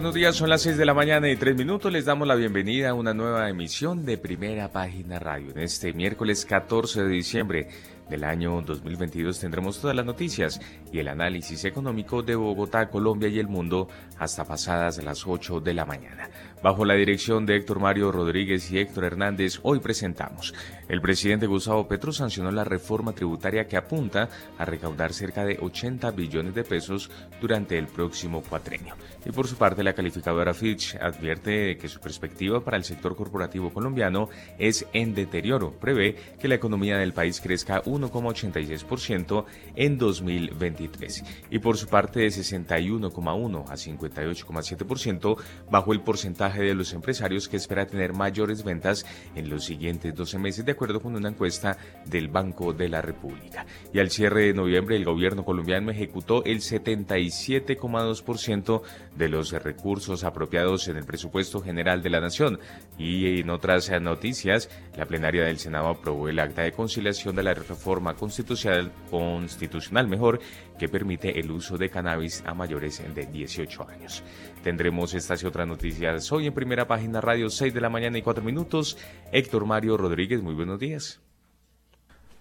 Buenos días, son las 6 de la mañana y 3 minutos. Les damos la bienvenida a una nueva emisión de Primera Página Radio. En este miércoles 14 de diciembre del año 2022 tendremos todas las noticias y el análisis económico de Bogotá, Colombia y el mundo hasta pasadas las 8 de la mañana. Bajo la dirección de Héctor Mario Rodríguez y Héctor Hernández, hoy presentamos. El presidente Gustavo Petro sancionó la reforma tributaria que apunta a recaudar cerca de 80 billones de pesos durante el próximo cuatrenio. Y por su parte, la calificadora Fitch advierte que su perspectiva para el sector corporativo colombiano es en deterioro. Prevé que la economía del país crezca 1,86% en 2023. Y por su parte, de 61,1 a 58,7% bajo el porcentaje de los empresarios que espera tener mayores ventas en los siguientes 12 meses, de acuerdo con una encuesta del Banco de la República. Y al cierre de noviembre, el gobierno colombiano ejecutó el 77,2% de los recursos apropiados en el presupuesto general de la Nación. Y en otras noticias, la plenaria del Senado aprobó el acta de conciliación de la reforma constitucional, constitucional mejor, que permite el uso de cannabis a mayores de 18 años. Tendremos estas y otras noticias hoy en primera página radio 6 de la mañana y 4 minutos. Héctor Mario Rodríguez, muy buenos días.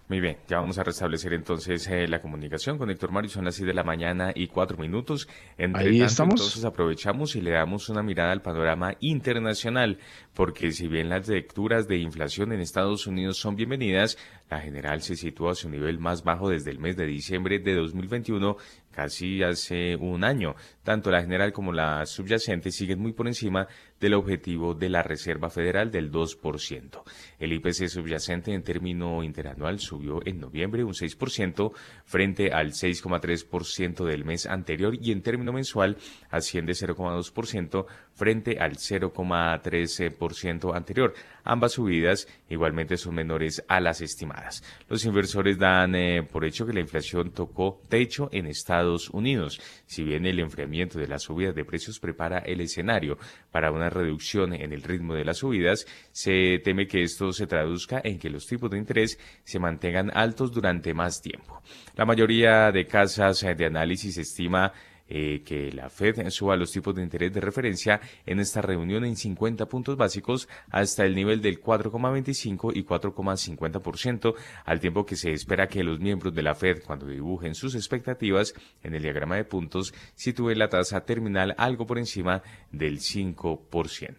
Muy bien, ya vamos a restablecer entonces eh, la comunicación con Héctor Mario. Son las 6 de la mañana y 4 minutos. Entre Ahí estamos. Entonces aprovechamos y le damos una mirada al panorama internacional, porque si bien las lecturas de inflación en Estados Unidos son bienvenidas, la general se sitúa a su nivel más bajo desde el mes de diciembre de 2021 casi hace un año. Tanto la general como la subyacente siguen muy por encima del objetivo de la Reserva Federal del 2%. El IPC subyacente en término interanual subió en noviembre un 6% frente al 6,3% del mes anterior y en término mensual asciende 0,2% frente al 0,13% anterior. Ambas subidas igualmente son menores a las estimadas. Los inversores dan eh, por hecho que la inflación tocó techo en Estados Unidos. Si bien el enfriamiento de las subidas de precios prepara el escenario para una reducción en el ritmo de las subidas, se teme que esto se traduzca en que los tipos de interés se mantengan altos durante más tiempo. La mayoría de casas de análisis estima eh, que la Fed suba los tipos de interés de referencia en esta reunión en 50 puntos básicos hasta el nivel del 4,25 y 4,50%, al tiempo que se espera que los miembros de la Fed, cuando dibujen sus expectativas en el diagrama de puntos, sitúen la tasa terminal algo por encima del 5%.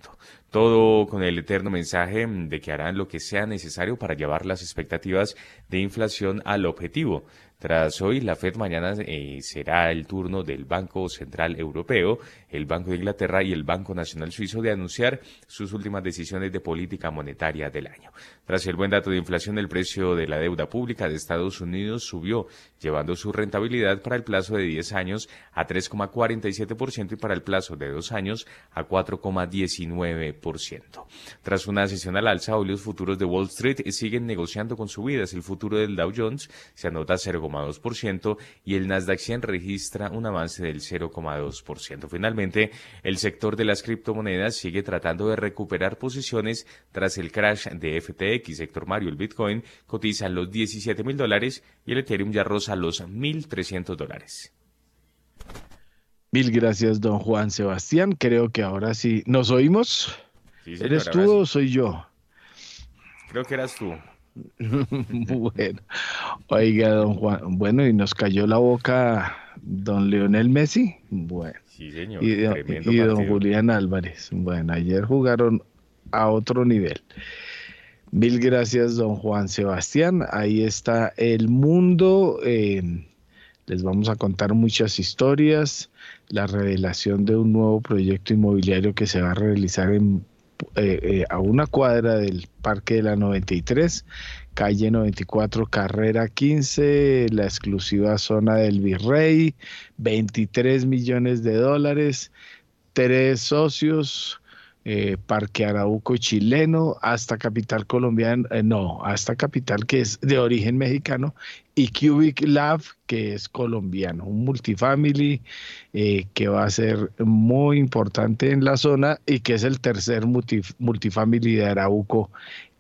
Todo con el eterno mensaje de que harán lo que sea necesario para llevar las expectativas de inflación al objetivo. Tras hoy, la Fed mañana eh, será el turno del Banco Central Europeo, el Banco de Inglaterra y el Banco Nacional Suizo de anunciar sus últimas decisiones de política monetaria del año. Tras el buen dato de inflación, el precio de la deuda pública de Estados Unidos subió, llevando su rentabilidad para el plazo de 10 años a 3,47% y para el plazo de 2 años a 4,19%. Tras una sesión al alza, hoy los futuros de Wall Street siguen negociando con subidas. El futuro del Dow Jones se anota 0, 0,2% y el Nasdaq 100 registra un avance del 0,2%. Finalmente, el sector de las criptomonedas sigue tratando de recuperar posiciones tras el crash de FTX. Sector Mario, el Bitcoin cotiza los 17 mil dólares y el Ethereum ya roza los 1.300 dólares. Mil gracias, don Juan Sebastián. Creo que ahora sí. ¿Nos oímos? ¿Eres tú o soy yo? Creo que eras tú. bueno, oiga, don Juan, bueno, y nos cayó la boca don Leonel Messi, bueno, sí, señor. y, don, Julián Álvarez, bueno, ayer jugaron a otro nivel. Mil gracias, don Juan Sebastián. Ahí está el mundo. Eh, les vamos a contar muchas historias, la revelación de un nuevo proyecto inmobiliario que se va a realizar en eh, eh, a una cuadra del Parque de la 93, calle 94, carrera 15, la exclusiva zona del Virrey, 23 millones de dólares, tres socios, eh, Parque Arauco chileno, hasta Capital colombiano, eh, no, hasta Capital que es de origen mexicano, y Cubic Lab que es colombiano, un multifamily eh, que va a ser muy importante en la zona y que es el tercer multifamily de Arauco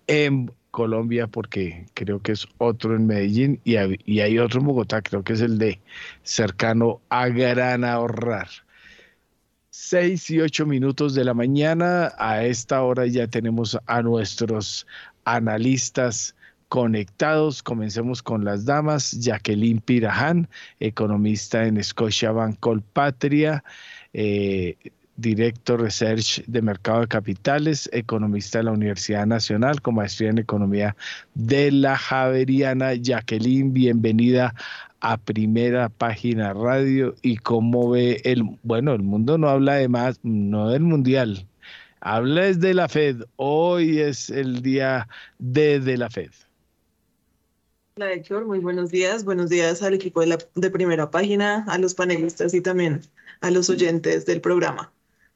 en Colombia porque creo que es otro en Medellín y, y hay otro en Bogotá, creo que es el de cercano a Gran Ahorrar. Seis y ocho minutos de la mañana. A esta hora ya tenemos a nuestros analistas conectados. Comencemos con las damas. Jacqueline Piraján, economista en Scotiabank Colpatria. Eh, Director Research de Mercado de Capitales, economista de la Universidad Nacional con maestría en Economía de la Javeriana. Jacqueline, bienvenida a Primera Página Radio. ¿Y cómo ve el, bueno, el mundo no habla de más, no del Mundial, habla desde la Fed. Hoy es el día de, de la Fed. Hola Héctor, muy buenos días. Buenos días al equipo de, la, de Primera Página, a los panelistas y también a los oyentes del programa.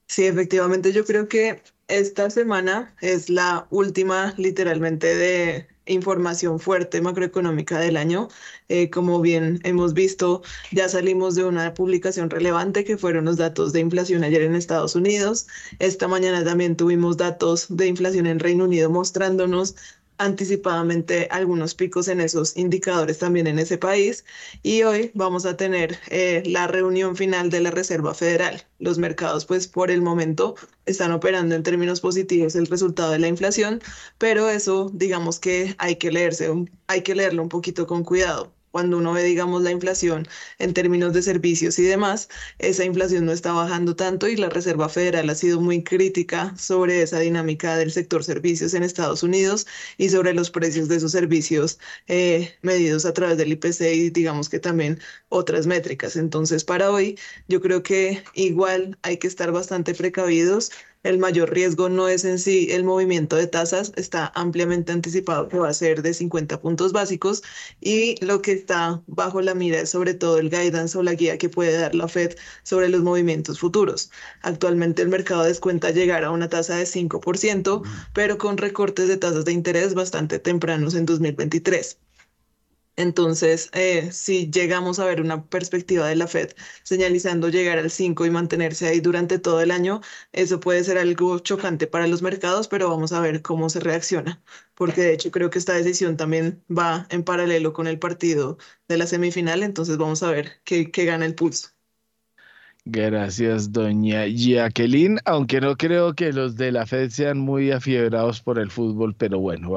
Sí, efectivamente, yo creo que esta semana es la última literalmente de información fuerte macroeconómica del año. Eh, como bien hemos visto, ya salimos de una publicación relevante que fueron los datos de inflación ayer en Estados Unidos. Esta mañana también tuvimos datos de inflación en Reino Unido mostrándonos anticipadamente algunos picos en esos indicadores también en ese país y hoy vamos a tener eh, la reunión final de la Reserva Federal. Los mercados pues por el momento están operando en términos positivos el resultado de la inflación, pero eso digamos que hay que leerse, hay que leerlo un poquito con cuidado cuando uno ve, digamos, la inflación en términos de servicios y demás, esa inflación no está bajando tanto y la Reserva Federal ha sido muy crítica sobre esa dinámica del sector servicios en Estados Unidos y sobre los precios de esos servicios eh, medidos a través del IPC y digamos que también otras métricas. Entonces, para hoy, yo creo que igual hay que estar bastante precavidos el mayor riesgo no es en sí el movimiento de tasas, está ampliamente anticipado que va a ser de 50 puntos básicos y lo que está bajo la mira es sobre todo el guidance o la guía que puede dar la Fed sobre los movimientos futuros. Actualmente el mercado descuenta llegar a una tasa de 5%, pero con recortes de tasas de interés bastante tempranos en 2023. Entonces, eh, si llegamos a ver una perspectiva de la Fed señalizando llegar al 5 y mantenerse ahí durante todo el año, eso puede ser algo chocante para los mercados, pero vamos a ver cómo se reacciona, porque de hecho creo que esta decisión también va en paralelo con el partido de la semifinal, entonces vamos a ver qué, qué gana el pulso. Gracias, doña Jacqueline, aunque no creo que los de la Fed sean muy afiebrados por el fútbol, pero bueno,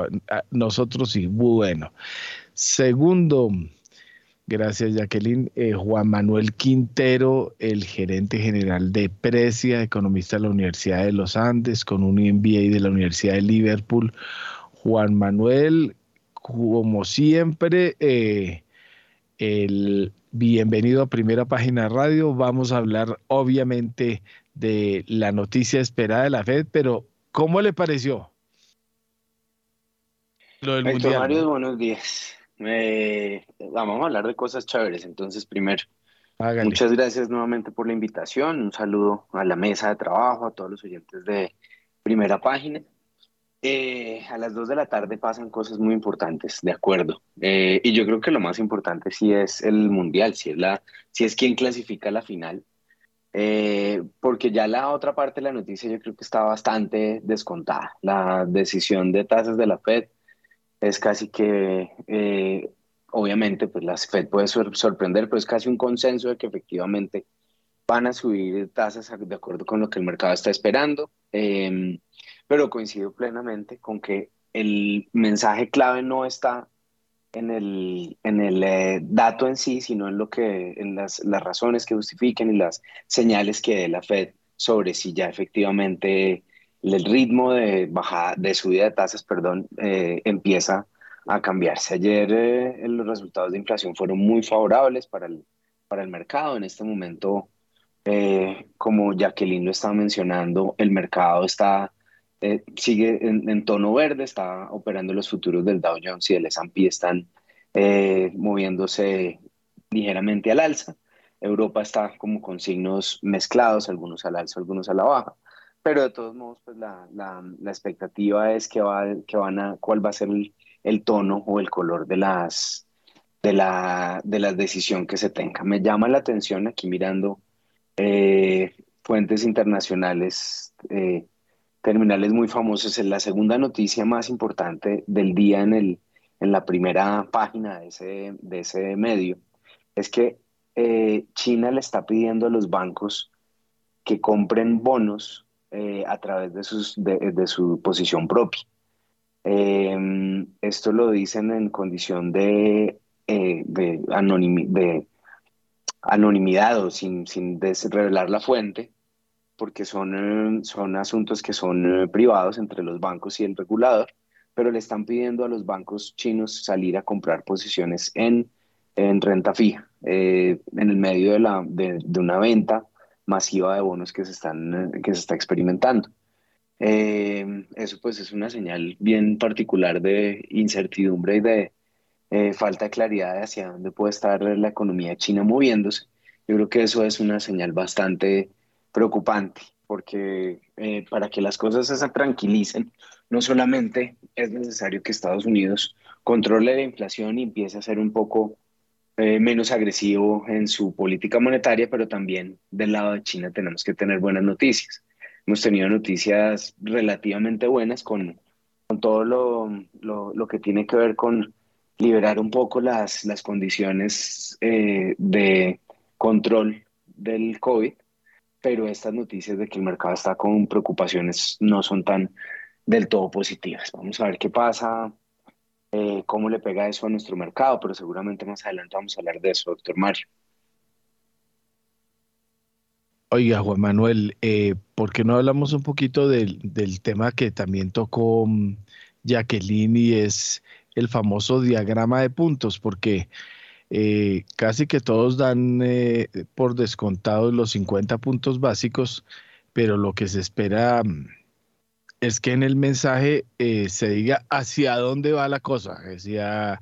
nosotros sí, bueno. Segundo, gracias Jacqueline, eh, Juan Manuel Quintero, el gerente general de Precia, economista de la Universidad de los Andes, con un MBA de la Universidad de Liverpool. Juan Manuel, como siempre, eh, el bienvenido a Primera Página Radio. Vamos a hablar obviamente de la noticia esperada de la Fed, pero ¿cómo le pareció? Lo del Mundial. buenos días. Eh, vamos a hablar de cosas chéveres. Entonces, primero, muchas gracias nuevamente por la invitación. Un saludo a la mesa de trabajo, a todos los oyentes de primera página. Eh, a las 2 de la tarde pasan cosas muy importantes, de acuerdo. Eh, y yo creo que lo más importante sí es el mundial, si es, la, si es quien clasifica la final. porque ya la otra parte de la noticia yo creo que está bastante descontada. La decisión de tasas de la Fed es casi que, eh, obviamente, pues la Fed puede sorprender, pero es casi un consenso de que efectivamente van a subir tasas de acuerdo con lo que el mercado está esperando, em, pero coincido plenamente con que el mensaje clave no está en el, en el eh, dato en sí, sino en, lo que, en las, las razones que justifiquen y las señales que dé la Fed sobre si ya efectivamente el ritmo de bajada, de subida de tasas, perdón, eh, empieza a cambiarse. Ayer eh, los resultados de inflación fueron muy favorables para el, para el mercado. En este momento, eh, como Jacqueline lo estaba mencionando, el mercado está, sigue en, en, tono verde, está operando los futuros del Dow Jones y del S&P están moviéndose ligeramente al alza. Europa está como con signos mezclados, algunos al alza, algunos a la baja pero de todos modos, pues la, la, la expectativa es que, va, que van a, cuál va a ser el, el tono o el color de las de la, de la decisión que se tenga. Me llama la atención aquí mirando eh, fuentes internacionales, eh, terminales muy famosos. En la segunda noticia más importante del día en, el, en la primera página de ese, de ese medio es que eh, China le está pidiendo a los bancos que compren bonos a través de, sus, de su posición propia. esto lo dicen en condición de eh, de, anonimidad o sin, sin revelar la fuente, porque son, eh, son asuntos que son eh, privados entre los bancos y el regulador, pero le están pidiendo a los bancos chinos salir a comprar posiciones en, en renta fija, en el medio de, la, de, una venta masiva de bonos que se, están, que se está experimentando. eso pues es una señal bien particular de incertidumbre y de, eh, falta claridad hacia dónde puede estar la economía china moviéndose. Yo creo que eso es una señal bastante preocupante, porque eh, para que las cosas se tranquilicen, no solamente es necesario que Estados Unidos controle la inflación y empiece a ser un poco eh, menos agresivo en su política monetaria, pero también del lado de China tenemos que tener buenas noticias. Hemos tenido noticias relativamente buenas con, con todo lo, lo, lo que tiene que ver con liberar un poco las, las condiciones eh, de control del COVID, pero estas noticias de que el mercado está con preocupaciones no son tan del todo positivas. Vamos a ver qué pasa, eh, cómo le pega eso a nuestro mercado, pero seguramente más adelante vamos a hablar de eso, doctor Mario. Oiga, Juan Manuel, eh, ¿por qué no hablamos un poquito del, tema que también tocó mm, Jacqueline y es el famoso diagrama de puntos, porque eh, casi que todos dan eh, por descontados los 50 puntos básicos, pero lo que se espera mm, es que en el mensaje eh, se diga hacia dónde va la cosa, hacia,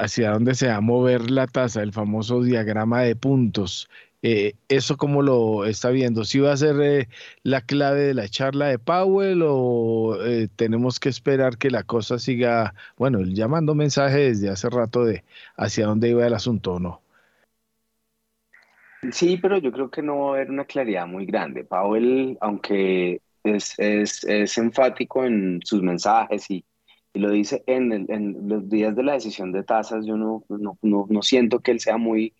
hacia dónde se va a mover la tasa, el famoso diagrama de puntos. Eh, ¿Eso cómo lo está viendo? ¿Si va a ser eh, la clave de la charla de Powell o eh, tenemos que esperar que la cosa siga, bueno, llamando mensaje desde hace rato de hacia dónde iba el asunto o no? Sí, pero yo creo que no va a haber una claridad muy grande. Powell, aunque es, es, es enfático en sus mensajes y, y lo dice en, en, los días de la decisión de tasas, yo no, no, no, no siento que él sea muy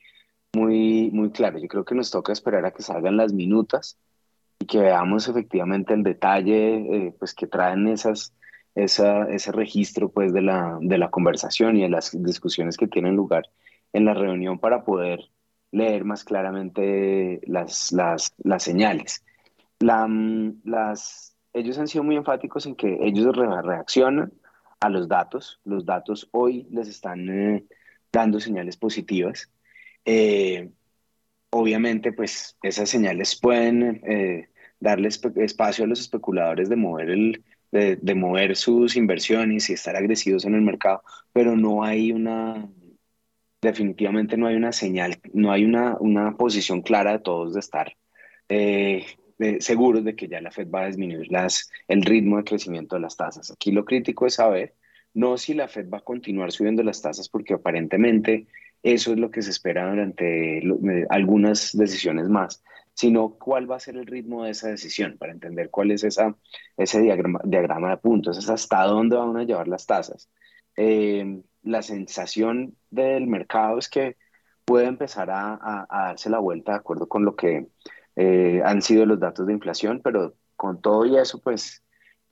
muy, muy claro. Yo creo que nos toca esperar a que salgan las minutas y que veamos efectivamente el detalle eh, pues que traen esas, esa, ese registro pues de la, de la conversación y de las discusiones que tienen lugar en la reunión para poder leer más claramente las, las, las señales. Mm, las, ellos han sido muy enfáticos en que ellos reaccionan a los datos. Los datos hoy les están eh, dando señales positivas. Eh, obviamente, pues esas señales pueden eh, darle espacio a los especuladores de mover, el, de, mover sus inversiones y estar agresivos en el mercado, pero no hay una, definitivamente no hay una señal, no hay una, una posición clara de todos de estar eh, seguros de que ya la Fed va a disminuir las, el ritmo de crecimiento de las tasas. Aquí lo crítico es saber no si la Fed va a continuar subiendo las tasas, porque aparentemente eso es lo que se espera durante eh, algunas decisiones más, sino cuál va a ser el ritmo de esa decisión para entender cuál es esa, ese diagrama, diagrama de puntos, es hasta dónde van a llevar las tasas. Eh, la sensación del mercado es que puede empezar a, darse la vuelta de acuerdo con lo que eh, han sido los datos de inflación, pero con todo y eso, pues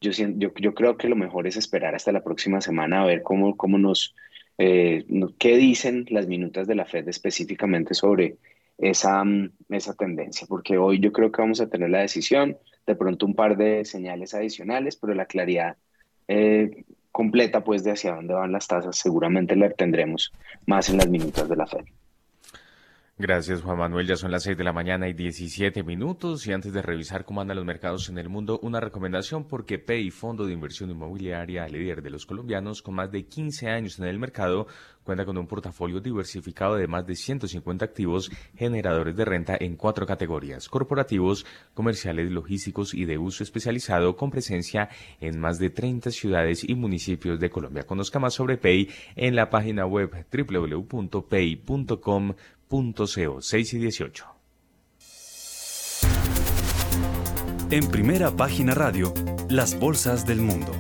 yo, yo, yo creo que lo mejor es esperar hasta la próxima semana a ver cómo, cómo nos eh, ¿Qué dicen las minutas de la Fed específicamente sobre esa, esa tendencia? Porque hoy yo creo que vamos a tener la decisión, de pronto un par de señales adicionales, pero la claridad eh, completa pues de hacia dónde van las tasas seguramente la tendremos más en las minutas de la Fed. Gracias Juan Manuel, ya son las 6 de la mañana y 17 minutos y antes de revisar cómo andan los mercados en el mundo, una recomendación porque PEI, Fondo de Inversión Inmobiliaria, líder de los colombianos con más de 15 años en el mercado, cuenta con un portafolio diversificado de más de 150 activos generadores de renta en cuatro categorías, corporativos, comerciales, logísticos y de uso especializado con presencia en más de 30 ciudades y municipios de Colombia. Conozca más sobre PEI en la página web www.pei.com.co 6 y 18. En primera página radio, las bolsas del mundo.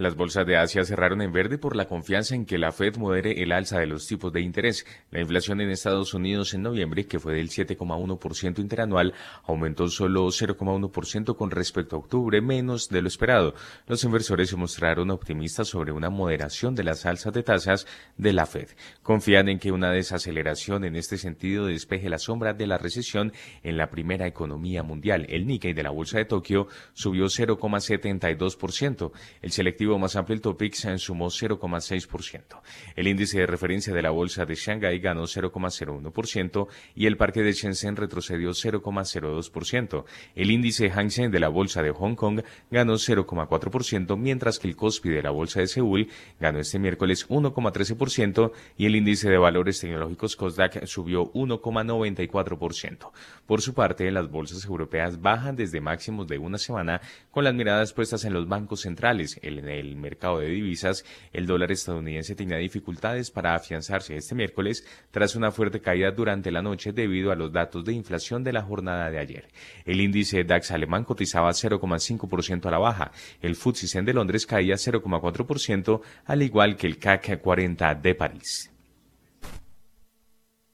Las bolsas de Asia cerraron en verde por la confianza en que la Fed modere el alza de los tipos de interés. La inflación en Estados Unidos en noviembre, que fue del 7,1% interanual, aumentó solo 0,1% con respecto a octubre, menos de lo esperado. Los inversores se mostraron optimistas sobre una moderación de las alzas de tasas de la Fed. Confían en que una desaceleración en este sentido despeje la sombra de la recesión en la primera economía mundial. El Nikkei de la Bolsa de Tokio subió 0,72%. El selectivo más amplio, el Topix sumó 0,6%. El índice de referencia de la bolsa de Shanghái ganó 0,01% y el parque de Shenzhen retrocedió 0,02%. El índice Hang Seng de la bolsa de Hong Kong ganó 0,4%, mientras que el Kospi de la bolsa de Seúl ganó este miércoles 1,13% y el índice de valores tecnológicos Kosdaq subió 1,94%. Por su parte, las bolsas europeas bajan desde máximos de una semana con las miradas puestas en los bancos centrales. El, el mercado de divisas, el dólar estadounidense tenía dificultades para afianzarse este miércoles tras una fuerte caída durante la noche debido a los datos de inflación de la jornada de ayer. El índice DAX alemán cotizaba 0,5% a la baja, el FTSE de Londres caía 0,4%, al igual que el CAC 40 de París.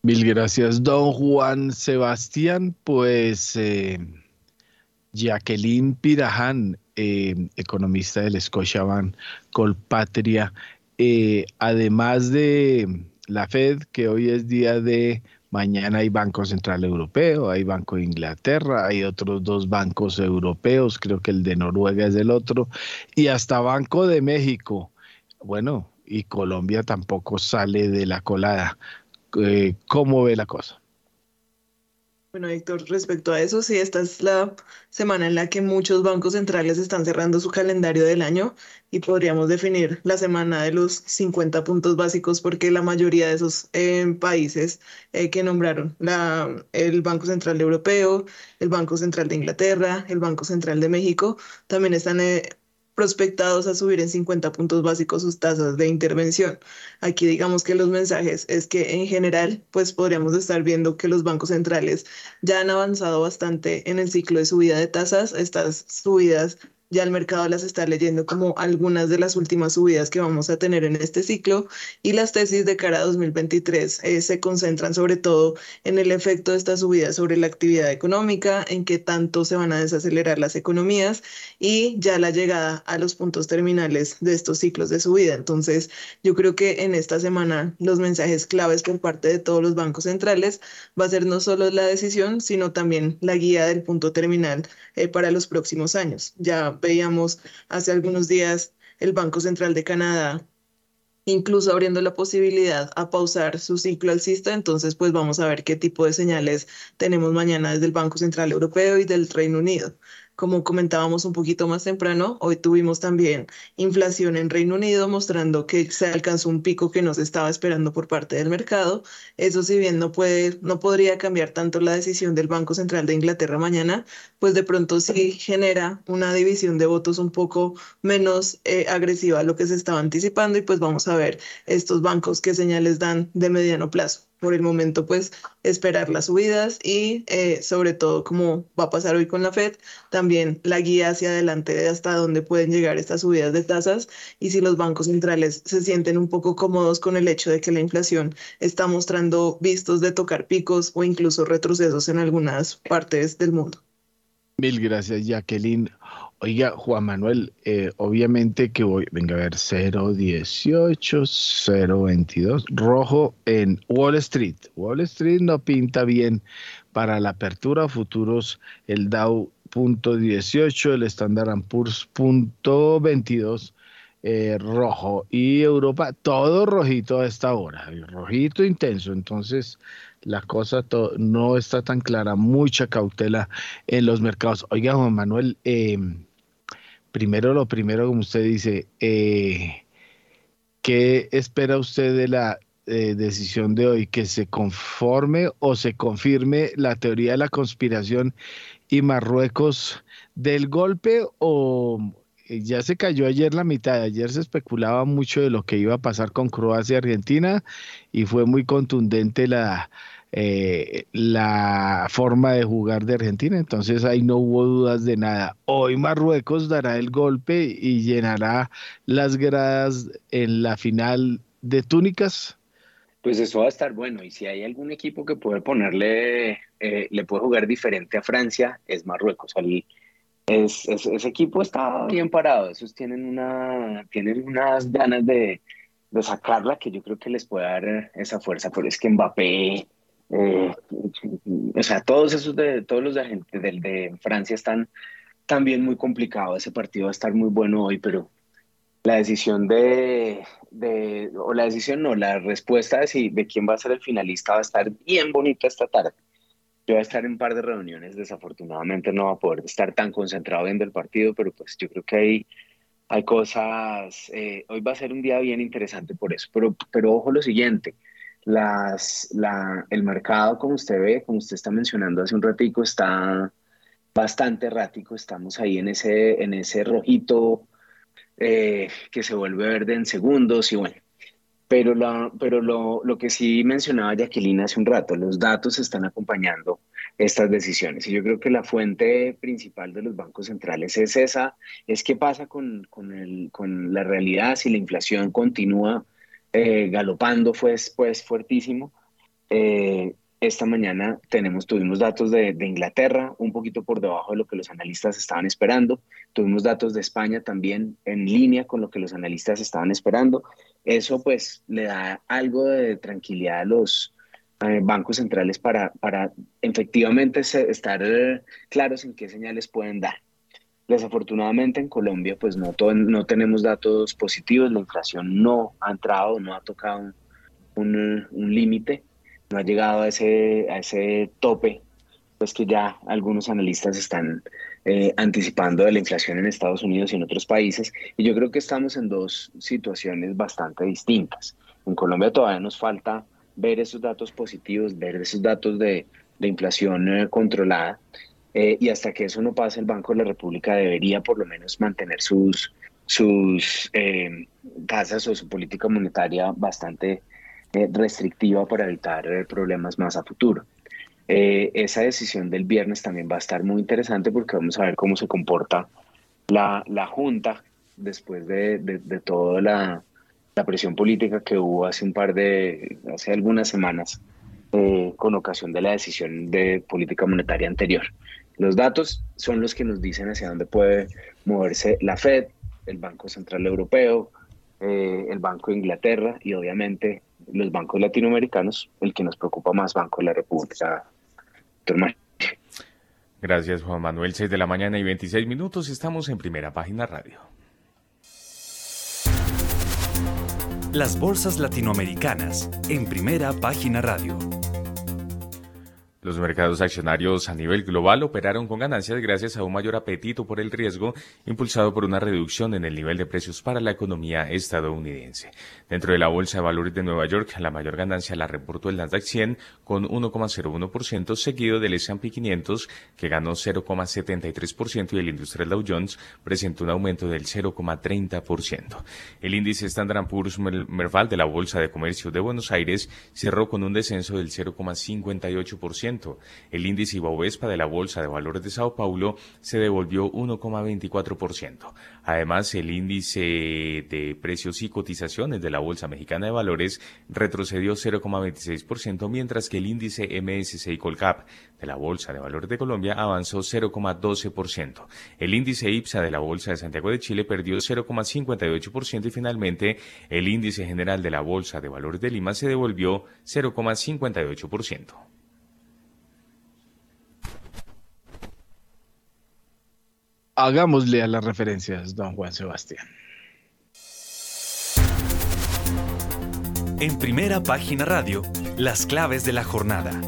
Mil gracias, don Juan Sebastián. Pues eh, Jacqueline Piraján eh, economista del Scotiabank Colpatria, eh, además de la Fed, que hoy es día de mañana hay Banco Central Europeo, hay Banco de Inglaterra, hay otros dos bancos europeos, creo que el de Noruega es el otro, y hasta Banco de México. Bueno, y Colombia tampoco sale de la colada. Eh, ¿Cómo ve la cosa? Bueno, Héctor, respecto a eso, sí, esta es la semana en la que muchos bancos centrales están cerrando su calendario del año y podríamos definir la semana de los 50 puntos básicos porque la mayoría de esos eh, países eh, que nombraron, el Banco Central Europeo, el Banco Central de Inglaterra, el Banco Central de México, también están eh, prospectados a subir en 50 puntos básicos sus tasas de intervención. Aquí digamos que los mensajes es que en general, pues podríamos estar viendo que los bancos centrales ya han avanzado bastante en el ciclo de subida de tasas. Estas subidas ya el mercado las está leyendo como algunas de las últimas subidas que vamos a tener en este ciclo y las tesis de cara a 2023 eh, se concentran sobre todo en el efecto de esta subida sobre la actividad económica, en qué tanto se van a desacelerar las economías y ya la llegada a los puntos terminales de estos ciclos de subida. Entonces, yo creo que en esta semana los mensajes claves por parte de todos los bancos centrales va a ser no solo la decisión, sino también la guía del punto terminal eh, para los próximos años. Ya veíamos hace algunos días el Banco Central de Canadá incluso abriendo la posibilidad a pausar su ciclo alcista. Entonces, pues vamos a ver qué tipo de señales tenemos mañana desde el Banco Central Europeo y del Reino Unido. Como comentábamos un poquito más temprano, hoy tuvimos también inflación en Reino Unido, mostrando que se alcanzó un pico que no se estaba esperando por parte del mercado. Eso, si bien no puede, no podría cambiar tanto la decisión del Banco Central de Inglaterra mañana, pues de pronto sí genera una división de votos un poco menos eh, agresiva a lo que se estaba anticipando y pues vamos a ver estos bancos qué señales dan de mediano plazo por el momento, pues esperar las subidas y eh, sobre todo, como va a pasar hoy con la Fed, también la guía hacia adelante de hasta dónde pueden llegar estas subidas de tasas y si los bancos centrales se sienten un poco cómodos con el hecho de que la inflación está mostrando vistos de tocar picos o incluso retrocesos en algunas partes del mundo. Mil gracias, Jacqueline. Oiga, Juan Manuel, eh, obviamente que voy, venga a ver, 018, 022, rojo en Wall Street. Wall Street no pinta bien para la apertura futuros, el Dow punto 18, el Standard Poor's punto 22, eh, rojo y Europa todo rojito a esta hora, rojito intenso. Entonces la cosa no está tan clara, mucha cautela en los mercados. Oiga, Juan Manuel, em, primero lo primero, como usted dice, eh, ¿qué espera usted de la eh, decisión de hoy? ¿Que se conforme o se confirme la teoría de la conspiración y Marruecos del golpe o eh, ya se cayó ayer la mitad. Ayer se especulaba mucho de lo que iba a pasar con Croacia y Argentina y fue muy contundente la, eh, la forma de jugar de Argentina. Entonces ahí no hubo dudas de nada. Hoy Marruecos dará el golpe y llenará las gradas en la final de túnicas. Pues eso va a estar bueno. Y si hay algún equipo que puede ponerle, eh, le puede jugar diferente a Francia, es Marruecos. Ese equipo está bien parado, esos tienen, una, tienen unas ganas de, de, sacarla que yo creo que les puede dar esa fuerza, pero es que Mbappé, eh, o sea, todos esos de, todos los de, del de Francia están también muy complicados, ese partido va a estar muy bueno hoy, pero la decisión de, de o la decisión no, la respuesta de, si, de quién va a ser el finalista va a estar bien bonita esta tarde. Yo voy a estar en un par de reuniones, desafortunadamente no va a poder estar tan concentrado viendo el partido, pero pues yo creo que hay, hay cosas, eh, hoy va a ser un día bien interesante por eso, pero, pero ojo lo siguiente, las, la, el mercado, como usted ve, como usted está mencionando hace un ratico, está bastante errático, estamos ahí en ese, en ese rojito eh, que se vuelve verde en segundos y bueno, pero, la, pero lo, lo, que sí mencionaba Jacqueline hace un rato, los datos están acompañando estas decisiones. Y yo creo que la fuente principal de los bancos centrales es esa, es qué pasa con, con, el, con la realidad si la inflación continúa eh, galopando, pues, pues fuertísimo. Eh, esta mañana tenemos, tuvimos datos de, de, Inglaterra, un poquito por debajo de lo que los analistas estaban esperando. Tuvimos datos de España también en línea con lo que los analistas estaban esperando. Eso pues le da algo de tranquilidad a los eh, bancos centrales para, para efectivamente estar claros en qué señales pueden dar. Desafortunadamente en Colombia pues no, no tenemos datos positivos, la inflación no ha entrado, no ha tocado un, un límite no ha llegado a ese, a ese tope, pues que ya algunos analistas están eh, anticipando de la inflación en Estados Unidos y en otros países. Y yo creo que estamos en dos situaciones bastante distintas. En Colombia todavía nos falta ver esos datos positivos, ver esos datos de, de inflación eh, controlada. Eh, y hasta que eso no pase, el Banco de la República debería por lo menos mantener sus, sus tasas o su política monetaria bastante eh, restrictiva para evitar eh, problemas más a futuro. Eh, esa decisión del viernes también va a estar muy interesante porque vamos a ver cómo se comporta la, la Junta después de, de, toda la, la, presión política que hubo hace un par de, hace algunas semanas con ocasión de la decisión de política monetaria anterior. Los datos son los que nos dicen hacia dónde puede moverse la Fed, el Banco Central Europeo, el Banco de Inglaterra y obviamente los bancos latinoamericanos, el que nos preocupa más, Banco de la República. Gracias, Juan Manuel. 6 de la mañana y 26 minutos. Estamos en primera página radio. Las bolsas latinoamericanas en primera página radio. Los mercados accionarios a nivel global operaron con ganancias gracias a un mayor apetito por el riesgo, impulsado por una reducción en el nivel de precios para la economía estadounidense. Dentro de la Bolsa de Valores de Nueva York, la mayor ganancia la reportó el Nasdaq 100 con 1,01%, seguido del S&P 500 que ganó 0,73% y el Industrial Dow Jones presentó un aumento del 0,30%. El índice Standard Poor's Merval de la Bolsa de Comercio de Buenos Aires cerró con un descenso del 0,58%. El índice Ibovespa de la Bolsa de Valores de Sao Paulo se devolvió 1,24%. Además, el índice de precios y cotizaciones de la Bolsa Mexicana de Valores retrocedió 0,26%, mientras que el índice MSCI Colcap de la Bolsa de Valores de Colombia avanzó 0,12%. El índice IPSA de la Bolsa de Santiago de Chile perdió 0,58% y finalmente el índice general de la Bolsa de Valores de Lima se devolvió 0,58%. Hagámosle a las referencias, don Juan Sebastián. En primera página radio, las claves de la jornada.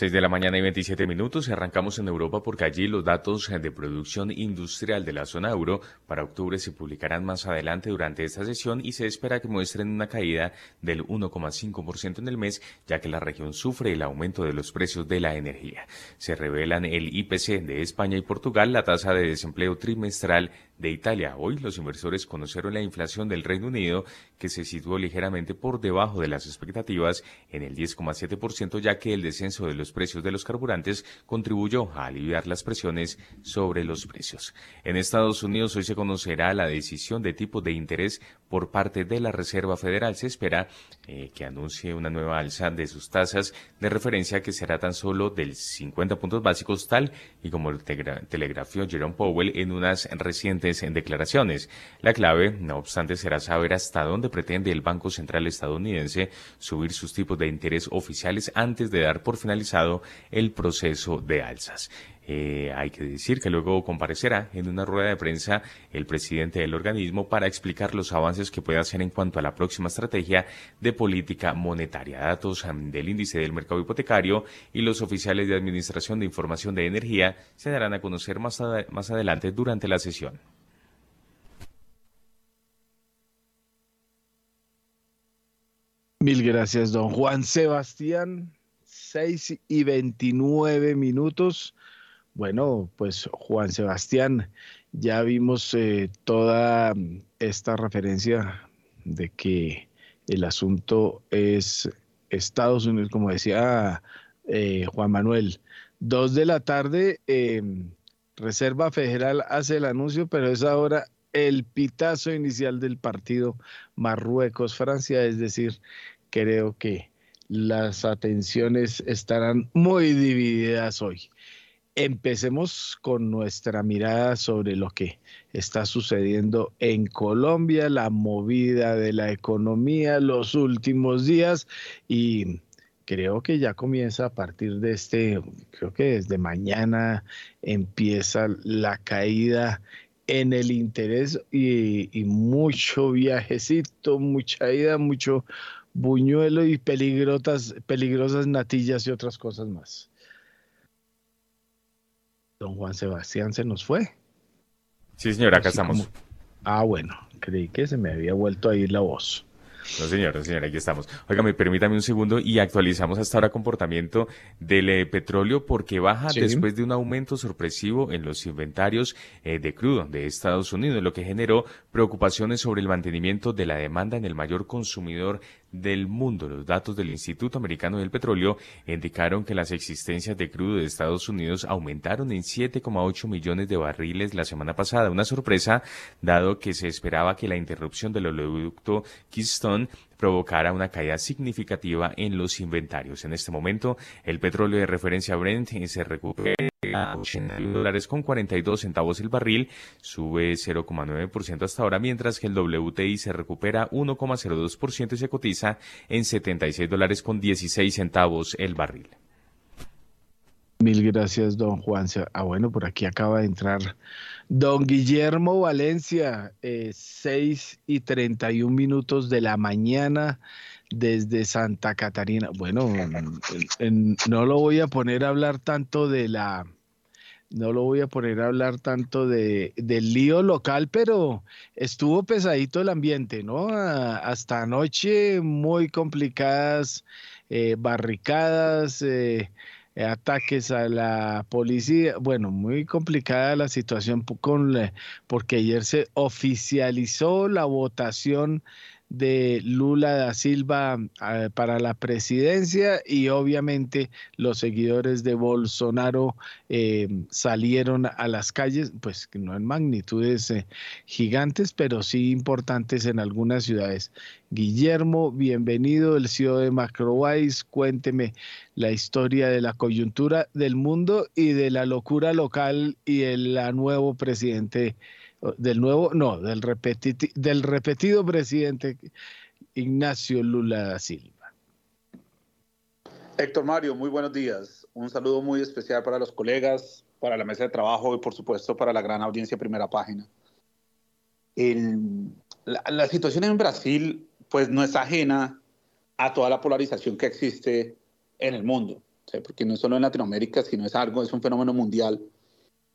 6 de la mañana y 27 minutos arrancamos en Europa porque allí los datos de producción industrial de la zona euro para octubre se publicarán más adelante durante esta sesión y se espera que muestren una caída del 1,5% en el mes ya que la región sufre el aumento de los precios de la energía. Se revelan el IPC de España y Portugal, la tasa de desempleo trimestral de Italia. Hoy los inversores conocieron la inflación del Reino Unido que se situó ligeramente por debajo de las expectativas en el 10,7% ya que el descenso de los precios de los carburantes contribuyó a aliviar las presiones sobre los precios. En Estados Unidos hoy se conocerá la decisión de tipo de interés por parte de la Reserva Federal. Se espera eh, que anuncie una nueva alza de sus tasas de referencia que será tan solo del 50 puntos básicos tal y como telegrafió Jerome Powell en unas recientes declaraciones. La clave, no obstante, será saber hasta dónde pretende el Banco Central estadounidense subir sus tipos de interés oficiales antes de dar por finalizado el proceso de alzas. Eh, hay que decir que luego comparecerá en una rueda de prensa el presidente del organismo para explicar los avances que puede hacer en cuanto a la próxima estrategia de política monetaria. Datos del índice del mercado hipotecario y los oficiales de Administración de Información de Energía se darán a conocer más adelante durante la sesión. Mil gracias, don Juan Sebastián. 6 y 29 minutos. Bueno, pues Juan Sebastián, ya vimos eh, toda esta referencia de que el asunto es Estados Unidos, como decía eh, Juan Manuel. Dos de la tarde, em, Reserva Federal hace el anuncio, pero es ahora el pitazo inicial del partido Marruecos-Francia, es decir, creo que las atenciones estarán muy divididas hoy. Empecemos con nuestra mirada sobre lo que está sucediendo en Colombia, la movida de la economía los últimos días y creo que ya comienza a partir de este, creo que desde mañana empieza la caída en el interés y, y mucho viajecito, mucha ida, mucho buñuelo y peligrosas, peligrosas natillas y otras cosas más. Don Juan Sebastián se nos fue. Sí, señor, acá estamos. Ah, bueno, creí que se me había vuelto a ir la voz. No, señor, no, señor, aquí estamos. Oiga, me permítame un segundo y actualizamos hasta ahora comportamiento del eh, petróleo porque baja después de un aumento sorpresivo en los inventarios eh, de crudo de Estados Unidos, lo que generó preocupaciones sobre el mantenimiento de la demanda en el mayor consumidor del mundo. Los datos del Instituto Americano del Petróleo indicaron que las existencias de crudo de Estados Unidos aumentaron en 7,8 millones de barriles la semana pasada, una sorpresa dado que se esperaba que la interrupción del oleoducto Keystone provocara una caída significativa en los inventarios. En este momento, el petróleo de referencia Brent se recupera a 81 dólares con 42 centavos el barril, sube 0,9% hasta ahora, mientras que el WTI se recupera 1,02% y se cotiza en 76 dólares con 16 centavos el barril. Mil gracias, don Juan. Ah, bueno, por aquí acaba de entrar don Guillermo Valencia, eh, 6 y 31 minutos de la mañana desde Santa Catarina. Bueno, no lo voy a poner a hablar tanto de la, no lo voy a poner a hablar tanto de, del lío local, pero estuvo pesadito el ambiente, ¿no? hasta anoche muy complicadas eh, barricadas. Eh, ataques a la policía. Bueno, muy complicada la situación con, porque ayer se oficializó la votación de Lula da Silva ah, para la presidencia y obviamente los seguidores de Bolsonaro eh, salieron a las calles, pues no en magnitudes eh, gigantes, pero sí importantes en algunas ciudades. Guillermo, bienvenido, el CEO de Macrowise, cuénteme la historia de la coyuntura del mundo y de la locura local y el nuevo presidente del nuevo, no, del, del repetido presidente Ignacio Lula da Silva. Héctor Mario, muy buenos días. Un saludo muy especial para los colegas, para la mesa de trabajo y por supuesto para la gran audiencia primera página. la, situación en Brasil pues no es ajena a toda la polarización que existe en el mundo, porque no es solo en Latinoamérica, sino es algo, es un fenómeno mundial.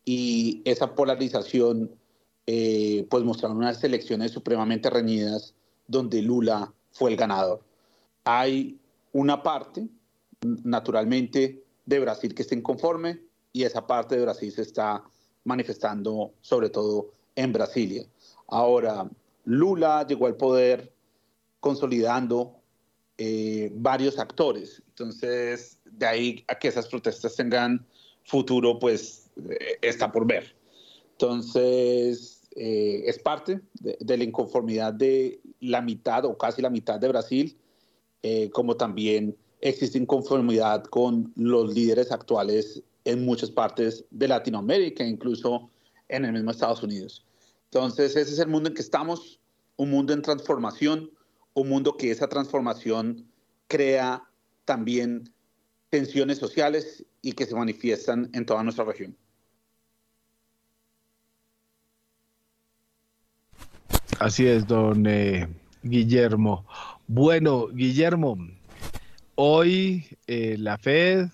Y esa polarización, eh, pues mostraron unas elecciones supremamente reñidas donde Lula fue el ganador. Hay una parte, naturalmente, de Brasil que está inconforme y esa parte de Brasil se está manifestando sobre todo en Brasilia. Ahora, Lula llegó al poder consolidando eh, varios actores. Entonces, de ahí a que esas protestas tengan futuro, pues eh, está por ver. Entonces, eh, es parte de, la inconformidad de la mitad o casi la mitad de Brasil, como también existe inconformidad con los líderes actuales en muchas partes de Latinoamérica, incluso en el mismo Estados Unidos. Entonces, ese es el mundo en que estamos, un mundo en transformación, un mundo que esa transformación crea también tensiones sociales y que se manifiestan en toda nuestra región. Así es, don eh, Guillermo. Bueno, Guillermo, hoy eh, la Fed,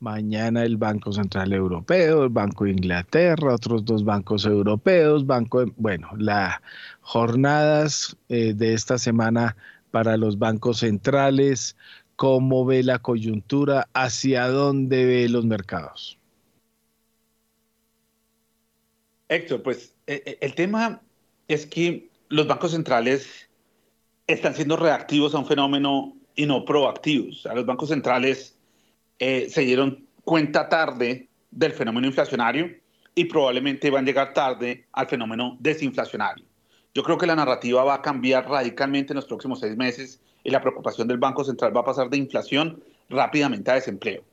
mañana el Banco Central Europeo, el Banco de Inglaterra, otros dos bancos europeos, banco, bueno, las jornadas eh, de esta semana para los bancos centrales, cómo ve la coyuntura, hacia dónde ve los mercados. Héctor, pues eh, el tema es que los bancos centrales están siendo reactivos a un fenómeno y no proactivos. A los bancos centrales eh, se dieron cuenta tarde del fenómeno inflacionario y probablemente van a llegar tarde al fenómeno desinflacionario. Yo creo que la narrativa va a cambiar radicalmente en los próximos seis meses y la preocupación del Banco Central va a pasar de inflación rápidamente a desempleo.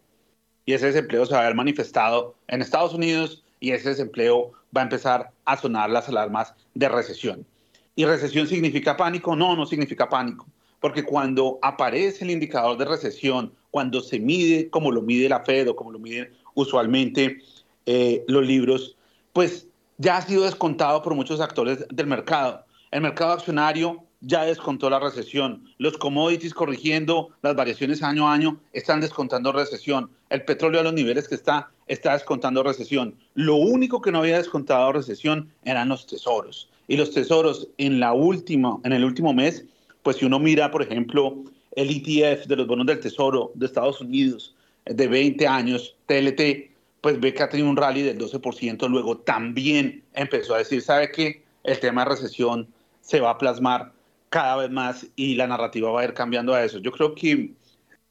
Y ese desempleo se va a ver manifestado en Estados Unidos y ese desempleo va a empezar a sonar las alarmas de recesión. ¿Y recesión significa pánico? No, no significa pánico. Porque cuando aparece el indicador de recesión, cuando se mide como lo mide la Fed o como lo miden usualmente eh, los libros, pues ya ha sido descontado por muchos actores del mercado. El mercado accionario ya descontó la recesión. Los commodities corrigiendo las variaciones año a año están descontando recesión. El petróleo a los niveles que está está descontando recesión. Lo único que no había descontado recesión eran los tesoros. Y los tesoros en la última en el último mes, pues si uno mira, por ejemplo, el ETF de los bonos del Tesoro de Estados Unidos de 20 años, TLT, pues ve que ha tenido un rally del 12%, luego también empezó a decir, ¿sabe qué? El tema de recesión se va a plasmar cada vez más y la narrativa va a ir cambiando a eso. Yo creo que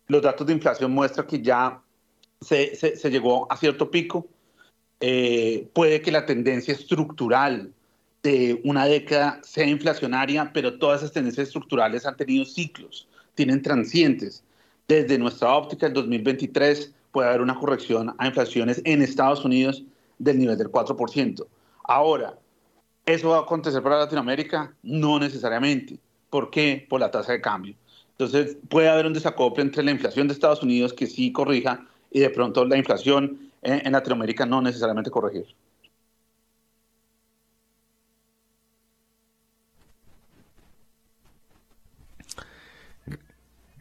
los datos de inflación muestran que ya se, se, llegó a cierto pico. Eh, puede que la tendencia estructural de una década sea inflacionaria, pero todas esas tendencias estructurales han tenido ciclos, tienen transientes. Desde nuestra óptica, el 2023 puede haber una corrección a inflaciones en Estados Unidos del nivel del 4%. Ahora, ¿eso va a acontecer para Latinoamérica? No necesariamente. ¿Por qué? Por la tasa de cambio. Entonces, puede haber un desacople entre la inflación de Estados Unidos que sí corrija y de pronto la inflación en, Latinoamérica no necesariamente corregir.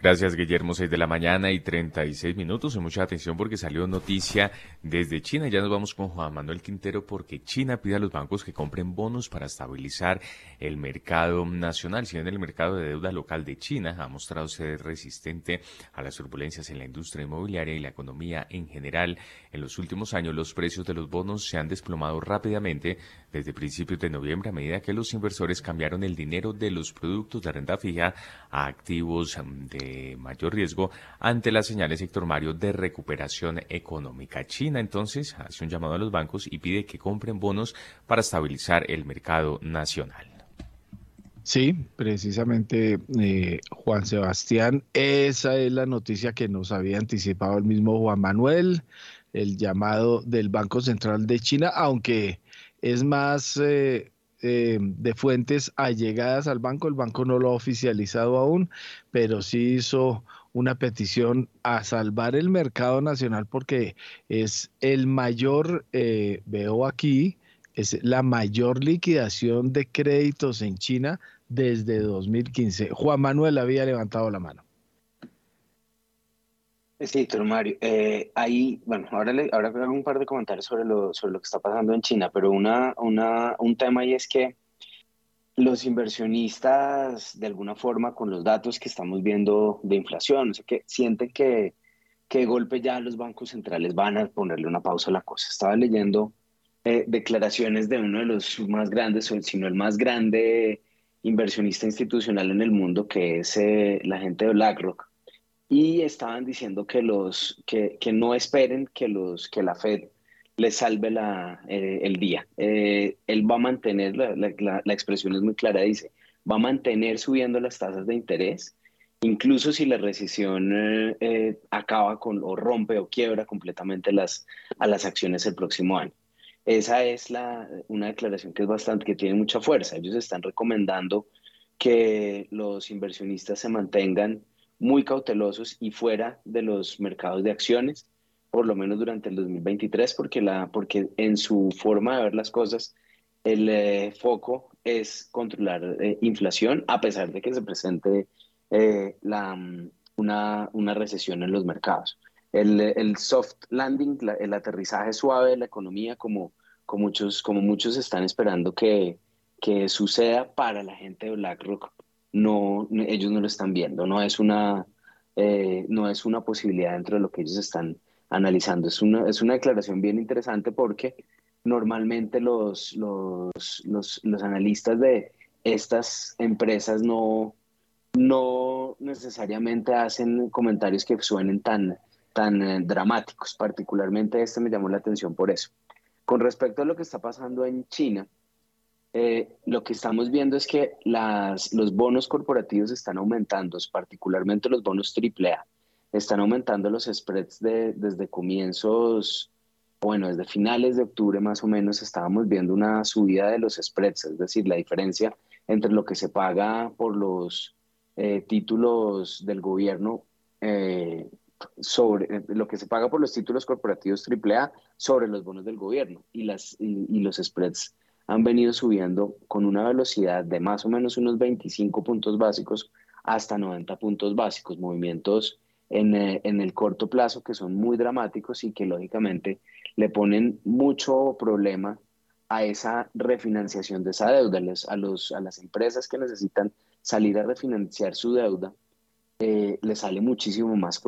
Gracias, Guillermo. 6 de la mañana y 36 minutos. Y mucha atención porque salió noticia desde China. Ya nos vamos con Juan Manuel Quintero porque China pide a los bancos que compren bonos para estabilizar el mercado nacional. Si bien el mercado de deuda local de China ha mostrado ser resistente a las turbulencias en la industria inmobiliaria y la economía en general, en los últimos años los precios de los bonos se han desplomado rápidamente desde principios de noviembre a medida que los inversores cambiaron el dinero de los productos de renta fija a activos de mayor riesgo ante las señales, Héctor Mario, de recuperación económica. China entonces hace un llamado a los bancos y pide que compren bonos para estabilizar el mercado nacional. Sí, precisamente eh, Juan Sebastián, esa es la noticia que nos había anticipado el mismo Juan Manuel, el llamado del Banco Central de China, aunque es más eh, eh, de fuentes allegadas al banco. El banco no lo ha oficializado aún, pero sí hizo una petición a salvar el mercado nacional porque es el mayor, eh, veo aquí, es la mayor liquidación de créditos en China desde 2015. Juan Manuel había levantado la mano. Sí, doctor Mario. Eh, ahí, bueno, ahora, le, ahora hago un par de comentarios sobre lo, sobre lo que está pasando en China, pero una, una, un tema ahí es que los inversionistas, de alguna forma, con los datos que estamos viendo de inflación, o que sienten que, que de golpe ya los bancos centrales van a ponerle una pausa a la cosa. Estaba leyendo eh, declaraciones de uno de los más grandes, o si no el más grande inversionista institucional en el mundo, que es eh, la gente de BlackRock, y estaban diciendo que, los, que, que no esperen que, los, que la Fed les salve la, eh, el día. Eh, él va a mantener, la, la, la, expresión es muy clara, dice, va a mantener subiendo las tasas de interés, incluso si la recesión eh, acaba con o rompe o quiebra completamente las, a las acciones el próximo año. Esa es la, una declaración que es bastante, que tiene mucha fuerza. Ellos están recomendando que los inversionistas se mantengan muy cautelosos y fuera de los mercados de acciones, por lo menos durante el 2023, porque, la, porque en su forma de ver las cosas, el eh, foco es controlar eh, inflación, a pesar de que se presente eh, la, mm, una, una, recesión en los mercados. El, el soft landing, el aterrizaje suave de la economía, como, como, muchos, como muchos están esperando que, que suceda para la gente de BlackRock, no, ellos no lo están viendo, no es una, eh, no es una posibilidad dentro de lo que ellos están analizando. Es una, es una declaración bien interesante porque normalmente los, los, los, los analistas de estas empresas no, no necesariamente hacen comentarios que suenen tan, tan eh, dramáticos. Particularmente este me llamó la atención por eso. Con respecto a lo que está pasando en China, eh, lo que estamos viendo es que los bonos corporativos están aumentando, particularmente los bonos AAA. Están aumentando los spreads de, desde comienzos, bueno, desde finales de octubre más o menos estábamos viendo una subida de los spreads, es decir, la diferencia entre lo que se paga por los eh, títulos del gobierno eh, sobre lo que se paga por los títulos corporativos AAA sobre los bonos del gobierno y, las, y los spreads han venido subiendo con una velocidad de más o menos unos 25 puntos básicos hasta 90 puntos básicos, movimientos en, eh, en, el corto plazo que son muy dramáticos y que lógicamente le ponen mucho problema a esa refinanciación de esa deuda, a, los, a las empresas que necesitan salir a refinanciar su deuda, eh, les sale muchísimo más,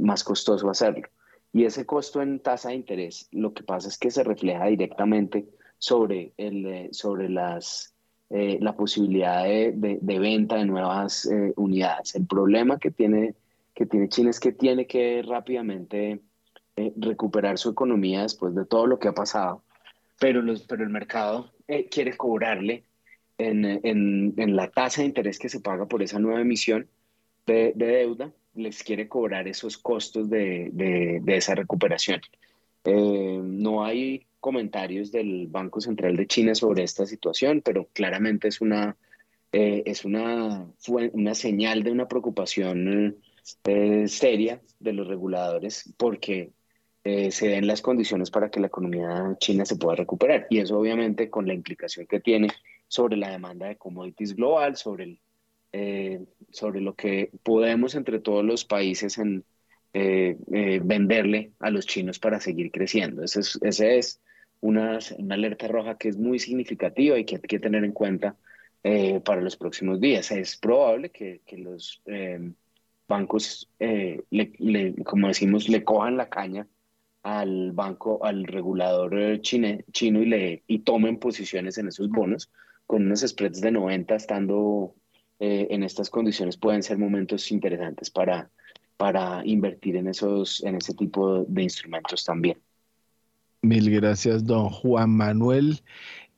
más costoso hacerlo. Y ese costo en tasa de interés, lo que pasa es que se refleja directamente sobre, eh, sobre las, eh, la posibilidad de, de, venta de nuevas eh, unidades. El problema que tiene, que tiene China es que tiene que rápidamente recuperar su economía después de todo lo que ha pasado, pero, los, pero el mercado quiere cobrarle en, en, la tasa de interés que se paga por esa nueva emisión de, de deuda, les quiere cobrar esos costos de, de esa recuperación. no hay comentarios del Banco Central de China sobre esta situación, pero claramente es una, eh, es una, una señal de una preocupación eh, seria de los reguladores porque eh, se den las condiciones para que la economía china se pueda recuperar. Y eso obviamente con la implicación que tiene sobre la demanda de commodities global, sobre, el, sobre lo que podemos entre todos los países en, venderle a los chinos para seguir creciendo. Ese es, ese es una, una alerta roja que es muy significativa y que hay que tener en cuenta eh, para los próximos días. Es probable que, que los eh, bancos, eh, le, como decimos, le cojan la caña al banco, al regulador chine, chino y, le, y tomen posiciones en esos bonos con unos spreads de 90 estando en estas condiciones pueden ser momentos interesantes para, para invertir en, esos, en ese tipo de instrumentos también. Mil gracias, don Juan Manuel.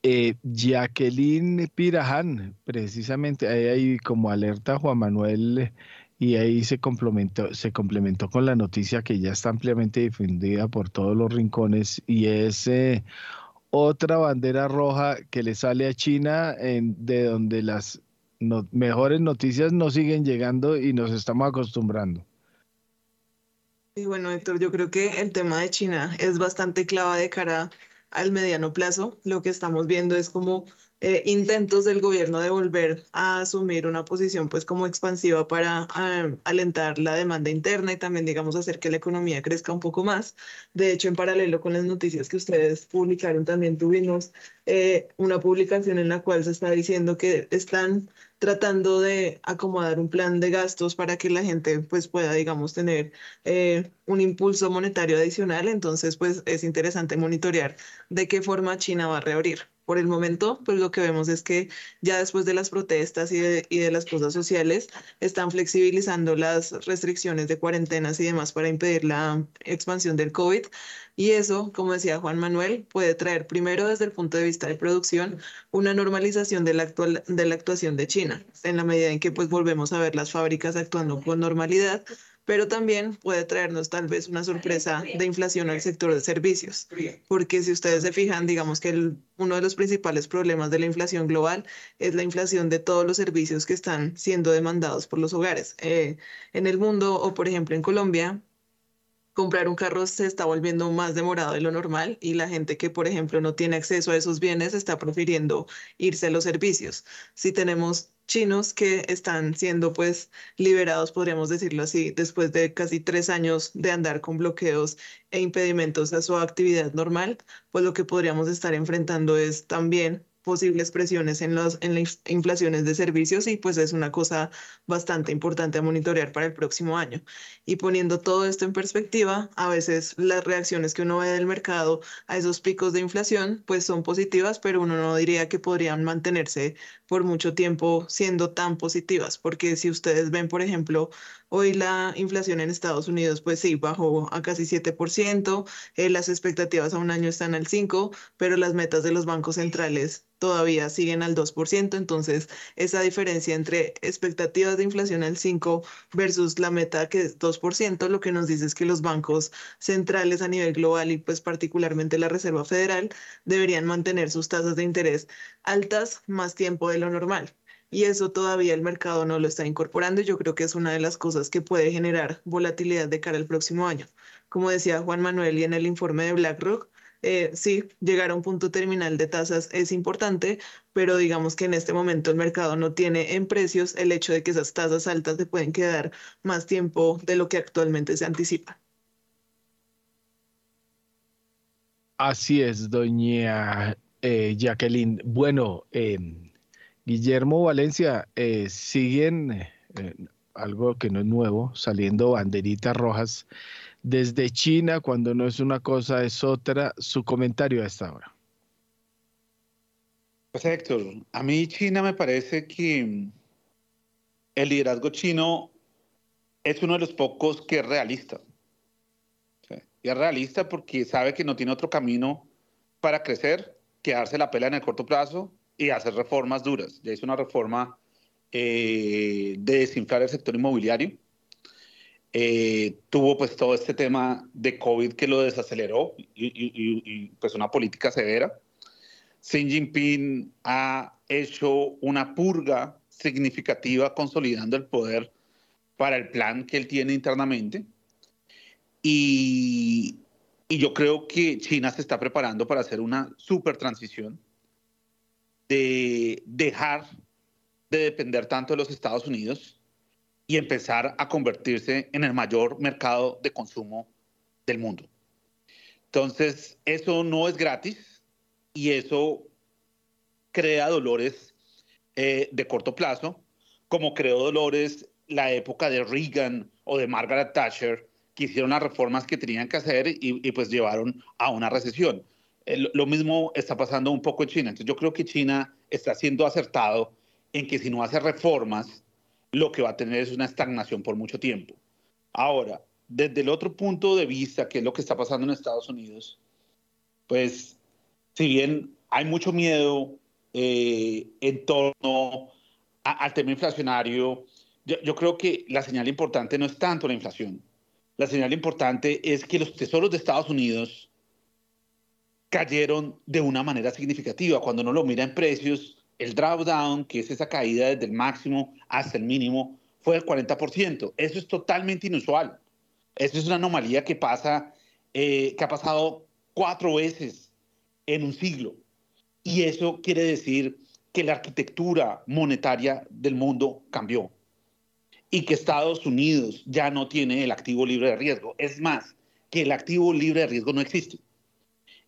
Eh, Jacqueline Piraján, precisamente ahí hay como alerta Juan Manuel y ahí se complementó, se complementó con la noticia que ya está ampliamente difundida por todos los rincones y es eh, otra bandera roja que le sale a China en, de donde las mejores noticias no siguen llegando y nos estamos acostumbrando. Y bueno, Héctor, yo creo que el tema de China es bastante clave de cara al mediano plazo. Lo que estamos viendo es como eh, intentos del gobierno de volver a asumir una posición pues como expansiva para alentar la demanda interna y también digamos hacer que la economía crezca un poco más. De hecho, en paralelo con las noticias que ustedes publicaron, también tuvimos eh, una publicación en la cual se está diciendo que están tratando de acomodar un plan de gastos para que la gente pues pueda digamos tener eh, un impulso monetario adicional. Entonces pues es interesante monitorear de qué forma China va a reabrir por el momento, pues lo que vemos es que ya después de las protestas y de, y de las cosas sociales, están flexibilizando las restricciones de cuarentenas y demás para impedir la expansión del COVID. Y eso, como decía Juan Manuel, puede traer primero desde el punto de vista de producción una normalización de la, actual, de la actuación de China, en la medida en que pues volvemos a ver las fábricas actuando con normalidad pero también puede traernos tal vez una sorpresa de inflación al sector de servicios, porque si ustedes se fijan, digamos que uno de los principales problemas de la inflación global es la inflación de todos los servicios que están siendo demandados por los hogares. Eh, en el mundo o por ejemplo en Colombia, comprar un carro se está volviendo más demorado de lo normal y la gente que, por ejemplo, no tiene acceso a esos bienes está prefiriendo irse a los servicios. Si tenemos chinos que están siendo pues liberados, podríamos decirlo así, después de casi tres años de andar con bloqueos e impedimentos a su actividad normal, pues lo que podríamos estar enfrentando es también posibles presiones en, los, en las inflaciones de servicios y pues es una cosa bastante importante a monitorear para el próximo año. Y poniendo todo esto en perspectiva, a veces las reacciones que uno ve del mercado a esos picos de inflación pues son positivas, pero uno no diría que podrían mantenerse por mucho tiempo siendo tan positivas, porque si ustedes ven, por ejemplo, hoy la inflación en Estados Unidos, pues sí, bajó a casi 7%, eh, las expectativas a un año están al 5%, pero las metas de los bancos centrales todavía siguen al 2%, entonces esa diferencia entre expectativas de inflación al 5 versus la meta que es 2%, lo que nos dice es que los bancos centrales a nivel global y pues particularmente la Reserva Federal deberían mantener sus tasas de interés altas más tiempo de lo normal. Y eso todavía el mercado no lo está incorporando y yo creo que es una de las cosas que puede generar volatilidad de cara al próximo año. Como decía Juan Manuel y en el informe de BlackRock, eh, sí, llegar a un punto terminal de tasas es importante, pero digamos que en este momento el mercado no tiene en precios el hecho de que esas tasas altas se pueden quedar más tiempo de lo que actualmente se anticipa. Así es, doña eh, Jacqueline. Bueno, em, Guillermo Valencia, eh, siguen algo que no es nuevo, saliendo banderitas rojas desde China, cuando no es una cosa, es otra. Su comentario a esta hora. Pues Héctor, a mí China me parece que el liderazgo chino es uno de los pocos que es realista. Y es realista porque sabe que no tiene otro camino para crecer que darse la pela en el corto plazo y hacer reformas duras. Ya hizo una reforma eh, de desinflar el sector inmobiliario. Eh, tuvo pues todo este tema de COVID que lo desaceleró y, pues una política severa. Xi Jinping ha hecho una purga significativa consolidando el poder para el plan que él tiene internamente. Y, y yo creo que China se está preparando para hacer una super transición de dejar de depender tanto de los Estados Unidos y empezar a convertirse en el mayor mercado de consumo del mundo. Entonces, eso no es gratis y eso crea dolores eh, de corto plazo, como creó dolores la época de Reagan o de Margaret Thatcher, que hicieron las reformas que tenían que hacer y, pues llevaron a una recesión. lo mismo está pasando un poco en China. Entonces yo creo que China está siendo acertado en que si no hace reformas, lo que va a tener es una estagnación por mucho tiempo. Ahora, desde el otro punto de vista, que es lo que está pasando en Estados Unidos, pues si bien hay mucho miedo eh, en torno al tema inflacionario, yo, creo que la señal importante no es tanto la inflación, la señal importante es que los tesoros de Estados Unidos cayeron de una manera significativa. Cuando uno lo mira en precios, el drawdown, que es esa caída desde el máximo hasta el mínimo, fue del 40%. Eso es totalmente inusual. Eso es una anomalía que pasa, eh, que ha pasado cuatro veces en un siglo. Y eso quiere decir que la arquitectura monetaria del mundo cambió y que Estados Unidos ya no tiene el activo libre de riesgo. Es más, que el activo libre de riesgo no existe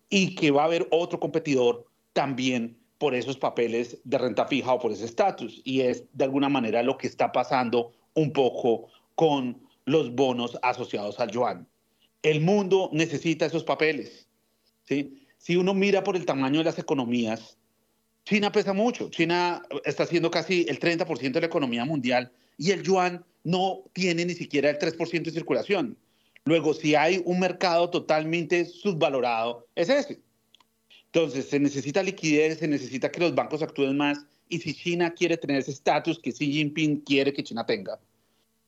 y que va a haber otro competidor también por esos papeles de renta fija o por ese estatus. Y es de alguna manera lo que está pasando un poco con los bonos asociados al yuan. El mundo necesita esos papeles. ¿sí? Si uno mira por el tamaño de las economías, China pesa mucho. China está haciendo casi el 30% de la economía mundial y el yuan no tiene ni siquiera el 3% de circulación. Luego, si hay un mercado totalmente subvalorado, es ese. Entonces, se necesita liquidez, se necesita que los bancos actúen más. Y si China quiere tener ese estatus que Xi Jinping quiere que China tenga,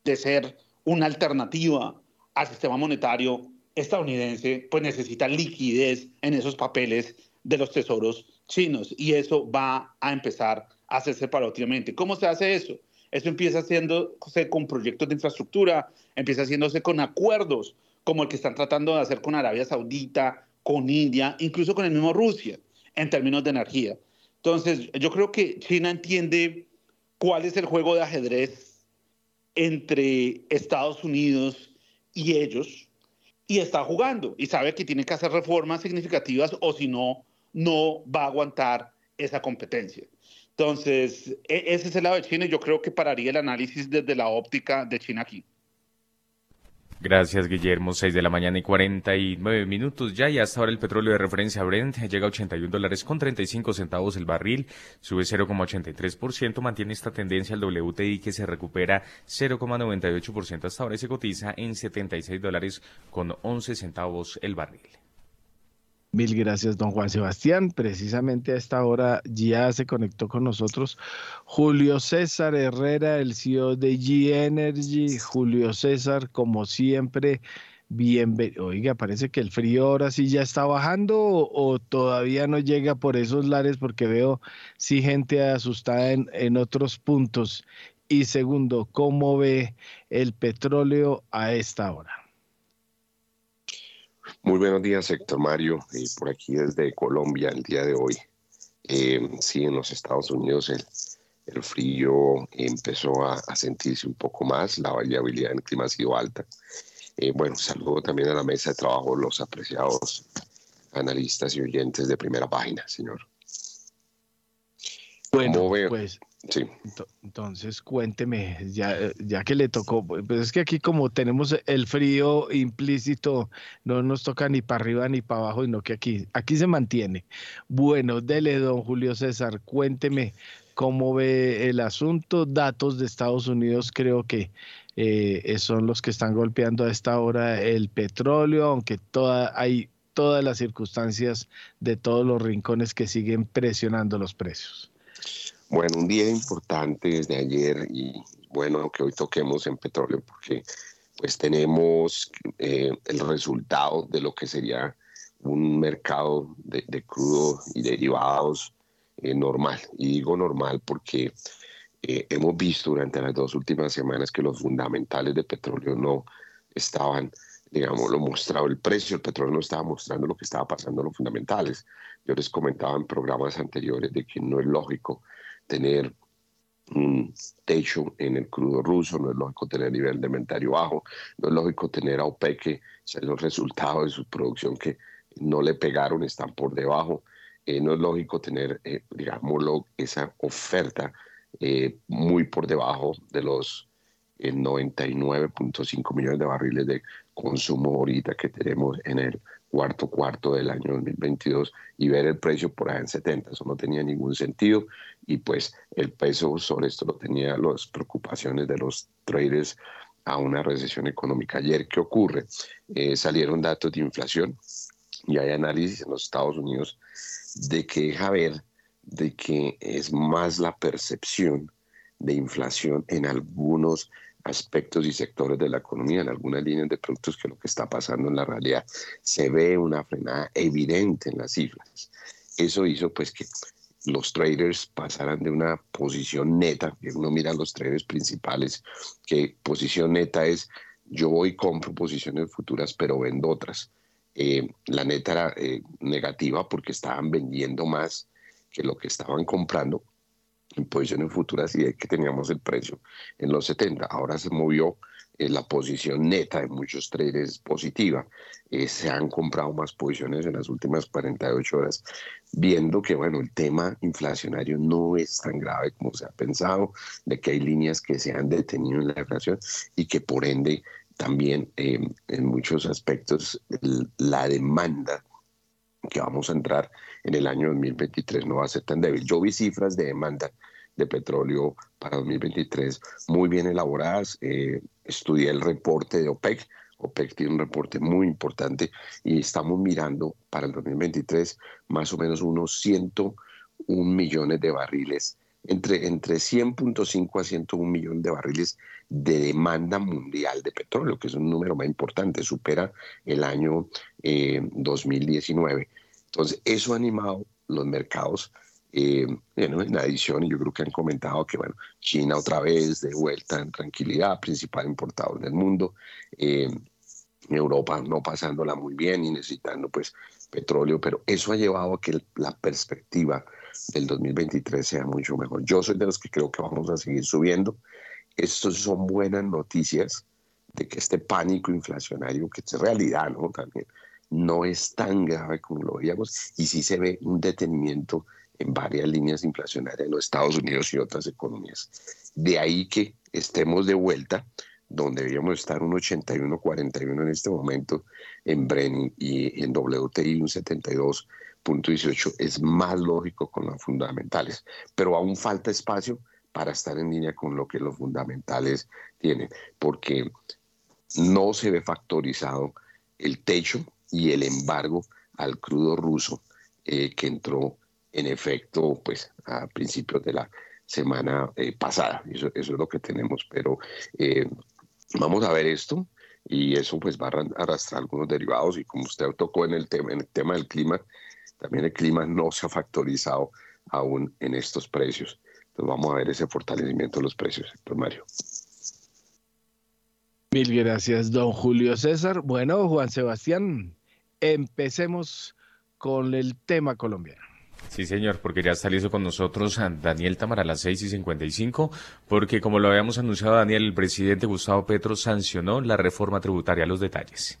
de ser una alternativa al sistema monetario estadounidense, pues necesita liquidez en esos papeles de los tesoros chinos. Y eso va a empezar a hacerse paulatinamente. ¿Cómo se hace eso? Eso empieza haciéndose con proyectos de infraestructura, empieza haciéndose con acuerdos como el que están tratando de hacer con Arabia Saudita, con India, incluso con el mismo Rusia, en términos de energía. Entonces, yo creo que China entiende cuál es el juego de ajedrez entre Estados Unidos y ellos, y está jugando, y sabe que tiene que hacer reformas significativas, o si no, no va a aguantar esa competencia. Entonces, e, ese es el lado de China y yo creo que pararía el análisis desde la óptica de China aquí. Gracias, Guillermo. 6 de la mañana y 49 minutos ya. Y hasta ahora el petróleo de referencia Brent llega a 81 dólares con 35 centavos el barril. Sube 0,83%. Mantiene esta tendencia el WTI que se recupera 0,98% hasta ahora se cotiza en 76 dólares con 11 centavos el barril. Mil gracias, don Juan Sebastián. Precisamente a esta hora ya se conectó con nosotros Julio César Herrera, el CEO de G Energy. Julio César, como siempre, bienvenido. Oiga, parece que el frío ahora sí ya está bajando o, todavía no llega por esos lares porque veo sí gente asustada en, en otros puntos. Y segundo, ¿cómo ve el petróleo a esta hora? Muy buenos días, Héctor Mario, y por aquí desde Colombia el día de hoy. Eh, sí, en los Estados Unidos el, frío empezó a, sentirse un poco más, la variabilidad en el clima ha sido alta. Eh, bueno, saludo también a la mesa de trabajo los apreciados analistas y oyentes de primera página, señor. Bueno, pues Entonces, cuénteme, ya, ya que le tocó, pues es que aquí como tenemos el frío implícito, no nos toca ni para arriba ni para abajo, sino que aquí, aquí se mantiene. Bueno, dele, don Julio César, cuénteme cómo ve el asunto. Datos de Estados Unidos creo que eh, son los que están golpeando a esta hora el petróleo, aunque toda, hay todas las circunstancias de todos los rincones que siguen presionando los precios. Bueno, un día importante desde ayer y bueno que hoy toquemos en petróleo porque pues tenemos eh, el resultado de lo que sería un mercado de, crudo y derivados eh, normal. Y digo normal porque eh, hemos visto durante las dos últimas semanas que los fundamentales de petróleo no estaban, digamos, lo mostrado el precio, el petróleo no estaba mostrando lo que estaba pasando en los fundamentales. Yo les comentaba en programas anteriores de que no es lógico tener un techo en el crudo ruso, no es lógico tener nivel de inventario bajo, no es lógico tener a OPEC que los resultados de su producción que no le pegaron, están por debajo, eh, no es lógico tener, eh, esa oferta eh, muy por debajo de los 99.5 millones de barriles de consumo ahorita que tenemos en el cuarto cuarto del año 2022 y ver el precio por ahí en 70. Eso no tenía ningún sentido y pues el peso sobre esto lo tenía las preocupaciones de los traders a una recesión económica. Ayer, ¿qué ocurre? Eh, salieron datos de inflación y hay análisis en los Estados Unidos de que deja ver de que es más la percepción de inflación en algunos aspectos y sectores de la economía, en algunas líneas de productos, que lo que está pasando en la realidad. Se ve una frenada evidente en las cifras. Eso hizo pues que los traders pasaran de una posición neta, que uno mira los traders principales, que posición neta es yo voy y compro posiciones futuras, pero vendo otras. Eh, la neta era eh, negativa porque estaban vendiendo más que lo que estaban comprando en posiciones futuras y de que teníamos el precio en los 70. Ahora se movió eh, la posición neta de muchos traders positiva. Eh, se han comprado más posiciones en las últimas 48 horas, viendo que bueno, el tema inflacionario no es tan grave como se ha pensado, de que hay líneas que se han detenido en la inflación y que por ende también eh, en muchos aspectos la demanda que vamos a entrar en el año 2023 no va a ser tan débil. Yo vi cifras de demanda de petróleo para 2023 muy bien elaboradas. Eh, estudié el reporte de OPEC. OPEC tiene un reporte muy importante y estamos mirando para el 2023 más o menos unos 101 millones de barriles, entre, entre 100.5 a 101 millones de barriles de demanda mundial de petróleo, que es un número más importante, supera el año 2019. Eh, Entonces, eso ha animado los mercados eh, en adición, yo creo que han comentado que bueno, China otra vez de vuelta en tranquilidad, principal importador del mundo, eh, Europa no pasándola muy bien y necesitando pues petróleo, pero eso ha llevado a que la perspectiva del 2023 sea mucho mejor. Yo soy de los que creo que vamos a seguir subiendo. Estas son buenas noticias de que este pánico inflacionario, que es realidad, ¿no? También no es tan grave como lo veíamos y sí se ve un detenimiento en varias líneas inflacionarias en los Estados Unidos y otras economías. De ahí que estemos de vuelta donde deberíamos estar un 81-41 en este momento en Brenning y en WTI un 72.18 es más lógico con los fundamentales, pero aún falta espacio para estar en línea con lo que los fundamentales tienen, porque no se ve factorizado el techo y el embargo al crudo ruso eh, que entró en efecto, pues a principios de la semana eh, pasada. Eso, es lo que tenemos, pero eh, vamos a ver esto y eso pues va a arrastrar algunos derivados y como usted tocó en el tema, en el tema del clima, también el clima no se ha factorizado aún en estos precios. Entonces vamos a ver ese fortalecimiento de los precios, doctor Mario. Mil gracias, don Julio César. Bueno, Juan Sebastián, empecemos con el tema colombiano. Sí, señor, porque ya está listo con nosotros Daniel Tamara a las 6 y 55, porque como lo habíamos anunciado, Daniel, el presidente Gustavo Petro sancionó la reforma tributaria. Los detalles.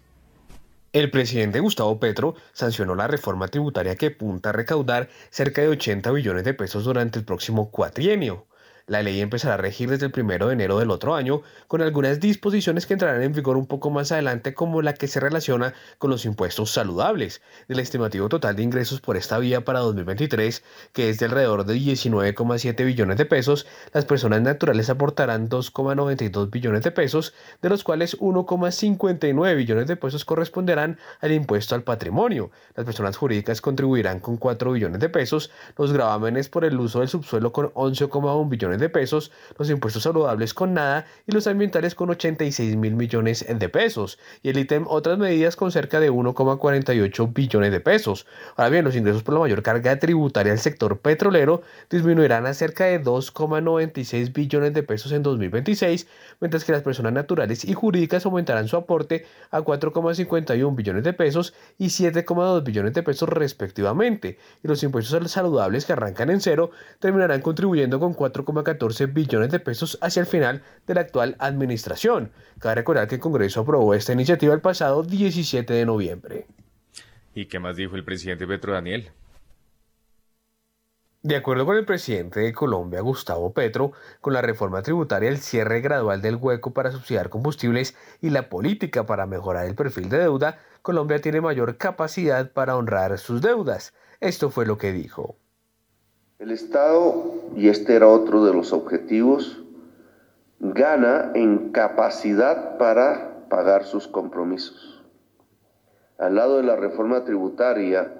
El presidente Gustavo Petro sancionó la reforma tributaria que apunta a recaudar cerca de 80 billones de pesos durante el próximo cuatrienio. La ley empezará a regir desde el primero de enero del otro año, con algunas disposiciones que entrarán en vigor un poco más adelante, como la que se relaciona con los impuestos saludables. El estimativo total de ingresos por esta vía para 2023, que es de alrededor de 19,7 billones de pesos, las personas naturales aportarán 2,92 billones de pesos, de los cuales 1,59 billones de pesos corresponderán al impuesto al patrimonio. Las personas jurídicas contribuirán con 4 billones de pesos, los gravámenes por el uso del subsuelo con 11,1 billones de pesos, los impuestos saludables con nada y los ambientales con 86 mil millones de pesos. Y el ítem otras medidas con cerca de 1,48 billones de pesos. Ahora bien, los ingresos por la mayor carga tributaria del sector petrolero disminuirán a cerca de 2,96 billones de pesos en 2026, mientras que las personas naturales y jurídicas aumentarán su aporte a 4,51 billones de pesos y 7,2 billones de pesos respectivamente. Y los impuestos saludables que arrancan en cero terminarán contribuyendo con 4,14 14 billones de pesos hacia el final de la actual administración. Cabe recordar que el Congreso aprobó esta iniciativa el pasado 17 de noviembre. ¿Y qué más dijo el presidente Petro Daniel? De acuerdo con el presidente de Colombia, Gustavo Petro, con la reforma tributaria, el cierre gradual del hueco para subsidiar combustibles y la política para mejorar el perfil de deuda, Colombia tiene mayor capacidad para honrar sus deudas. Esto fue lo que dijo. El Estado, y este era otro de los objetivos, gana en capacidad para pagar sus compromisos. Al lado de la reforma tributaria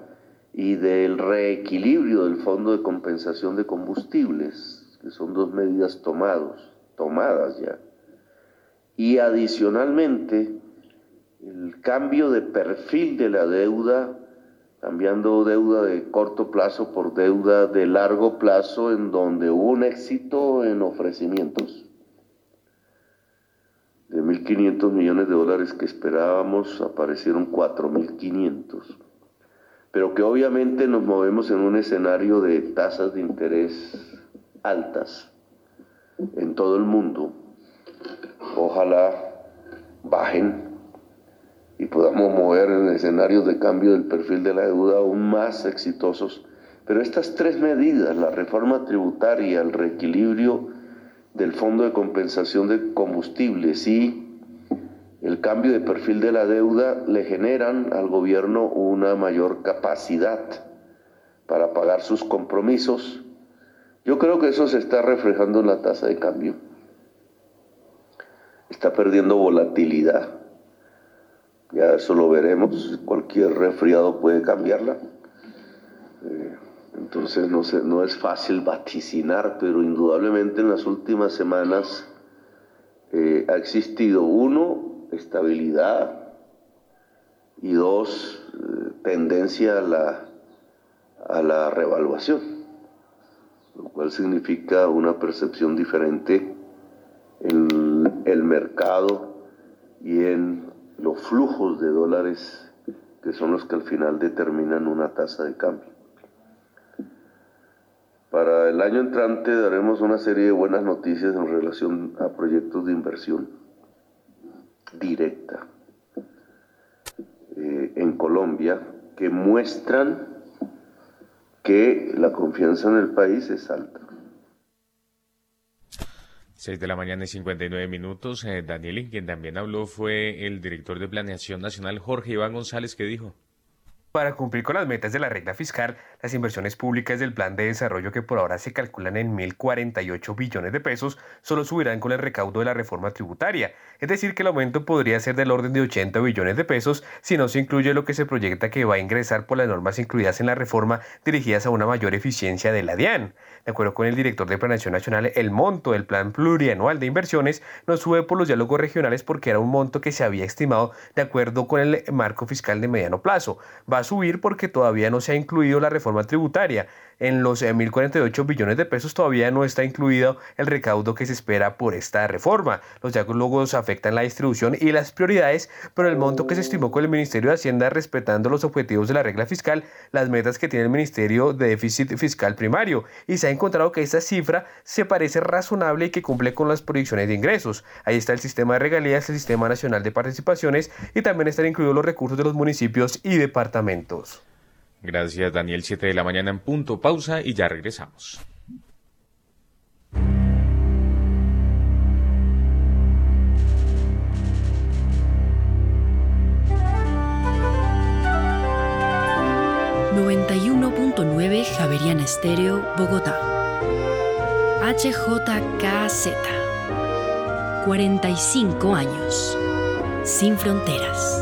y del reequilibrio del Fondo de Compensación de Combustibles, que son dos medidas tomados, tomadas ya, y adicionalmente el cambio de perfil de la deuda cambiando deuda de corto plazo por deuda de largo plazo en donde hubo un éxito en ofrecimientos de 1.500 millones de dólares que esperábamos, aparecieron 4.500, pero que obviamente nos movemos en un escenario de tasas de interés altas en todo el mundo. Ojalá bajen y podamos mover en escenarios de cambio del perfil de la deuda aún más exitosos. Pero estas tres medidas, la reforma tributaria, el reequilibrio del Fondo de Compensación de Combustibles y el cambio de perfil de la deuda, le generan al gobierno una mayor capacidad para pagar sus compromisos. Yo creo que eso se está reflejando en la tasa de cambio. Está perdiendo volatilidad ya eso lo veremos, cualquier resfriado puede cambiarla. Eh, entonces no, no es fácil vaticinar, pero indudablemente en las últimas semanas eh, ha existido, uno, estabilidad y dos, eh, tendencia a la, a la revaluación, lo cual significa una percepción diferente en el mercado y en los flujos de dólares que son los que al final determinan una tasa de cambio. Para el año entrante daremos una serie de buenas noticias en relación a proyectos de inversión directa eh, en Colombia que muestran que la confianza en el país es alta. 6 de la mañana y 59 minutos. Eh, Daniel, quien también habló, fue el director de Planeación Nacional, Jorge Iván González, que dijo. Para cumplir con las metas de la regla fiscal, las inversiones públicas del plan de desarrollo que por ahora se calculan en 1.048 billones de pesos solo subirán con el recaudo de la reforma tributaria. Es decir, que el aumento podría ser del orden de 80 billones de pesos si no se incluye lo que se proyecta que va a ingresar por las normas incluidas en la reforma dirigidas a una mayor eficiencia de la DIAN. De acuerdo con el director de Planeación Nacional, el monto del plan plurianual de inversiones no sube por los diálogos regionales porque era un monto que se había estimado de acuerdo con el marco fiscal de mediano plazo. A subir porque todavía no se ha incluido la reforma tributaria. En los 1.048 billones de pesos todavía no está incluido el recaudo que se espera por esta reforma. Los diálogos afectan la distribución y las prioridades, pero el monto que se estimó con el Ministerio de Hacienda respetando los objetivos de la regla fiscal, las metas que tiene el Ministerio de Déficit Fiscal Primario, y se ha encontrado que esta cifra se parece razonable y que cumple con las proyecciones de ingresos. Ahí está el sistema de regalías, el sistema nacional de participaciones y también están incluidos los recursos de los municipios y departamentos. Gracias, Daniel. 7 de la mañana en punto. Pausa y ya regresamos. ...91.9 Javeriana Estéreo, Bogotá. HJKZ. 45 años. Sin fronteras.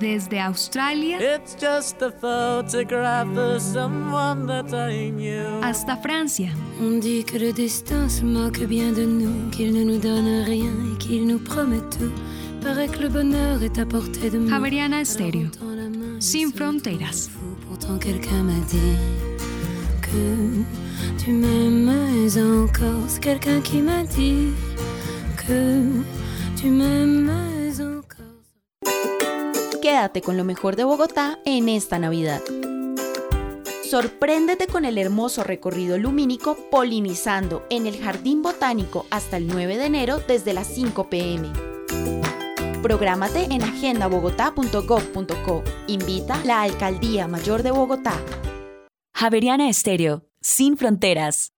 Desde Australia hasta Francia. On dit que le destin se moque bien de nous, qu'il ne nous donne rien et qu'il nous promet tout. Paraît que le bonheur est à portée de main. Javeriana Estéreo. Sin fronteras. Pourtant quelqu'un m'a dit que tu m'aimes encore. C'est quelqu'un qui m'a dit que tu m'aimes Quédate con lo mejor de Bogotá en esta Navidad. Sorpréndete con el hermoso recorrido lumínico polinizando en el Jardín Botánico hasta el 9 de enero desde las 5 pm. Prográmate en agendabogotá.gov.co. Invita la Alcaldía Mayor de Bogotá. Javeriana Estéreo, sin fronteras.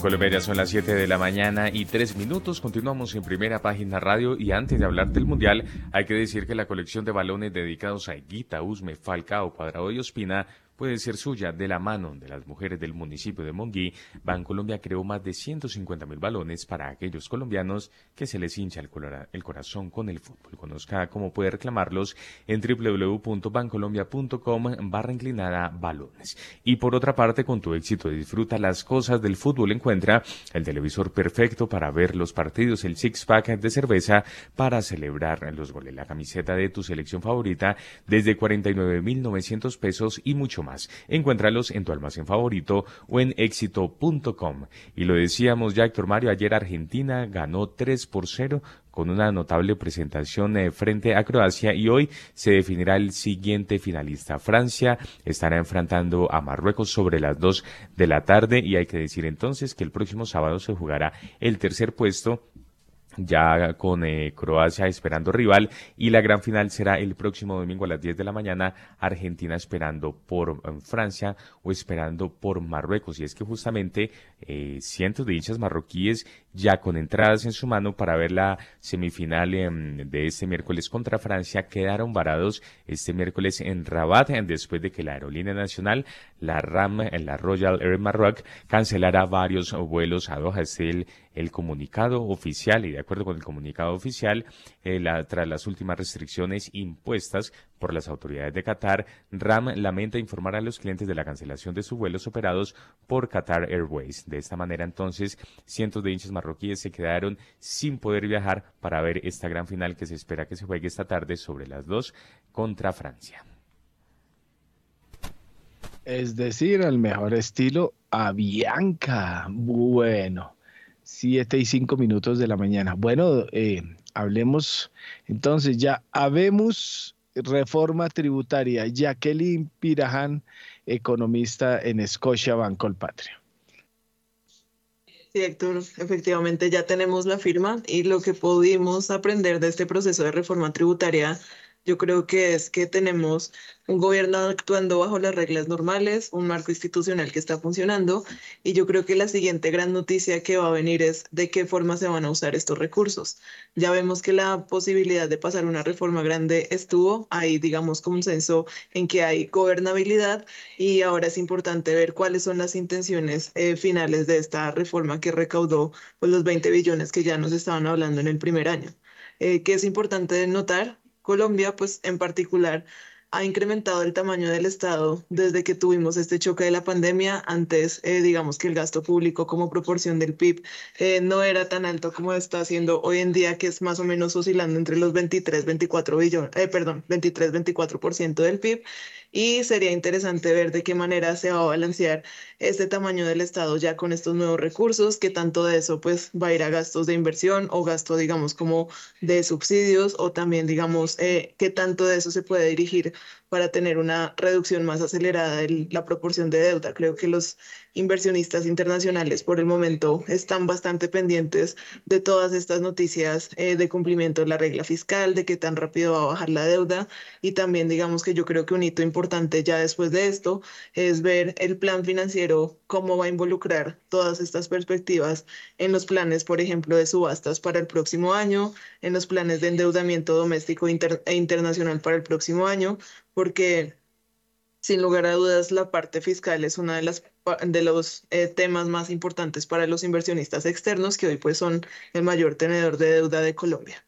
Colombia ya son las 7 de la mañana y 3 minutos. Continuamos en primera página radio y antes de hablar del Mundial, hay que decir que la colección de balones dedicados a Guita, Usme, Falcao, Cuadrado y Ospina puede ser suya de la mano de las mujeres del municipio de Monguí. Bancolombia creó más de 150 mil balones para aquellos colombianos que se les hincha el, corazón con el fútbol. Conozca cómo puede reclamarlos en www.bancolombia.com barra inclinada balones. Y por otra parte, con tu éxito disfruta las cosas del fútbol. Encuentra el televisor perfecto para ver los partidos, el six pack de cerveza para celebrar los goles, la camiseta de tu selección favorita desde 49.900 pesos y mucho más Encuéntralos en tu almacén favorito o en éxito.com. Y lo decíamos ya, Héctor Mario, ayer Argentina ganó 3 por 0 con una notable presentación eh, frente a Croacia y hoy se definirá el siguiente finalista. Francia estará enfrentando a Marruecos sobre las 2 de la tarde y hay que decir entonces que el próximo sábado se jugará el tercer puesto ya con eh, Croacia esperando rival y la gran final será el próximo domingo a las 10 de la mañana, Argentina esperando por eh, Francia o esperando por Marruecos. Y es que justamente eh, cientos de hinchas marroquíes ya con entradas en su mano para ver la semifinal em, de este miércoles contra Francia quedaron varados este miércoles en Rabat después de que la aerolínea nacional, la RAM, la Royal Air Maroc, cancelara varios vuelos a Doha. Este el comunicado oficial y de acuerdo con el comunicado oficial, eh, tras las últimas restricciones impuestas por las autoridades de Qatar, RAM lamenta informar a los clientes de la cancelación de sus vuelos operados por Qatar Airways. De esta manera, entonces, cientos de hinchas marroquíes se quedaron sin poder viajar para ver esta gran final que se espera que se juegue esta tarde sobre las dos contra Francia. Es decir, al mejor estilo Avianca. Bueno, 7 y 5 minutos de la mañana. Bueno, eh, hablemos entonces ya, habemos reforma tributaria. Jacqueline Pirajan, economista en Scotia Banco El Patrio. Sí, Héctor, efectivamente ya tenemos la firma y lo que pudimos aprender de este proceso de reforma tributaria yo creo que es que tenemos un gobierno actuando bajo las reglas normales, un marco institucional que está funcionando y yo creo que la siguiente gran noticia que va a venir es de qué forma se van a usar estos recursos. Ya vemos que la posibilidad de pasar una reforma grande estuvo, hay digamos consenso en que hay gobernabilidad y ahora es importante ver cuáles son las intenciones eh, finales de esta reforma que recaudó pues, los 20 billones que ya nos estaban hablando en el primer año. Eh, que es importante notar Colombia, pues en particular, ha incrementado el tamaño del Estado desde que tuvimos este choque de la pandemia. Antes, eh, digamos que el gasto público como proporción del PIB eh, no era tan alto como está haciendo hoy en día, que es más o menos oscilando entre los 23, 24 billones, eh, perdón, 23, 24% del PIB y sería interesante ver de qué manera se va a balancear este tamaño del Estado ya con estos nuevos recursos, que tanto de eso pues va a ir a gastos de inversión o gasto digamos como de subsidios o también digamos eh, qué tanto de eso se puede dirigir para tener una reducción más acelerada de la proporción de deuda. Creo que los inversionistas internacionales por el momento están bastante pendientes de todas estas noticias eh, de cumplimiento de la regla fiscal, de qué tan rápido va a bajar la deuda. Y también digamos que yo creo que un hito importante ya después de esto es ver el plan financiero, cómo va a involucrar todas estas perspectivas en los planes, por ejemplo, de subastas para el próximo año, en los planes de endeudamiento doméstico e internacional para el próximo año, porque sin lugar a dudas la parte fiscal es uno de, las, de los eh, temas más importantes para los inversionistas externos que hoy pues son el mayor tenedor de deuda de Colombia.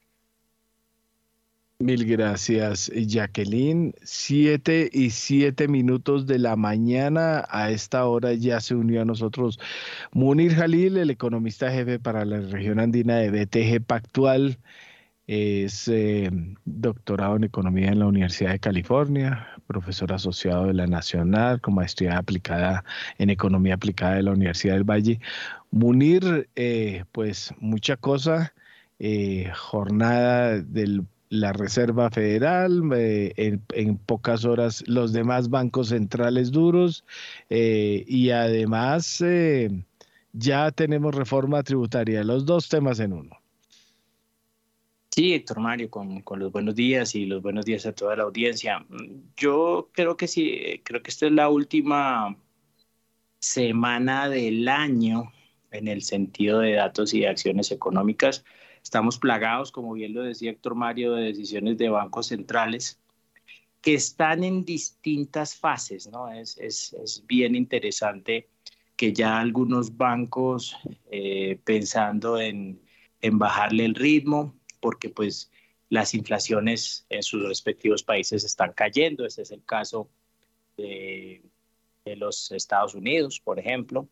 Mil gracias, Jacqueline. Siete y siete minutos de la mañana. A esta hora ya se unió a nosotros Munir Jalil, el economista jefe para la región andina de BTG Pactual. Es eh, doctorado en economía en la Universidad de California, profesor asociado de la Nacional, con maestría aplicada en Economía Aplicada de la Universidad del Valle. Munir, eh, pues mucha cosa, eh, jornada de la Reserva Federal, eh, en, pocas horas los demás bancos centrales duros y además ya tenemos reforma tributaria, los dos temas en uno. Sí, Héctor Mario, con, los buenos días y los buenos días a toda la audiencia. Yo creo que sí, creo que esta es la última semana del año en el sentido de datos y de acciones económicas. Estamos plagados, como bien lo decía Héctor Mario, de decisiones de bancos centrales que están en distintas fases, ¿no? Es, es, bien interesante que ya algunos bancos, eh, pensando en, en bajarle el ritmo, porque pues las inflaciones en sus respectivos países están cayendo. Este es el caso de, los Estados Unidos, por ejemplo.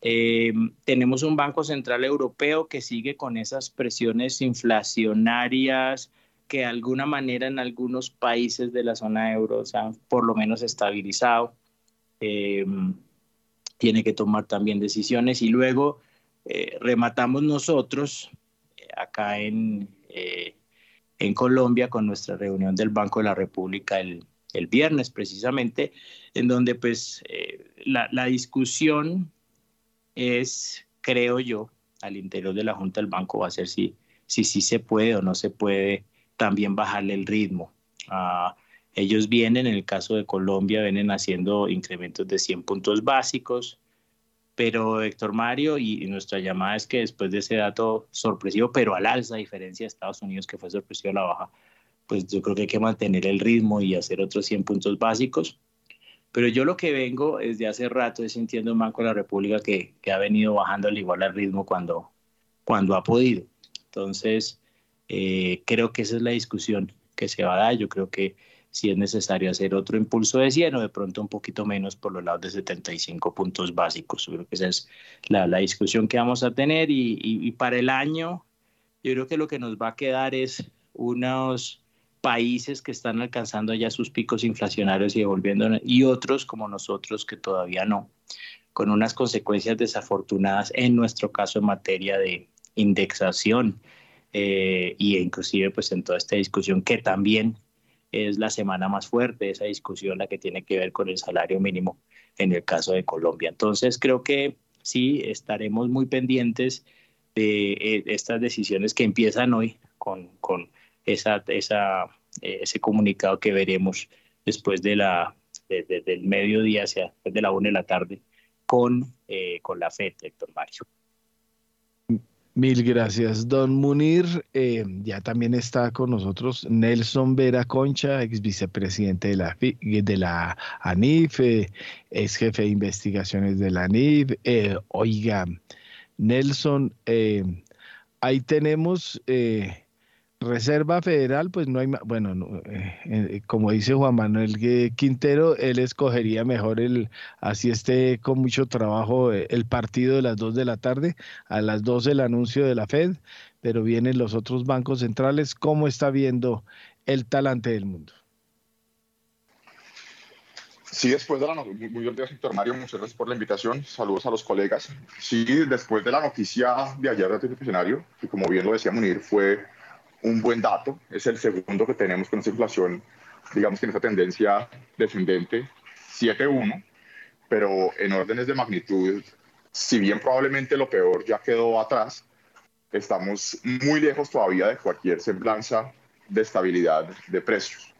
Eh, tenemos un Banco Central Europeo que sigue con esas presiones inflacionarias que de alguna manera en algunos países de la zona euro se han por lo menos estabilizado. Eh, tiene que tomar también decisiones y luego eh, rematamos nosotros acá en, eh, en Colombia con nuestra reunión del Banco de la República el, el viernes precisamente, en donde pues eh, la, la, discusión es, creo yo, al interior de la Junta del Banco va a ser si sí si, se puede o no se puede también bajarle el ritmo. Ah, ellos vienen, en el caso de Colombia, vienen haciendo incrementos de 100 puntos básicos, pero Héctor Mario, y, nuestra llamada es que después de ese dato sorpresivo, pero al alza, a diferencia de Estados Unidos, que fue sorpresivo a la baja, pues yo creo que hay que mantener el ritmo y hacer otros 100 puntos básicos. Pero yo lo que vengo desde hace rato es sintiendo un Banco de la República que, que ha venido bajando al igual al ritmo cuando, cuando ha podido. Entonces, eh, creo que esa es la discusión que se va a dar. Yo creo que si es necesario hacer otro impulso de 100 o de pronto un poquito menos por los lados de 75 puntos básicos. Yo creo que esa es la, la discusión que vamos a tener y, y, para el año yo creo que lo que nos va a quedar es unos países que están alcanzando ya sus picos inflacionarios y devolviendo y otros como nosotros que todavía no, con unas consecuencias desafortunadas en nuestro caso en materia de indexación eh, y inclusive pues en toda esta discusión que también es la semana más fuerte, esa discusión la que tiene que ver con el salario mínimo en el caso de Colombia. Entonces creo que sí, estaremos muy pendientes de eh, estas decisiones que empiezan hoy con, con esa, esa, eh, ese comunicado que veremos después de la, del mediodía hacia de la una de la tarde con, eh, con la FED, Héctor Mario. Mil gracias, don Munir. Eh, ya también está con nosotros Nelson Vera Concha, ex vicepresidente de la, de la ANIF, eh, ex jefe de investigaciones de la ANIF. Eh, oiga, Nelson, ahí tenemos Reserva Federal, pues no hay, bueno, eh, eh, como dice Juan Manuel Quintero, él escogería mejor el, así esté con mucho trabajo, eh, el partido de las 2 de la tarde, a las 12 el anuncio de la Fed, pero vienen los otros bancos centrales. ¿Cómo está viendo el talante del mundo? Sí, después de la muy días, Víctor Mario, muchas gracias por la invitación. Saludos a los colegas. Sí, después de la noticia de ayer del funcionario, que como bien lo decía Munir, fue un buen dato, es el segundo que tenemos con esa inflación, digamos que en esa tendencia descendente, 7.1, pero en órdenes de magnitud, si bien probablemente lo peor ya quedó atrás, estamos muy lejos todavía de cualquier semblanza de estabilidad de precios.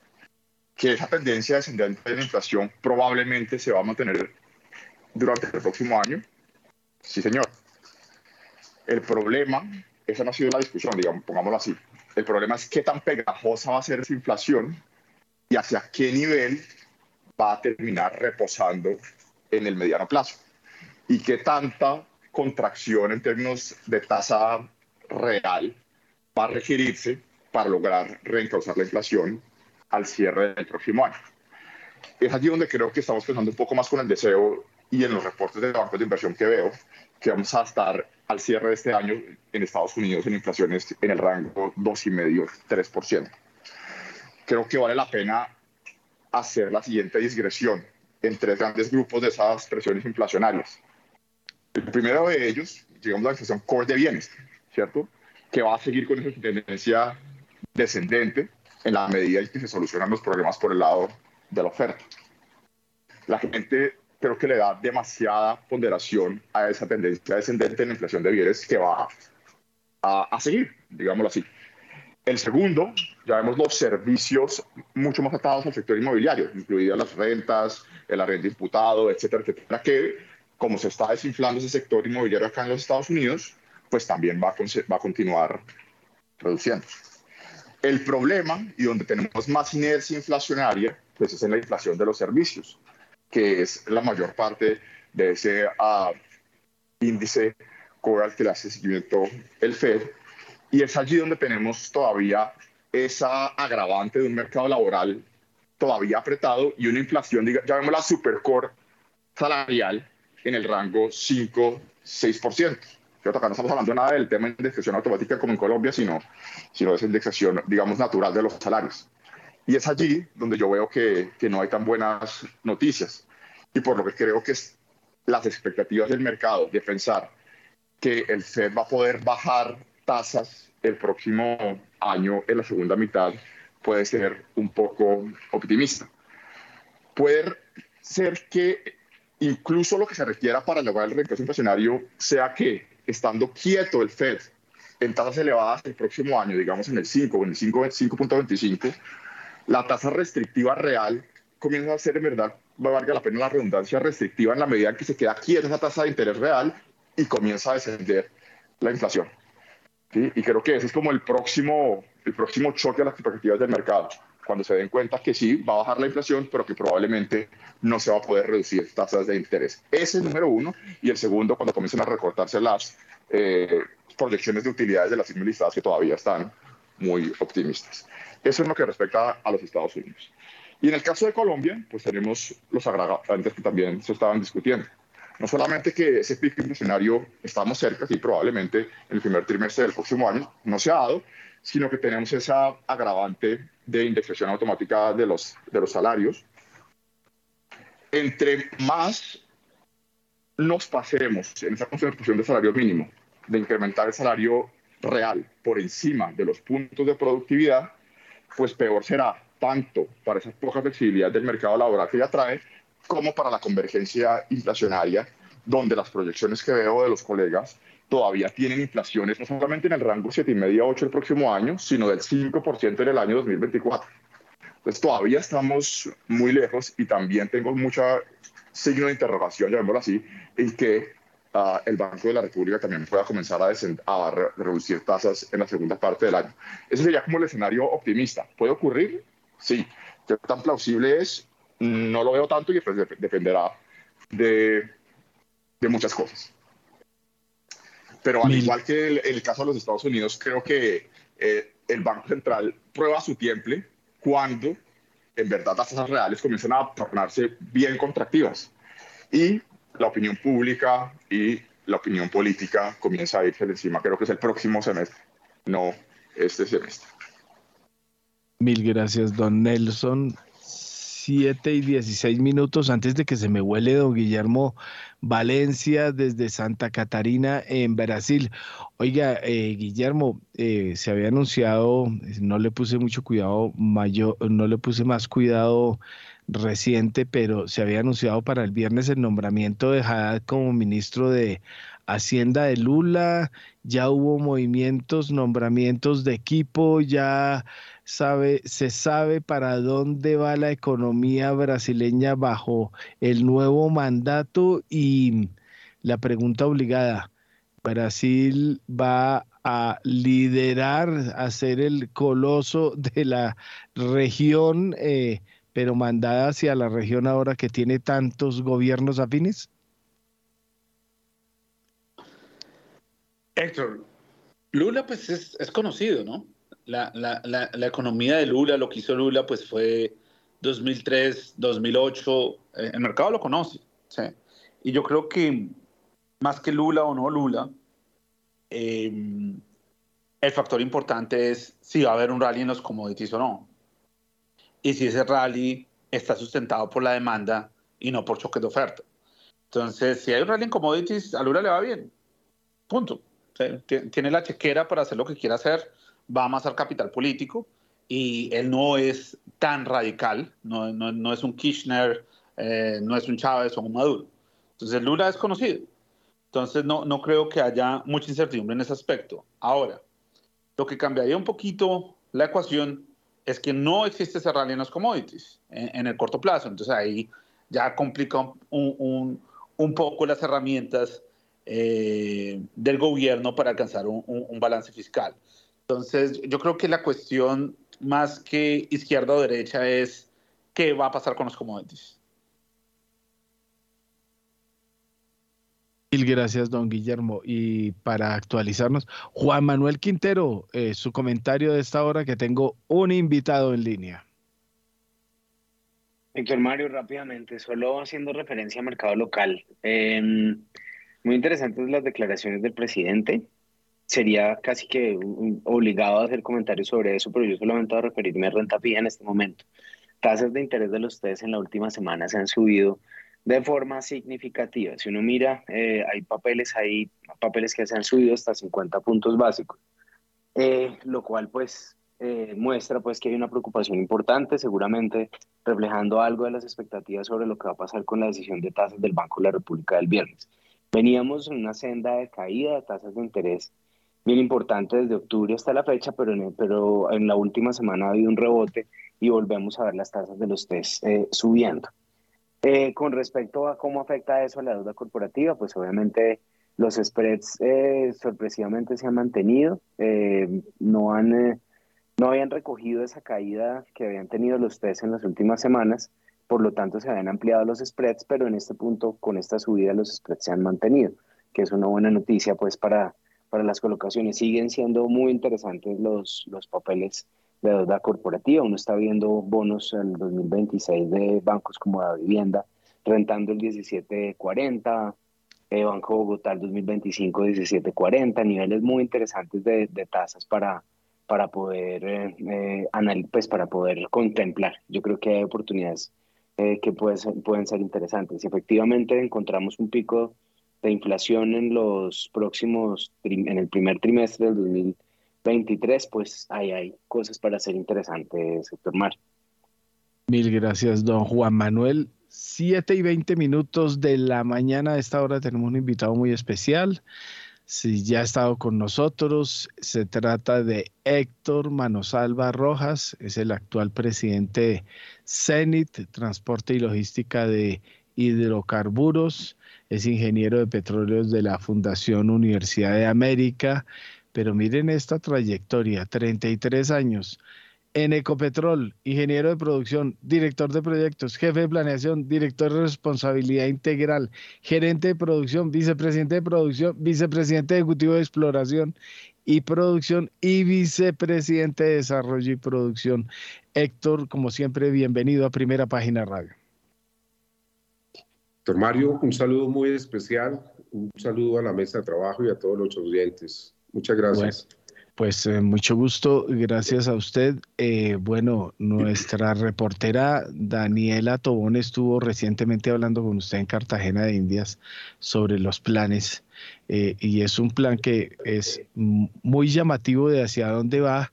Que esa tendencia descendente de la inflación probablemente se va a mantener durante el próximo año. Sí, señor. El problema, esa no ha sido la discusión, digamos, pongámoslo así. El problema es qué tan pegajosa va a ser esa inflación y hacia qué nivel va a terminar reposando en el mediano plazo. Y qué tanta contracción en términos de tasa real va a requerirse para lograr reencauzar la inflación al cierre del próximo año. Es allí donde creo que estamos pensando un poco más con el deseo y en los reportes de bancos de inversión que veo, que vamos a estar al cierre de este año en Estados Unidos en inflaciones en el rango 2,5-3%. Creo que vale la pena hacer la siguiente digresión en tres grandes grupos de esas presiones inflacionarias. El primero de ellos, digamos la inflación core de bienes, ¿cierto? Que va a seguir con esa tendencia descendente en la medida en que se solucionan los problemas por el lado de la oferta. La gente creo que le da demasiada ponderación a esa tendencia descendente en la inflación de bienes que va a, a seguir, digámoslo así. El segundo, ya vemos los servicios mucho más atados al sector inmobiliario, incluidas las rentas, el arrendo imputado, etcétera, etcétera, que como se está desinflando ese sector inmobiliario acá en los Estados Unidos, pues también va a, va a continuar reduciendo. El problema, y donde tenemos más inercia inflacionaria, pues es en la inflación de los servicios, que es la mayor parte de ese uh, índice core que le hace seguimiento el FED, y es allí donde tenemos todavía esa agravante de un mercado laboral todavía apretado y una inflación, ya vemos la supercore salarial en el rango 5-6%. Acá no estamos hablando nada del tema de indexación automática como en Colombia, sino, sino de esa indexación, digamos, natural de los salarios. Y es allí donde yo veo que, que no hay tan buenas noticias. Y por lo que creo que es las expectativas del mercado de pensar que el Fed va a poder bajar tasas el próximo año en la segunda mitad puede ser un poco optimista. Puede ser que incluso lo que se requiera para lograr el reemplazo inflacionario sea que, estando quieto el Fed en tasas elevadas el próximo año, digamos en el 5 o en el 5.25, la tasa restrictiva real comienza a ser en verdad, valga la pena la redundancia, restrictiva en la medida en que se queda quieta esa tasa de interés real y comienza a descender la inflación. Y creo que ese es como el próximo, el próximo choque a las expectativas del mercado, cuando se den cuenta que sí, va a bajar la inflación, pero que probablemente no se va a poder reducir tasas de interés. Ese es el número uno. Y el segundo, cuando comiencen a recortarse las eh, proyecciones de utilidades de las listadas que todavía están muy optimistas. Eso es lo que respecta a los Estados Unidos. Y en el caso de Colombia, pues tenemos los agravantes que también se estaban discutiendo. No solamente que ese pico inflacionario estamos cerca, y probablemente en el primer trimestre del próximo año no se ha dado, sino que tenemos esa agravante de indexación automática de los, de los salarios. Entre más nos pasemos en esa concentración de salario mínimo, de incrementar el salario real por encima de los puntos de productividad, pues peor será tanto para esa poca flexibilidad del mercado laboral que ya trae, como para la convergencia inflacionaria, donde las proyecciones que veo de los colegas todavía tienen inflaciones no solamente en el rango 7,5-8 el próximo año, sino del 5% en el año 2024. Entonces todavía estamos muy lejos y también tengo mucha signo de interrogación, llamémoslo así, en que uh, el Banco de la República también pueda comenzar a, a re reducir tasas en la segunda parte del año. Ese sería como el escenario optimista. ¿Puede ocurrir? Sí. ¿Qué tan plausible es? no lo veo tanto y después dependerá de, de, muchas cosas. Pero al igual que el, el, caso de los Estados Unidos, creo que eh, el Banco Central prueba su tiempo cuando en verdad las tasas reales comienzan a tornarse bien contractivas. Y la opinión pública y la opinión política comienza a irse de encima. Creo que es el próximo semestre, no este semestre. Mil gracias, don Nelson. 7 y 16 minutos antes de que se me huele don Guillermo Valencia desde Santa Catarina en Brasil. Oiga, eh, Guillermo, eh, se había anunciado, no le puse mucho cuidado, mayor, no le puse más cuidado reciente, pero se había anunciado para el viernes el nombramiento de Haddad como ministro de Hacienda de Lula, ya hubo movimientos, nombramientos de equipo, ya sabe, se sabe para dónde va la economía brasileña bajo el nuevo mandato y la pregunta obligada, ¿Brasil va a liderar, a ser el coloso de la región, eh, pero mandada hacia la región ahora que tiene tantos gobiernos afines? Héctor, Lula pues es, conocido, ¿no? La, la, la, la, economía de Lula, lo que hizo Lula pues fue 2003, 2008, eh, el mercado lo conoce, ¿sí? Y yo creo que más que Lula o no Lula, eh, el factor importante es si va a haber un rally en los commodities o no. Y si ese rally está sustentado por la demanda y no por choque de oferta. Entonces, si hay un rally en commodities, a Lula le va bien. Punto. Tiene la chequera para hacer lo que quiera hacer, va a amasar capital político y él no es tan radical, no, no, no es un Kirchner, eh, no es un Chávez o un Maduro. Entonces, Lula es conocido. Entonces, no, no creo que haya mucha incertidumbre en ese aspecto. Ahora, lo que cambiaría un poquito la ecuación es que no existe ese en los commodities en, el corto plazo. Entonces, ahí ya complica un, poco las herramientas eh, del gobierno para alcanzar un, balance fiscal. Entonces, yo creo que la cuestión más que izquierda o derecha es qué va a pasar con los commodities. Gracias, don Guillermo. Y para actualizarnos, Juan Manuel Quintero, eh, su comentario de esta hora que tengo un invitado en línea. Héctor Mario, rápidamente, solo haciendo referencia a mercado local. Em, muy interesantes las declaraciones del presidente. Sería casi que obligado a hacer comentarios sobre eso, pero yo solamente voy a referirme a renta fija en este momento. Tasas de interés de los TES en la última semana se han subido de forma significativa. Si uno mira, eh, hay papeles, hay papeles que se han subido hasta 50 puntos básicos, eh, lo cual pues eh, muestra pues que hay una preocupación importante, seguramente reflejando algo de las expectativas sobre lo que va a pasar con la decisión de tasas del Banco de la República del viernes. Veníamos en una senda de caída de tasas de interés bien importante desde octubre hasta la fecha, pero en, pero en la última semana ha habido un rebote y volvemos a ver las tasas de los test eh, subiendo. Eh, con respecto a cómo afecta eso a la deuda corporativa, pues obviamente los spreads eh, sorpresivamente se han mantenido, no, han, no habían recogido esa caída que habían tenido los test en las últimas semanas, por lo tanto se habían ampliado los spreads, pero en este punto, con esta subida, los spreads se han mantenido, que es una buena noticia pues para, para las colocaciones. Siguen siendo muy interesantes los, los papeles de deuda corporativa. Uno está viendo bonos en 2026 de bancos como la vivienda rentando el 1740, eh, Banco Bogotá el 2025 1740, niveles muy interesantes de, tasas para, para poder eh, eh pues para poder contemplar. Yo creo que hay oportunidades eh, que pueden pueden ser interesantes. Y efectivamente encontramos un pico de inflación en los próximos, en el primer trimestre del 2023, pues hay cosas para hacer interesantes, sector Mar. Mil gracias, don Juan Manuel. Siete y veinte minutos de la mañana a esta hora tenemos un invitado muy especial. Si ya ha estado con nosotros, se trata de Héctor Manosalva Rojas, es el actual presidente de CENIT, Transporte y Logística de Hidrocarburos, es ingeniero de petróleos de la Fundación Universidad de América, pero miren esta trayectoria, 33 años, en Ecopetrol, ingeniero de producción, director de proyectos, jefe de planeación, director de responsabilidad integral, gerente de producción, vicepresidente de producción, vicepresidente ejecutivo de exploración y producción y vicepresidente de desarrollo y producción. Héctor, como siempre, bienvenido a Primera Página Radio. Doctor Mario, un saludo muy especial, un saludo a la mesa de trabajo y a todos los oyentes. Muchas gracias. Pues eh, mucho gusto, gracias a usted. Eh, bueno, nuestra reportera Daniela Tobón estuvo recientemente hablando con usted en Cartagena de Indias sobre los planes eh, y es un plan que es muy llamativo de hacia dónde va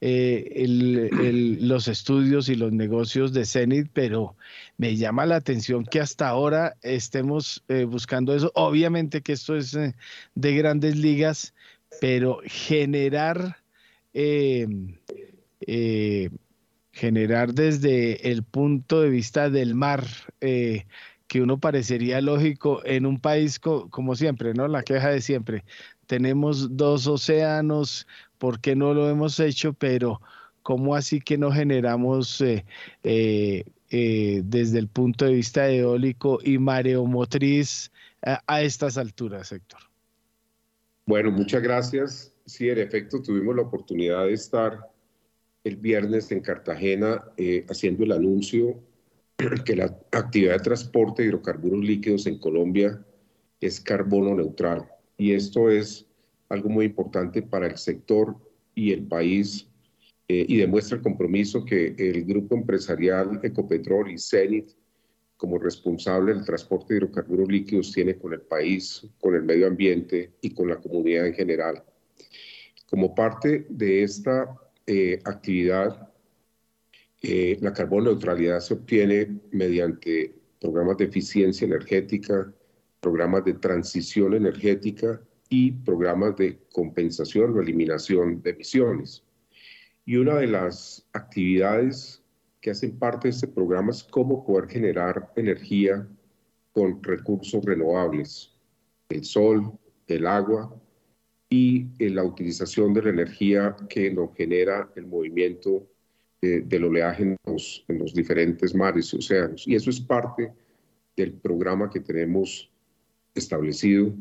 los estudios y los negocios de CENIT, pero me llama la atención que hasta ahora estemos buscando eso. Obviamente que esto es de grandes ligas pero generar, eh, eh, generar desde el punto de vista del mar, eh, que uno parecería lógico en un país como siempre, ¿no? La queja de siempre. Tenemos dos océanos, ¿por qué no lo hemos hecho? Pero ¿cómo así que no generamos desde el punto de vista eólico y mareomotriz a estas alturas, Héctor? Bueno, muchas gracias. Sí, en efecto, tuvimos la oportunidad de estar el viernes en Cartagena eh, haciendo el anuncio que la actividad de transporte de hidrocarburos líquidos en Colombia es carbono neutral. Y esto es algo muy importante para el sector y el país eh, y demuestra el compromiso que el grupo empresarial Ecopetrol y Zenit, como responsable del transporte de hidrocarburos líquidos, tiene con el país, con el medio ambiente y con la comunidad en general. Como parte de esta eh, actividad, eh, la carbono neutralidad se obtiene mediante programas de eficiencia energética, programas de transición energética y programas de compensación o eliminación de emisiones. Y una de las actividades que hacen parte de este programa es cómo poder generar energía con recursos renovables, el sol, el agua y eh, la utilización de la energía que nos genera el movimiento del oleaje en los, en los diferentes mares y océanos. Y eso es parte del programa que tenemos establecido.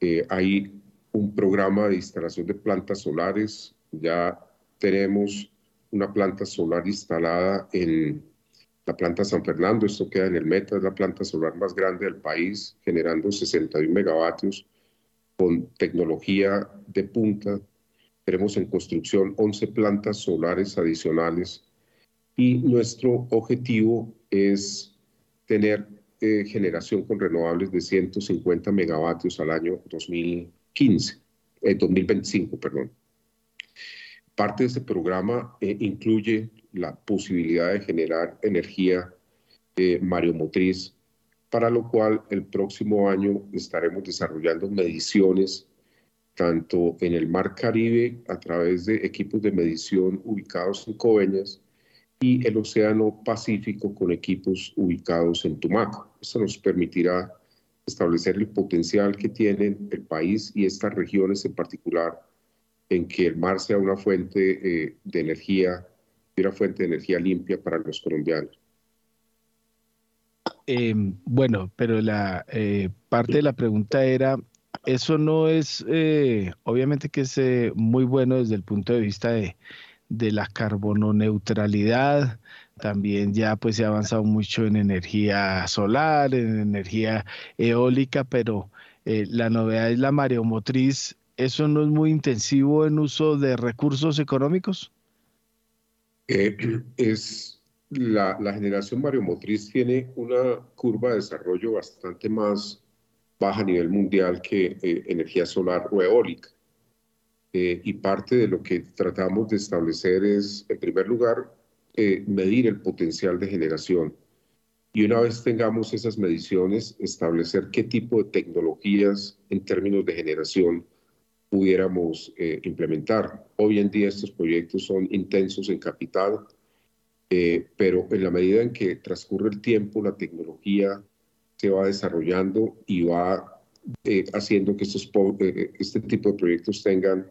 Eh, hay un programa de instalación de plantas solares. Ya tenemos una planta solar instalada en la planta San Fernando. Esto queda en el Meta, es la planta solar más grande del país, generando 61 megavatios con tecnología de punta. Tenemos en construcción 11 plantas solares adicionales y nuestro objetivo es tener eh, generación con renovables de 150 megavatios al año 2015, 2025, eh, perdón. Parte de este programa eh, incluye la posibilidad de generar energía mareomotriz, para lo cual el próximo año estaremos desarrollando mediciones tanto en el Mar Caribe a través de equipos de medición ubicados en Coveñas y el Océano Pacífico con equipos ubicados en Tumaco. Esto nos permitirá establecer el potencial que tienen el país y estas regiones en particular en que el mar sea una fuente eh, de energía, una fuente de energía limpia para los colombianos. Em, bueno, pero la eh, parte de la pregunta era, eso no es, eh, obviamente que es muy bueno desde el punto de vista de, de la carbononeutralidad. También ya pues se ha avanzado mucho en energía solar, en energía eólica, pero la novedad es la mareomotriz. ¿Eso no es muy intensivo en uso de recursos económicos? Eh, es la, la, generación mareomotriz tiene una curva de desarrollo bastante más baja a nivel mundial que eh, energía solar o eólica. Eh, y parte de lo que tratamos de establecer es, en primer lugar, eh, medir el potencial de generación. Y una vez tengamos esas mediciones, establecer qué tipo de tecnologías en términos de generación pudiéramos eh, implementar. Hoy en día estos proyectos son intensos en capital, pero en la medida en que transcurre el tiempo, la tecnología se va desarrollando y va haciendo que estos, este tipo de proyectos tengan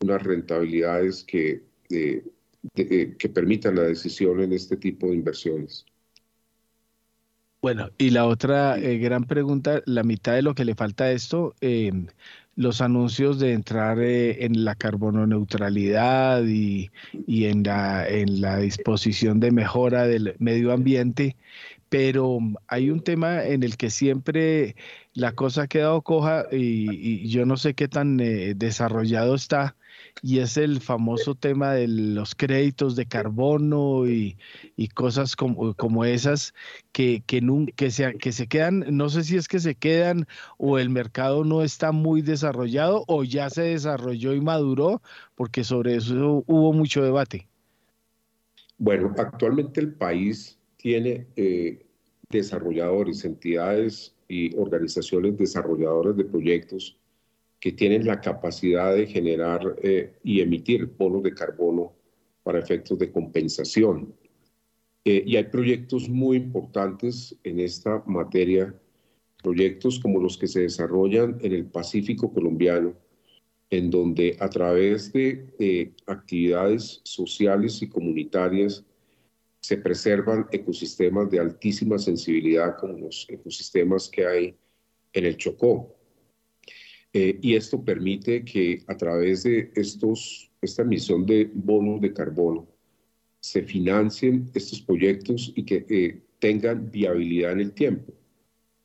unas rentabilidades que, eh, que permitan la decisión en este tipo de inversiones. Bueno, y la otra eh, gran pregunta, la mitad de lo que le falta a esto, eh, los anuncios de entrar en la carbono neutralidad y, y, en, la, en la disposición de mejora del medio ambiente, pero hay un tema en el que siempre la cosa ha quedado coja y, yo no sé qué tan desarrollado está, y es el famoso tema de los créditos de carbono y, cosas como, como esas que, que, que, se, que se quedan, no sé si es que se quedan o el mercado no está muy desarrollado o ya se desarrolló y maduró, porque sobre eso hubo mucho debate. Bueno, actualmente el país tiene eh, desarrolladores, entidades y organizaciones desarrolladoras de proyectos que tienen la capacidad de generar eh, y emitir bonos de carbono para efectos de compensación. Eh, y hay proyectos muy importantes en esta materia, proyectos como los que se desarrollan en el Pacífico colombiano, en donde a través de actividades sociales y comunitarias se preservan ecosistemas de altísima sensibilidad como los ecosistemas que hay en el Chocó, eh, y esto permite que a través de estos, esta emisión de bonos de carbono se financien estos proyectos y que eh, tengan viabilidad en el tiempo.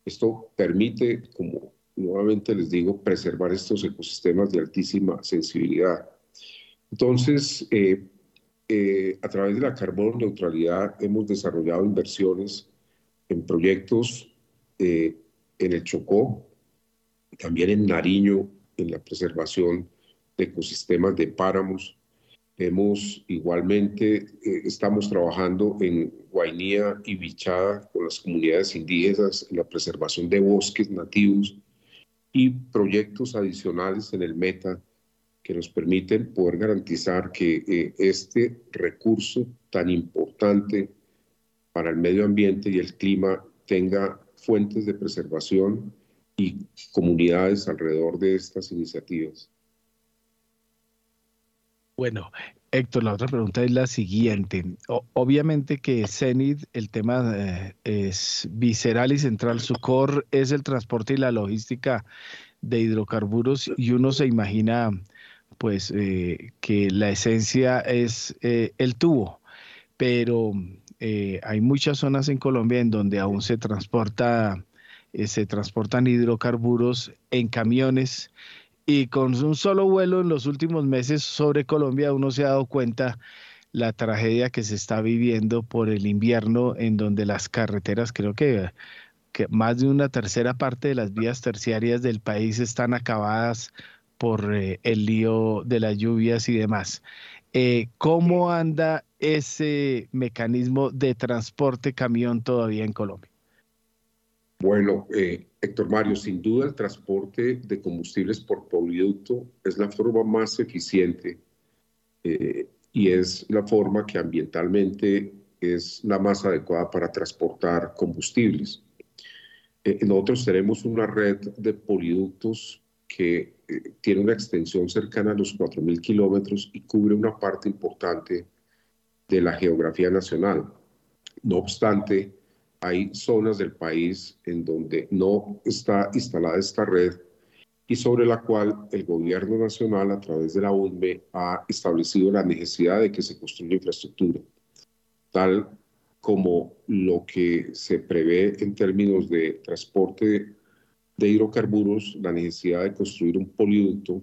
Esto permite, como nuevamente les digo, preservar estos ecosistemas de altísima sensibilidad. Entonces, eh, a través de la carbono neutralidad hemos desarrollado inversiones en proyectos en el Chocó, también en Nariño, en la preservación de ecosistemas de páramos. Hemos igualmente, eh, estamos trabajando en Guainía y Bichada con las comunidades indígenas en la preservación de bosques nativos y proyectos adicionales en el Meta que nos permiten poder garantizar que eh, este recurso tan importante para el medio ambiente y el clima tenga fuentes de preservación y comunidades alrededor de estas iniciativas. Bueno, Héctor, la otra pregunta es la siguiente. obviamente que CENID, el tema eh, es visceral y central, su core es el transporte y la logística de hidrocarburos y uno se imagina pues eh, que la esencia es eh, el tubo, pero hay muchas zonas en Colombia en donde aún se transporta, se transportan hidrocarburos en camiones y con un solo vuelo en los últimos meses sobre Colombia uno se ha dado cuenta la tragedia que se está viviendo por el invierno en donde las carreteras, creo que, que más de una tercera parte de las vías terciarias del país están acabadas por eh, el lío de las lluvias y demás. Eh, ¿Cómo anda ese mecanismo de transporte camión todavía en Colombia? Bueno, eh, Héctor Mario, sin duda el transporte de combustibles por poliducto es la forma más eficiente eh, y es la forma que ambientalmente es la más adecuada para transportar combustibles. Eh, nosotros tenemos una red de poliductos que eh, tiene una extensión cercana a los 4.000 kilómetros y cubre una parte importante de la geografía nacional. No obstante, hay zonas del país en donde no está instalada esta red y sobre la cual el gobierno nacional a través de la UNME ha establecido la necesidad de que se construya infraestructura, tal como lo que se prevé en términos de transporte de hidrocarburos, la necesidad de construir un poliducto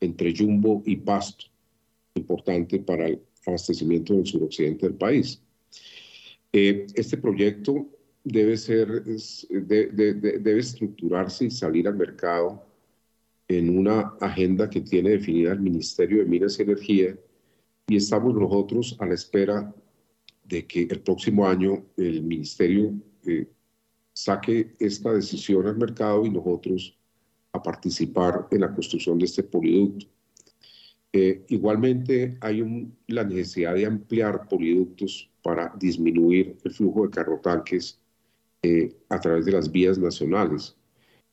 entre Jumbo y Pasto, importante para el abastecimiento del suroccidente del país. Eh, este proyecto debe, ser, debe estructurarse y salir al mercado en una agenda que tiene definida el Ministerio de Minas y Energía y estamos nosotros a la espera de que el próximo año el Ministerio eh, saque esta decisión al mercado y nosotros a participar en la construcción de este poliducto. Eh, igualmente hay la necesidad de ampliar poliductos para disminuir el flujo de carrotanques eh, a través de las vías nacionales.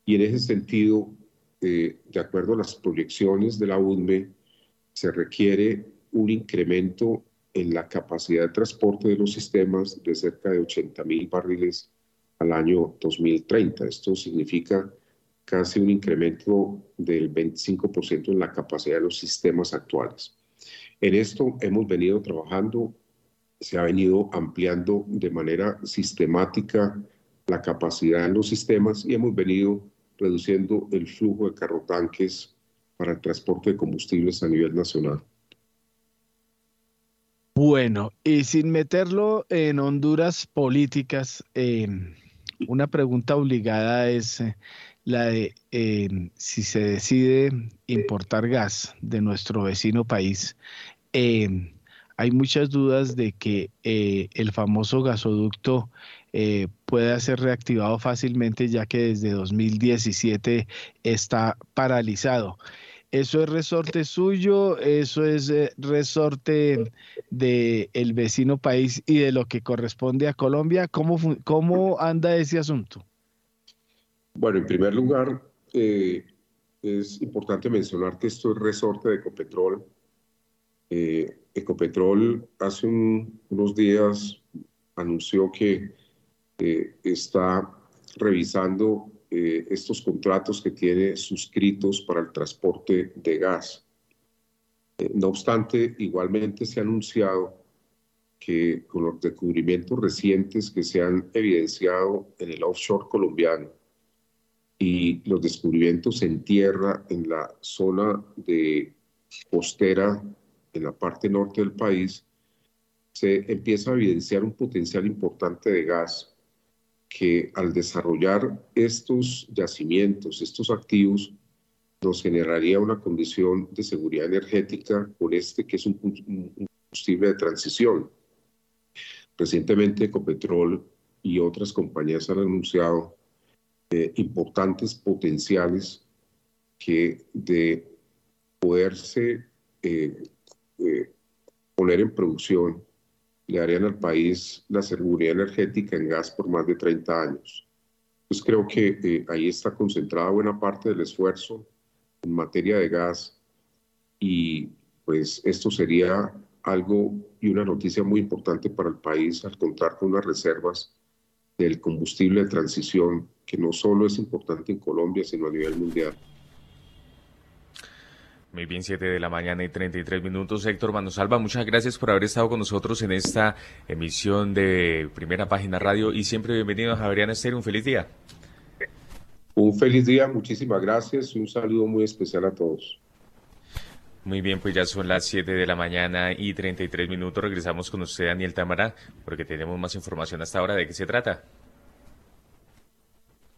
Y en ese sentido, eh, de acuerdo a las proyecciones de la UNME, se requiere un incremento en la capacidad de transporte de los sistemas de cerca de 80 mil barriles al año 2030. Esto significa casi un incremento del 25% en la capacidad de los sistemas actuales. En esto hemos venido trabajando, se ha venido ampliando de manera sistemática la capacidad en los sistemas y hemos venido reduciendo el flujo de carrotanques para el transporte de combustibles a nivel nacional. Bueno, y sin meterlo en Honduras políticas, eh, una pregunta obligada es eh, la de em, si se decide importar gas de nuestro vecino país. Em, hay muchas dudas de que eh, el famoso gasoducto eh, pueda ser reactivado fácilmente ya que desde 2017 está paralizado. ¿Eso es resorte suyo? ¿Eso es eh, resorte del el vecino país y de lo que corresponde a Colombia? ¿Cómo, cómo anda ese asunto? Bueno, en primer lugar, eh, es importante mencionar que esto es resorte de Ecopetrol. Eh, Ecopetrol hace unos días anunció que está revisando eh, estos contratos que tiene suscritos para el transporte de gas. Eh, no obstante, igualmente se ha anunciado que con los descubrimientos recientes que se han evidenciado en el offshore colombiano y los descubrimientos en tierra en la zona de costera, en la parte norte del país, se empieza a evidenciar un potencial importante de gas que al desarrollar estos yacimientos, estos activos, nos generaría una condición de seguridad energética con este que es un, combustible de transición. Recientemente Ecopetrol y otras compañías han anunciado eh, importantes potenciales que de poderse eh, eh, poner en producción le darían al país la seguridad energética en gas por más de 30 años. Pues creo que ahí está concentrada buena parte del esfuerzo en materia de gas y pues esto sería algo y una noticia muy importante para el país al contar con unas reservas del combustible de transición que no solo es importante en Colombia, sino a nivel mundial. Muy bien, 7 de la mañana y 33 minutos. Héctor Manosalva, muchas gracias por haber estado con nosotros en esta emisión de Primera Página Radio y siempre bienvenido a Javeriana Estéreo. Un feliz día. Un feliz día, muchísimas gracias y un saludo muy especial a todos. Muy bien, pues ya son las 7 de la mañana y 33 minutos. Regresamos con usted, Daniel Tamara, porque tenemos más información hasta ahora. ¿De qué se trata?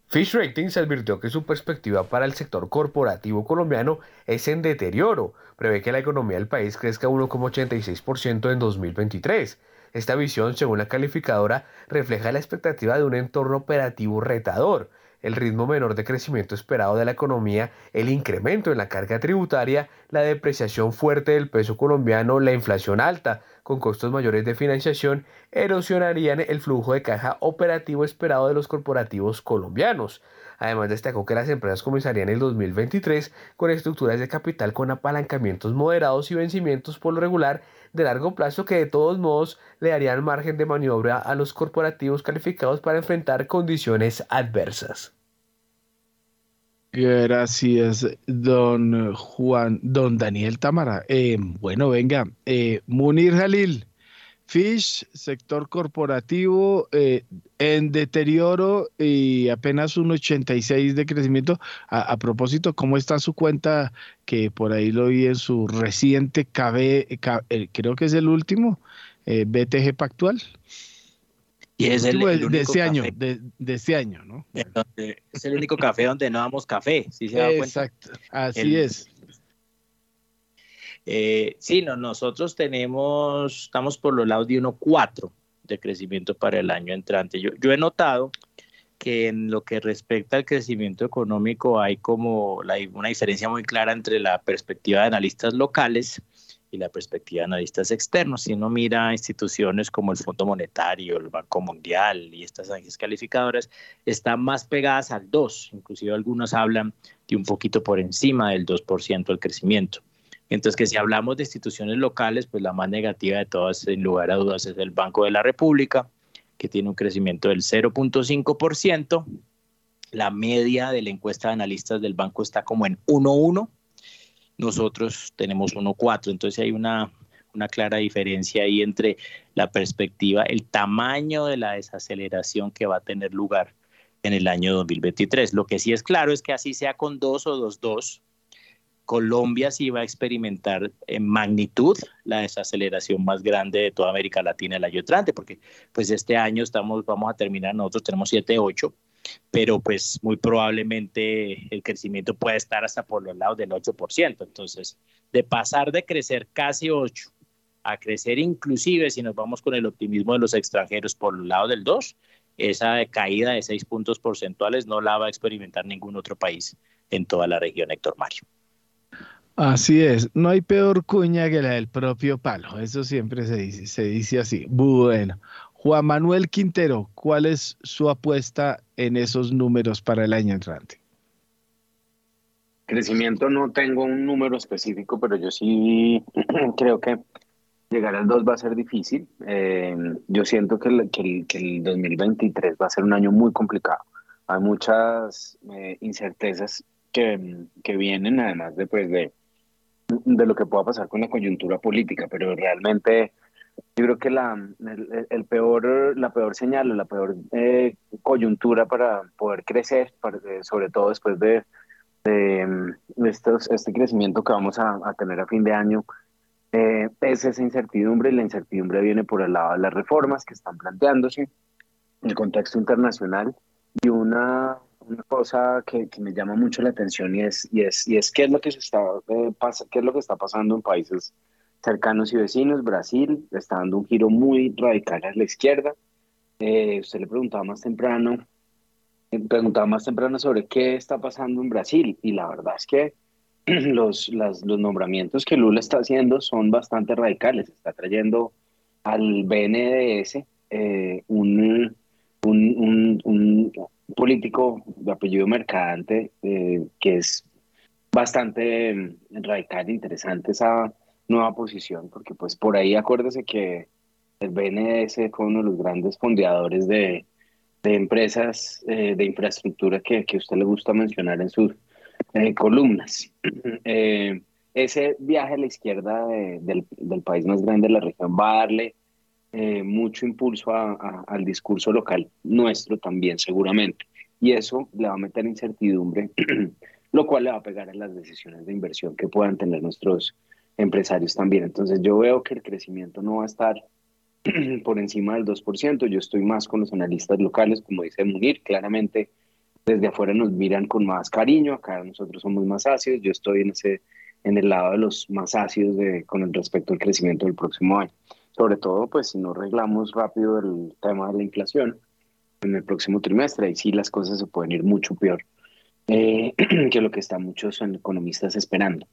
Fish Ratings advirtió que su perspectiva para el sector corporativo colombiano es en deterioro. Prevé que la economía del país crezca 1,86% en 2023. Esta visión, según la calificadora, refleja la expectativa de un entorno operativo retador el ritmo menor de crecimiento esperado de la economía, el incremento en la carga tributaria, la depreciación fuerte del peso colombiano, la inflación alta, con costos mayores de financiación, erosionarían el flujo de caja operativo esperado de los corporativos colombianos. Además destacó que las empresas comenzarían el 2023 con estructuras de capital con apalancamientos moderados y vencimientos por lo regular de largo plazo que de todos modos le darían margen de maniobra a los corporativos calificados para enfrentar condiciones adversas. Gracias, don Juan, don Daniel Tamara. Eh, bueno, venga, eh, Munir Jalil. Fish, sector corporativo eh, en deterioro y apenas un 86 de crecimiento. A, propósito, ¿cómo está su cuenta? Que por ahí lo vi en su reciente KB, eh, creo que es el último, eh, BTG Pactual. Y es el, de este año, de, este año, ¿no? es el único café donde no damos café, ¿sí se Exacto, así es. Eh, sí, no, nosotros tenemos, estamos por los lados de 1,4 de crecimiento para el año entrante. Yo, yo he notado que en lo que respecta al crecimiento económico hay como la, una diferencia muy clara entre la perspectiva de analistas locales y la perspectiva de analistas externos. Si uno mira instituciones como el Fondo Monetario, el Banco Mundial y estas agencias calificadoras, están más pegadas al 2, inclusive algunos hablan de un poquito por encima del 2% del crecimiento. Entonces, que si hablamos de instituciones locales, pues la más negativa de todas, sin lugar a dudas, es el Banco de la República, que tiene un crecimiento del 0.5%. La media de la encuesta de analistas del banco está como en 1.1. Nosotros tenemos 1.4. Entonces hay una, una clara diferencia ahí entre la perspectiva, el tamaño de la desaceleración que va a tener lugar en el año 2023. Lo que sí es claro es que así sea con 2 o 2.2, Colombia sí va a experimentar en magnitud la desaceleración más grande de toda América Latina el año entrante, porque pues este año estamos, vamos a terminar, nosotros tenemos 7-8, pero pues muy probablemente el crecimiento puede estar hasta por los lados del 8%. Entonces, de pasar de crecer casi 8 a crecer inclusive, si nos vamos con el optimismo de los extranjeros por el lado del 2, esa caída de 6 puntos porcentuales no la va a experimentar ningún otro país en toda la región, Héctor Mario. Así es, no hay peor cuña que la del propio palo, eso siempre se dice, se dice así. Bueno, Juan Manuel Quintero, ¿cuál es su apuesta en esos números para el año entrante? Crecimiento no tengo un número específico, pero yo sí creo que llegar al 2 va a ser difícil. Eh, yo siento que el, que, el, 2023 va a ser un año muy complicado. Hay muchas eh, incertezas que, que, vienen, además de, pues, de, de lo que pueda pasar con la coyuntura política, pero realmente yo creo que la, el, peor, la peor señal o la peor eh, coyuntura para poder crecer, eh, sobre todo después de, de, estos, este crecimiento que vamos a, tener a fin de año, Eh, es esa incertidumbre y la incertidumbre viene por el lado de las reformas que están planteándose el contexto internacional y una, una cosa que, que, me llama mucho la atención y es, y es, y es qué, es lo que se está, eh, pasa, qué es lo que está pasando en países cercanos y vecinos. Brasil está dando un giro muy radical a la izquierda. Eh, usted le preguntaba más temprano, eh, preguntaba más temprano sobre qué está pasando en Brasil y la verdad es que los, las, los nombramientos que Lula está haciendo son bastante radicales. Está trayendo al BNDS eh, un, un, un, político de apellido Mercadante eh, que es bastante mm, radical, interesante esa nueva posición, porque pues por ahí acuérdese que el BNDS fue uno de los grandes fondeadores de, de empresas eh, de infraestructura que, que usted le gusta mencionar en sus eh, columnas. Eh, ese viaje a la izquierda del, del, país más grande de la región va a darle eh, mucho impulso al discurso local nuestro también, seguramente. Y eso le va a meter incertidumbre, lo cual le va a pegar a las decisiones de inversión que puedan tener nuestros empresarios también. Entonces yo veo que el crecimiento no va a estar por encima del 2%. Yo estoy más con los analistas locales, como dice Munir, claramente desde afuera nos miran con más cariño, acá nosotros somos más ácidos, yo estoy en, ese, en el lado de los más ácidos de, con respecto al crecimiento del próximo año. Sobre todo, pues si no arreglamos rápido el tema de la inflación en el próximo trimestre, ahí sí las cosas se pueden ir mucho peor eh, que lo que están muchos economistas esperando.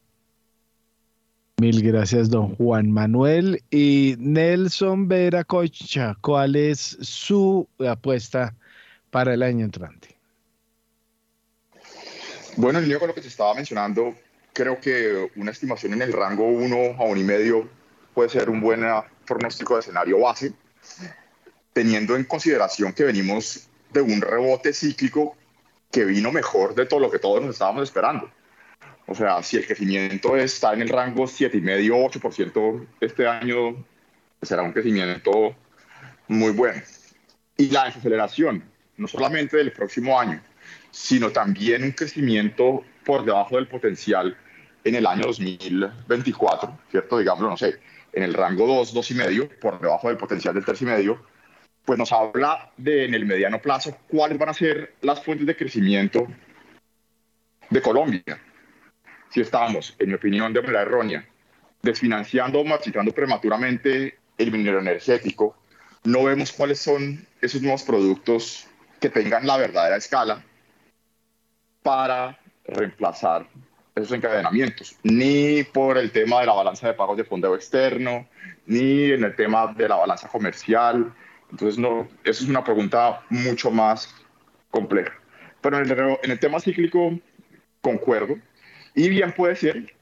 Mil gracias, don Juan Manuel. Y Nelson Vera Cocha, ¿cuál es su apuesta para el año entrante? Bueno, en línea con lo que te estaba mencionando, creo que una estimación en el rango 1 a 1,5 puede ser un buen pronóstico de escenario base, teniendo en consideración que venimos de un rebote cíclico que vino mejor de todo lo que todos nos estábamos esperando. O sea, si el crecimiento está en el rango 7,5-8% este año, será un crecimiento muy bueno. Y la desaceleración, no solamente del próximo año, sino también un crecimiento por debajo del potencial en el año 2024, ¿cierto? Digámoslo, no sé, en el rango 2, 2,5, por debajo del potencial del tercio y medio, pues nos habla de en el mediano plazo cuáles van a ser las fuentes de crecimiento de Colombia. Si estamos, en mi opinión, de manera errónea, desfinanciando o marchitando prematuramente el minero energético, no vemos cuáles son esos nuevos productos que tengan la verdadera escala para reemplazar esos encadenamientos, ni por el tema de la balanza de pagos de fondeo externo, ni en el tema de la balanza comercial. Entonces, no, eso es una pregunta mucho más compleja. Pero en el, en el tema cíclico, concuerdo. Y bien puede ser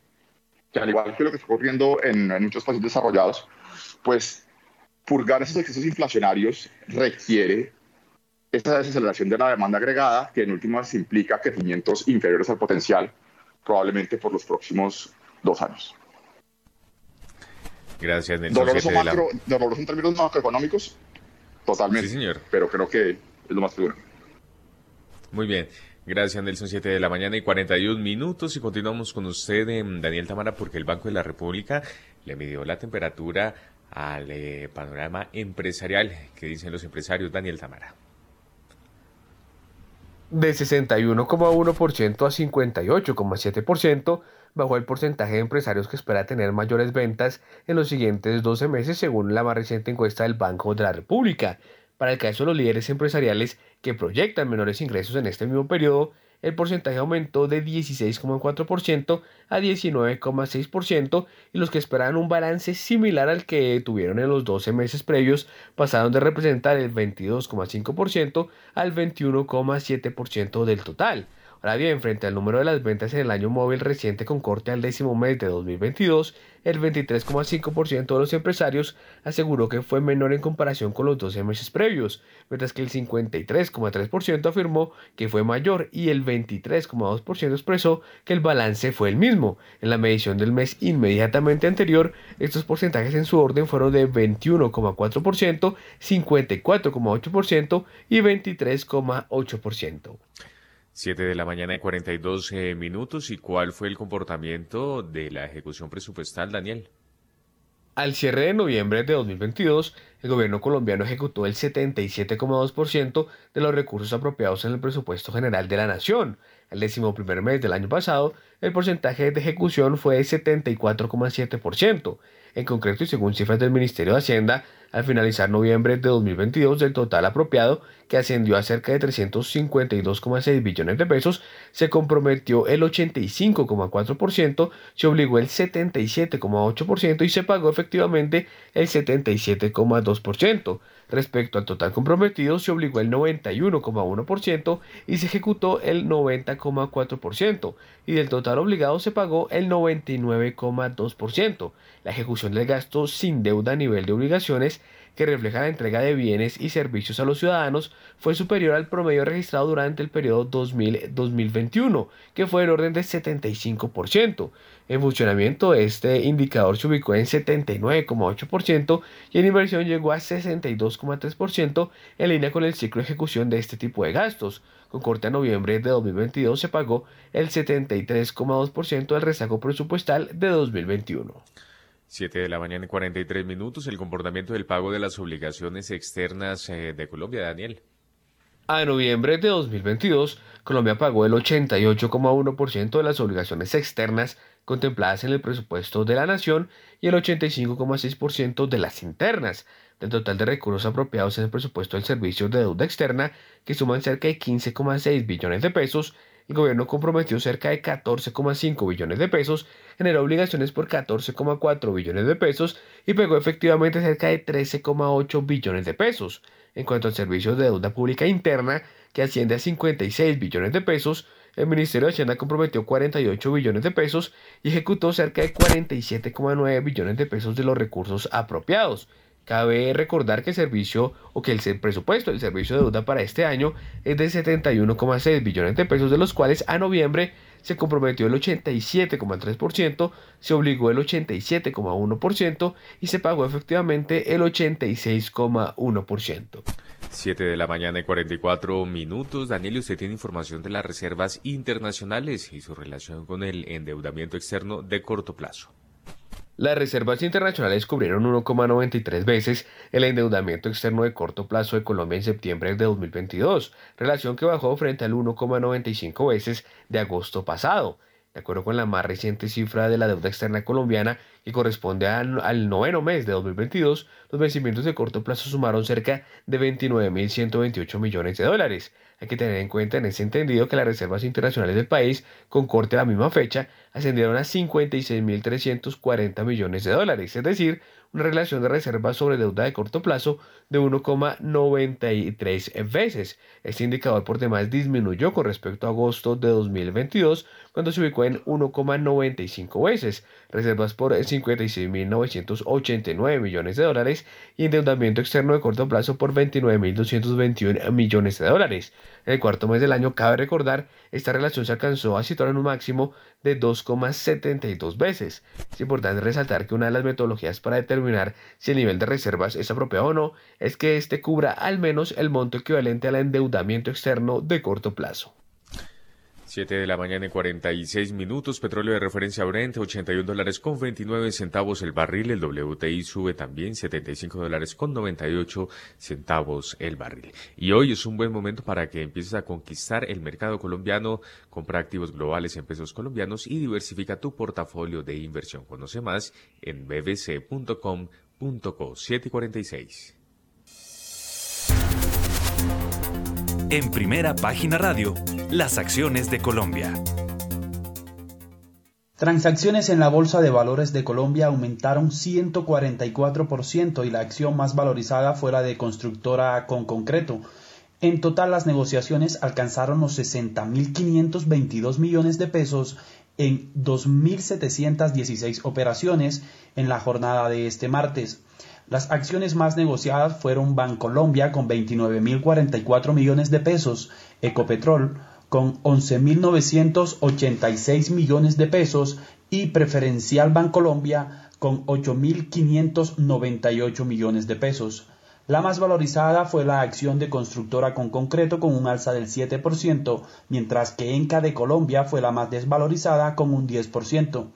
que, al igual que lo que está ocurriendo en, en muchos países desarrollados, pues purgar esos excesos inflacionarios requiere esta desaceleración de la demanda agregada, que en últimas implica crecimientos inferiores al potencial, probablemente por los próximos dos años. Gracias, Nelson. Doloroso, macro, la... doloroso en términos macroeconómicos, totalmente. Sí, señor. Pero creo que es lo más seguro. Muy bien. Gracias, Nelson. 7 de la mañana y 41 minutos. Y continuamos con usted, Daniel Tamara, porque el Banco de la República le midió la temperatura al eh, panorama empresarial. ¿Qué dicen los empresarios, Daniel Tamara? De 61,1% a 58,7%, bajó el porcentaje de empresarios que espera tener mayores ventas en los siguientes 12 meses según la más reciente encuesta del Banco de la República. Para el caso de los líderes empresariales que proyectan menores ingresos en este mismo periodo, el porcentaje aumentó de 16,4% a 19,6% y los que esperaban un balance similar al que tuvieron en los 12 meses previos pasaron de representar el 22,5% al 21,7% del total. Ahora bien, frente al número de las ventas en el año móvil reciente con corte al décimo mes de 2022, el 23,5% de los empresarios aseguró que fue menor en comparación con los 12 meses previos, mientras que el 53,3% afirmó que fue mayor y el 23,2% expresó que el balance fue el mismo. En la medición del mes inmediatamente anterior, estos porcentajes en su orden fueron de 21,4%, 54,8% y 23,8%. 7 de la mañana y 42 eh, minutos. ¿Y cuál fue el comportamiento de la ejecución presupuestal, Daniel? Al cierre de noviembre de 2022, el gobierno colombiano ejecutó el 77,2% de los recursos apropiados en el presupuesto general de la nación. El décimo primer mes del año pasado, el porcentaje de ejecución fue de 74,7%. En concreto, y según cifras del Ministerio de Hacienda, al finalizar noviembre de 2022 del total apropiado, que ascendió a cerca de 352,6 billones de pesos, se comprometió el 85,4%, se obligó el 77,8% y se pagó efectivamente el 77,2%. Respecto al total comprometido, se obligó el 91,1% y se ejecutó el 90,4%, y del total obligado se pagó el 99,2%. La ejecución del gasto sin deuda a nivel de obligaciones que refleja la entrega de bienes y servicios a los ciudadanos, fue superior al promedio registrado durante el periodo 2000-2021, que fue en orden de 75%. En funcionamiento, este indicador se ubicó en 79,8% y en inversión llegó a 62,3% en línea con el ciclo de ejecución de este tipo de gastos. Con corte a noviembre de 2022 se pagó el 73,2% del rezago presupuestal de 2021. 7 de la mañana y 43 minutos, el comportamiento del pago de las obligaciones externas eh, de Colombia, Daniel. A noviembre de 2022, Colombia pagó el 88,1% de las obligaciones externas contempladas en el presupuesto de la nación y el 85,6% de las internas, del total de recursos apropiados en el presupuesto del servicio de deuda externa, que suman cerca de 15,6 billones de pesos, el gobierno comprometió cerca de 14,5 billones de pesos, generó obligaciones por 14,4 billones de pesos y pagó efectivamente cerca de 13,8 billones de pesos. En cuanto al servicio de deuda pública interna, que asciende a 56 billones de pesos, el Ministerio de Hacienda comprometió 48 billones de pesos y ejecutó cerca de 47,9 billones de pesos de los recursos apropiados. Cabe recordar que el servicio o que el presupuesto del servicio de deuda para este año es de 71,6 billones de pesos, de los cuales a noviembre se comprometió el 87,3%, se obligó el 87,1% y se pagó efectivamente el 86,1%. 7 de la mañana y 44 minutos. Daniel, usted tiene información de las reservas internacionales y su relación con el endeudamiento externo de corto plazo. Las reservas internacionales cubrieron 1,93 veces el endeudamiento externo de corto plazo de Colombia en septiembre de 2022, relación que bajó frente al 1,95 veces de agosto pasado. De acuerdo con la más reciente cifra de la deuda externa colombiana, que corresponde al, al noveno mes de 2022, los vencimientos de corto plazo sumaron cerca de 29.128 millones de dólares, hay que tener en cuenta en ese entendido que las reservas internacionales del país, con corte a la misma fecha, ascendieron a 56.340 millones de dólares, es decir, una relación de reservas sobre deuda de corto plazo de 1,93 veces. Este indicador por demás disminuyó con respecto a agosto de 2022, cuando se ubicó en 1,95 veces, reservas por 56.989 millones de dólares y endeudamiento externo de corto plazo por 29.221 millones de dólares. En el cuarto mes del año, cabe recordar, esta relación se alcanzó a situar en un máximo de 2,72 veces. Es importante resaltar que una de las metodologías para determinar si el nivel de reservas es apropiado o no es que éste cubra al menos el monto equivalente al endeudamiento externo de corto plazo. 7 de la mañana y 46 minutos. Petróleo de referencia Brent, 81 dólares con 29 centavos el barril. El WTI sube también 75 dólares con 98 centavos el barril. Y hoy es un buen momento para que empieces a conquistar el mercado colombiano. Compra activos globales en pesos colombianos y diversifica tu portafolio de inversión. Conoce más en bbc.com.co 746. En primera página radio, las acciones de Colombia. Transacciones en la Bolsa de Valores de Colombia aumentaron 144% y la acción más valorizada fue la de constructora con concreto. En total las negociaciones alcanzaron los 60.522 millones de pesos en 2.716 operaciones en la jornada de este martes. Las acciones más negociadas fueron Bancolombia con 29.044 millones de pesos, Ecopetrol con 11.986 millones de pesos y Preferencial Bancolombia con 8.598 millones de pesos. La más valorizada fue la acción de constructora con concreto con un alza del 7%, mientras que Enca de Colombia fue la más desvalorizada con un 10%.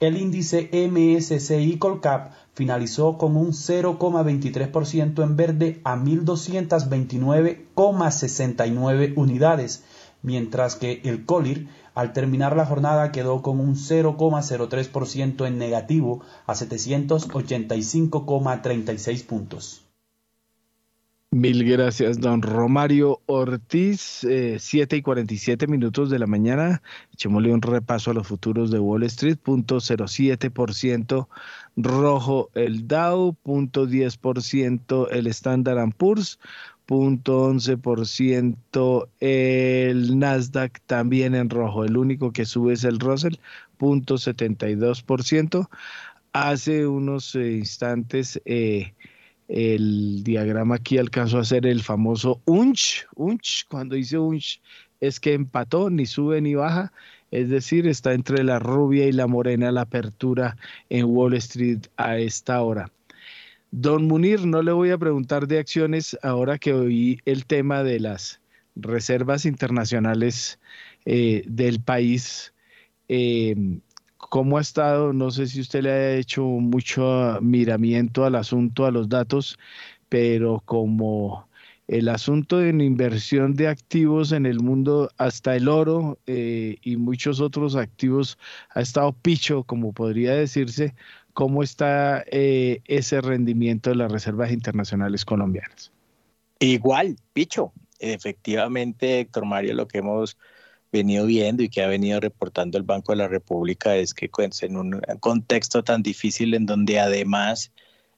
El índice MSCI Colcap finalizó con un 0,23% en verde a 1.229,69 unidades, mientras que el COLIR al terminar la jornada quedó con un 0,03% en negativo a 785,36 puntos. Mil gracias, don Romario Ortiz. Eh, 7 y 47 minutos de la mañana. Echémosle un repaso a los futuros de Wall Street. Punto 0,7% rojo el Dow. Punto 10% el Standard Poor's. Punto 11% el Nasdaq también en rojo. El único que sube es el Russell. Punto 72%. Hace unos eh, instantes... Eh, el diagrama aquí alcanzó a hacer el famoso unch, unch, cuando dice unch es que empató, ni sube ni baja, es decir, está entre la rubia y la morena la apertura en Wall Street a esta hora. Don Munir, no le voy a preguntar de acciones ahora que oí el tema de las reservas internacionales eh, del país. Eh, ¿Cómo ha estado? No sé si usted le ha hecho mucho miramiento al asunto, a los datos, pero como el asunto de inversión de activos en el mundo, hasta el oro eh, y muchos otros activos, ha estado picho, como podría decirse, ¿cómo está eh, ese rendimiento de las reservas internacionales colombianas? Igual, picho. Efectivamente, Héctor Mario, lo que hemos venido viendo y que ha venido reportando el Banco de la República es que pues, en un contexto tan difícil en donde además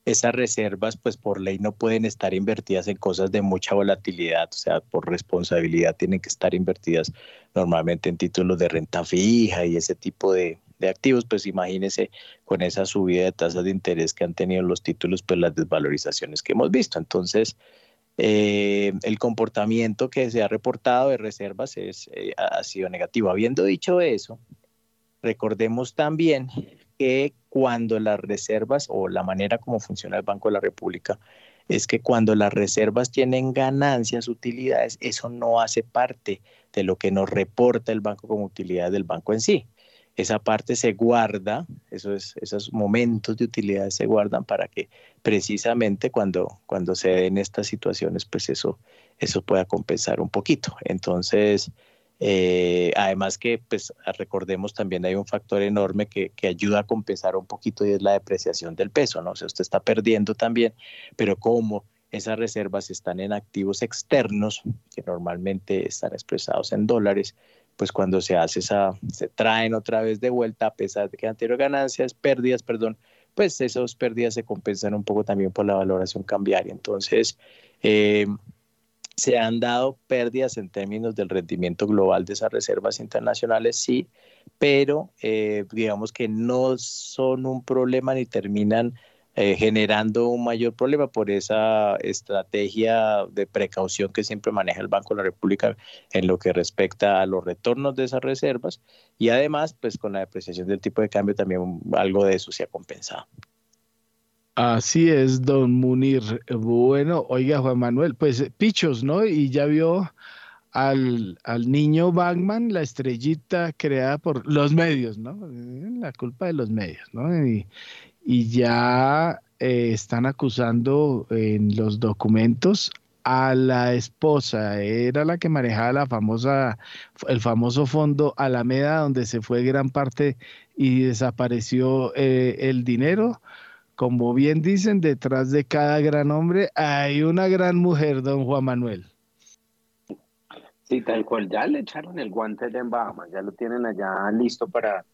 esas reservas pues por ley no pueden estar invertidas en cosas de mucha volatilidad, o sea, por responsabilidad tienen que estar invertidas normalmente en títulos de renta fija y ese tipo de, de activos, pues imagínese con esa subida de tasas de interés que han tenido los títulos, pues las desvalorizaciones que hemos visto. Entonces, eh, el comportamiento que se ha reportado de reservas es, eh, ha sido negativo. Habiendo dicho eso, recordemos también que cuando las reservas o la manera como funciona el Banco de la República es que cuando las reservas tienen ganancias, utilidades, eso no hace parte de lo que nos reporta el banco como utilidad del banco en sí esa parte se guarda, esos, esos momentos de utilidad se guardan para que precisamente cuando, cuando se den estas situaciones, pues eso, eso pueda compensar un poquito. Entonces, eh, además que, pues recordemos también hay un factor enorme que, que, ayuda a compensar un poquito y es la depreciación del peso, ¿no? O sea, usted está perdiendo también, pero como esas reservas están en activos externos, que normalmente están expresados en dólares, pues cuando se hace esa, se traen otra vez de vuelta, a pesar de que anterior ganancias, pérdidas, perdón, pues esas pérdidas se compensan un poco también por la valoración cambiaria. Entonces, eh, se han dado pérdidas en términos del rendimiento global de esas reservas internacionales, sí, pero eh, digamos que no son un problema ni terminan eh, generando un mayor problema por esa estrategia de precaución que siempre maneja el Banco de la República en lo que respecta a los retornos de esas reservas y además pues con la depreciación del tipo de cambio también algo de eso se ha compensado. Así es, don Munir. Bueno, oiga Juan Manuel, pues pichos, ¿no? Y ya vio al, al niño Bangman, la estrellita creada por los medios, ¿no? La culpa de los medios, ¿no? Y, y ya eh, están acusando en los documentos a la esposa, era la que manejaba la famosa, el famoso fondo Alameda, donde se fue gran parte y desapareció eh, el dinero. Como bien dicen, detrás de cada gran hombre hay una gran mujer, don Juan Manuel. Sí, tal cual, ya le echaron el guante de Bahamas, ya lo tienen allá listo para,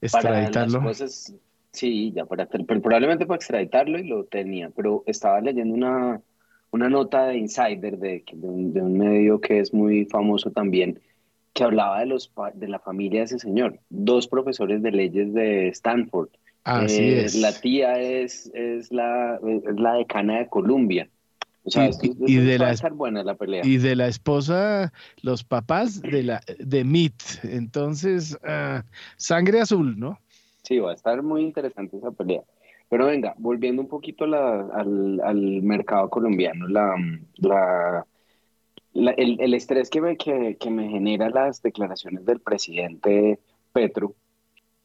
extraditarlo. Para las Sí, ya para pero probablemente para extraditarlo y lo tenía, pero estaba leyendo una, una nota de Insider de, de, un, medio que es muy famoso también, que hablaba de, los, de la familia de ese señor, dos profesores de leyes de Stanford. Así eh, es. La tía es, es, la, es la decana de Columbia. O sea, y, de la, buena la pelea. Y de la esposa, los papás de la de Meat. Entonces, ah, sangre azul, ¿no? Sí, va a estar muy interesante esa pelea. Pero venga, volviendo un poquito al, mercado colombiano, la, el, estrés que me, que, me genera las declaraciones del presidente Petro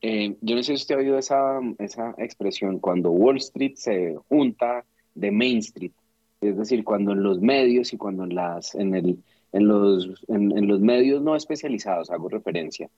Eh, yo no sé si usted ha oído esa, esa expresión, cuando Wall Street se junta de Main Street, es decir, cuando en los medios y cuando en, las, en, el, en, los, en, los medios no especializados, hago referencia,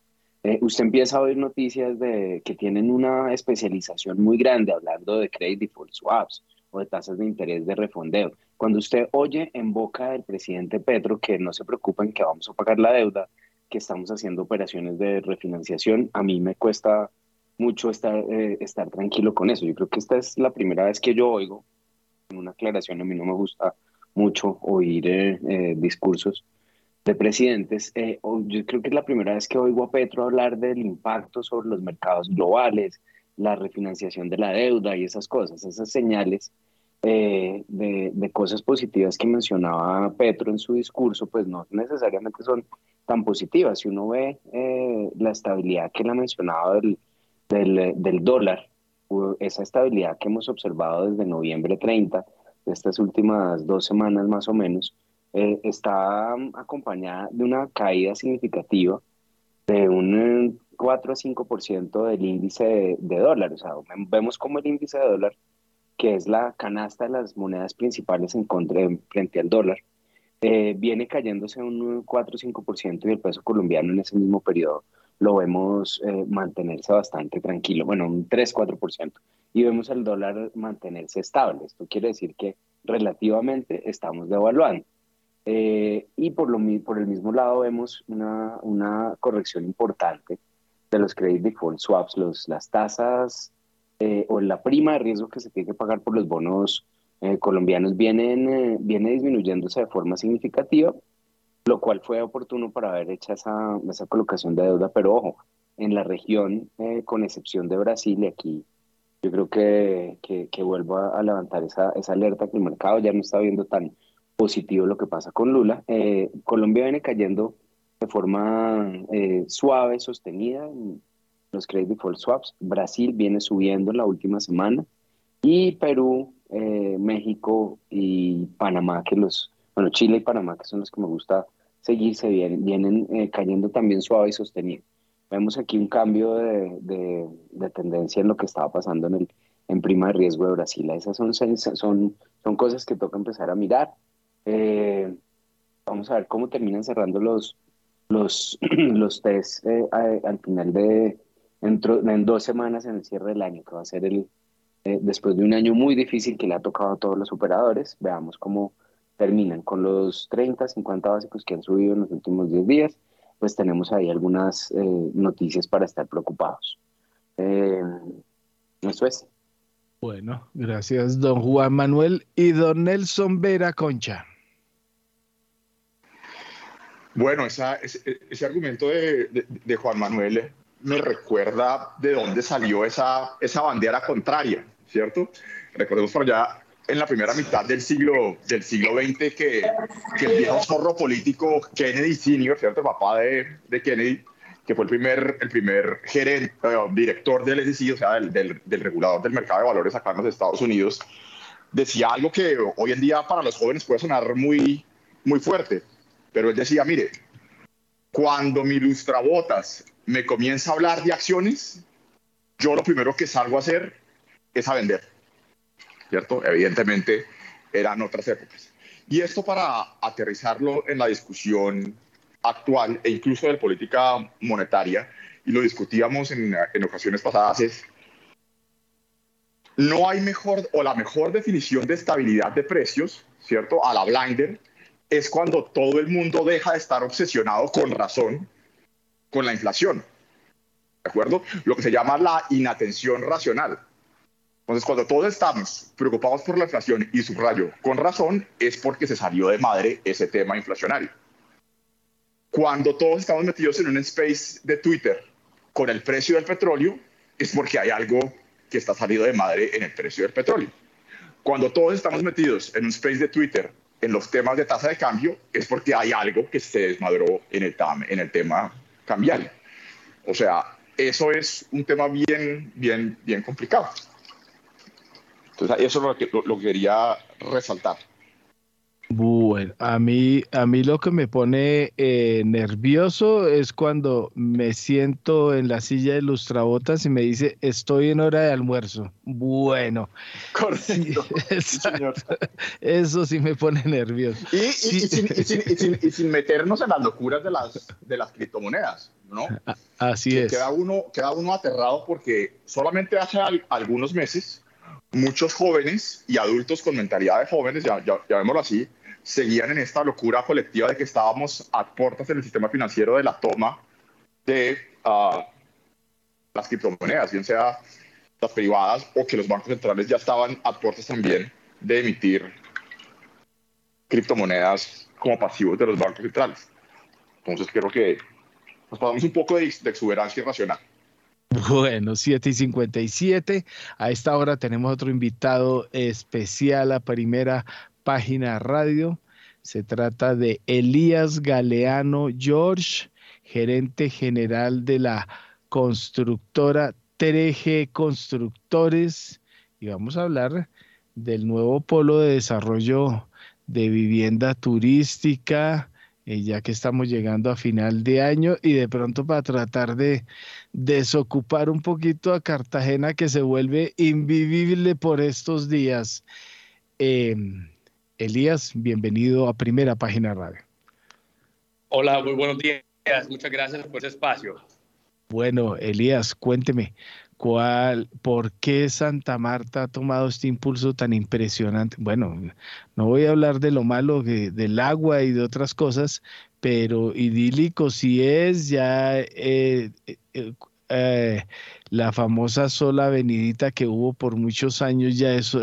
eh, usted empieza a oír noticias de que tienen una especialización muy grande hablando de credit default swaps o de tasas de interés de refondeo. Cuando usted oye en boca del presidente Petro que no se preocupen que vamos a pagar la deuda, que estamos haciendo operaciones de refinanciación, a mí me cuesta mucho estar, eh, estar tranquilo con eso. Yo creo que esta es la primera vez que yo oigo una aclaración, a mí no me gusta mucho oír eh, discursos de presidentes. yo creo que es la primera vez que oigo a Petro hablar del impacto sobre los mercados globales, la refinanciación de la deuda y esas cosas, esas señales de, de, cosas positivas que mencionaba Petro en su discurso, pues no necesariamente son tan positiva. Si uno ve eh, la estabilidad que él ha mencionado del, del, dólar, esa estabilidad que hemos observado desde noviembre 30, de estas últimas dos semanas más o menos, eh, está acompañada de una caída significativa de un 4 a 5% del índice de, de dólar. O sea, vemos como el índice de dólar, que es la canasta de las monedas principales en contra, frente al dólar, eh, viene cayéndose un 4 o 5% y el peso colombiano en ese mismo periodo lo vemos eh, mantenerse bastante tranquilo, bueno, un 3-4%, y vemos el dólar mantenerse estable. Esto quiere decir que relativamente estamos devaluando. Eh, y por, lo, por el mismo lado vemos una, una corrección importante de los credit default swaps, los, las tasas o la prima de riesgo que se tiene que pagar por los bonos eh, colombianos vienen eh, viene disminuyéndose de forma significativa, lo cual fue oportuno para haber hecho esa, esa colocación de deuda, pero ojo, en la región, eh, con excepción de Brasil, y aquí yo creo que, que, que vuelvo a, levantar esa, esa, alerta que el mercado ya no está viendo tan positivo lo que pasa con Lula. Colombia viene cayendo de forma suave, sostenida en los credit default swaps. Brasil viene subiendo la última semana y Perú eh, México y Panamá, que los, bueno, Chile y Panamá, que son los que me gusta seguir, se vienen, vienen eh, cayendo también suave y sostenido. Vemos aquí un cambio de, de, tendencia en lo que estaba pasando en, el, en prima de riesgo de Brasil. Esas son, son, son cosas que toca empezar a mirar. Eh, vamos a ver cómo terminan cerrando los, los, los test al final de, en dos semanas en el cierre del año, que va a ser el, eh, después de un año muy difícil que le ha tocado a todos los operadores. Veamos cómo terminan con los 30, 50 básicos que han subido en los últimos 10 días. Pues tenemos ahí algunas eh, noticias para estar preocupados. Eh, eso es. Bueno, gracias, don Juan Manuel y don Nelson Vera Concha. Bueno, esa, ese, ese, argumento de, de, Juan Manuel me recuerda de dónde salió esa, esa bandera contraria. ¿cierto? Recordemos por allá en la primera mitad del siglo, del siglo XX que, que el viejo zorro político Kennedy Sr., ¿cierto? Papá de, de Kennedy, que fue el primer, el primer gerente, eh, director del SEC, o sea, del, del, del, regulador del mercado de valores acá en los Estados Unidos, decía algo que hoy en día para los jóvenes puede sonar muy, muy fuerte, pero él decía, mire, cuando mi lustrabotas me comienza a hablar de acciones, yo lo primero que salgo a hacer es a vender, ¿cierto? Evidentemente eran otras épocas. Y esto para aterrizarlo en la discusión actual e incluso de política monetaria, y lo discutíamos en, en ocasiones pasadas, es no hay mejor o la mejor definición de estabilidad de precios, ¿cierto? A la blinder, es cuando todo el mundo deja de estar obsesionado con razón con la inflación. ¿De acuerdo? Lo que se llama la inatención racional. Entonces, cuando todos estamos preocupados por la inflación y subrayo con razón, es porque se salió de madre ese tema inflacionario. Cuando todos estamos metidos en un space de Twitter con el precio del petróleo, es porque hay algo que está salido de madre en el precio del petróleo. Cuando todos estamos metidos en un space de Twitter en los temas de tasa de cambio, es porque hay algo que se desmadró en el, en el tema cambiario. O sea, eso es un tema bien, bien, bien complicado. Entonces, eso es lo que, lo, quería resaltar. Bueno, a mí, a mí lo que me pone eh, nervioso es cuando me siento en la silla de lustrabotas y me dice, estoy en hora de almuerzo. Bueno. Correcto. eso sí me pone nervioso. Y, sin, meternos en las locuras de las, de las criptomonedas, ¿no? Así es. Queda uno, queda uno aterrado porque solamente hace algunos meses muchos jóvenes y adultos con mentalidad de jóvenes, ya, ya, llamémoslo así, seguían en esta locura colectiva de que estábamos a puertas en el sistema financiero de la toma de uh, las criptomonedas, bien sea las privadas o que los bancos centrales ya estaban a puertas también de emitir criptomonedas como pasivos de los bancos centrales. Entonces creo que nos pasamos un poco de, de exuberancia irracional. Bueno, 7 y 57. A esta hora tenemos otro invitado especial a primera página radio. Se trata de Elías Galeano George, gerente general de la constructora 3G Constructores. Y vamos a hablar del nuevo polo de desarrollo de vivienda turística, eh, ya que estamos llegando a final de año y de pronto para tratar de desocupar un poquito a Cartagena que se vuelve invivible por estos días. Em, Elías, bienvenido a Primera Página Radio. Hola, muy buenos días. Muchas gracias por ese espacio. Bueno, Elías, cuénteme, ¿cuál, ¿por qué Santa Marta ha tomado este impulso tan impresionante? Bueno, no voy a hablar de lo malo del agua y de otras cosas, pero idílico sí es, ya eh, eh, eh, la famosa sola avenidita que hubo por muchos años, ya es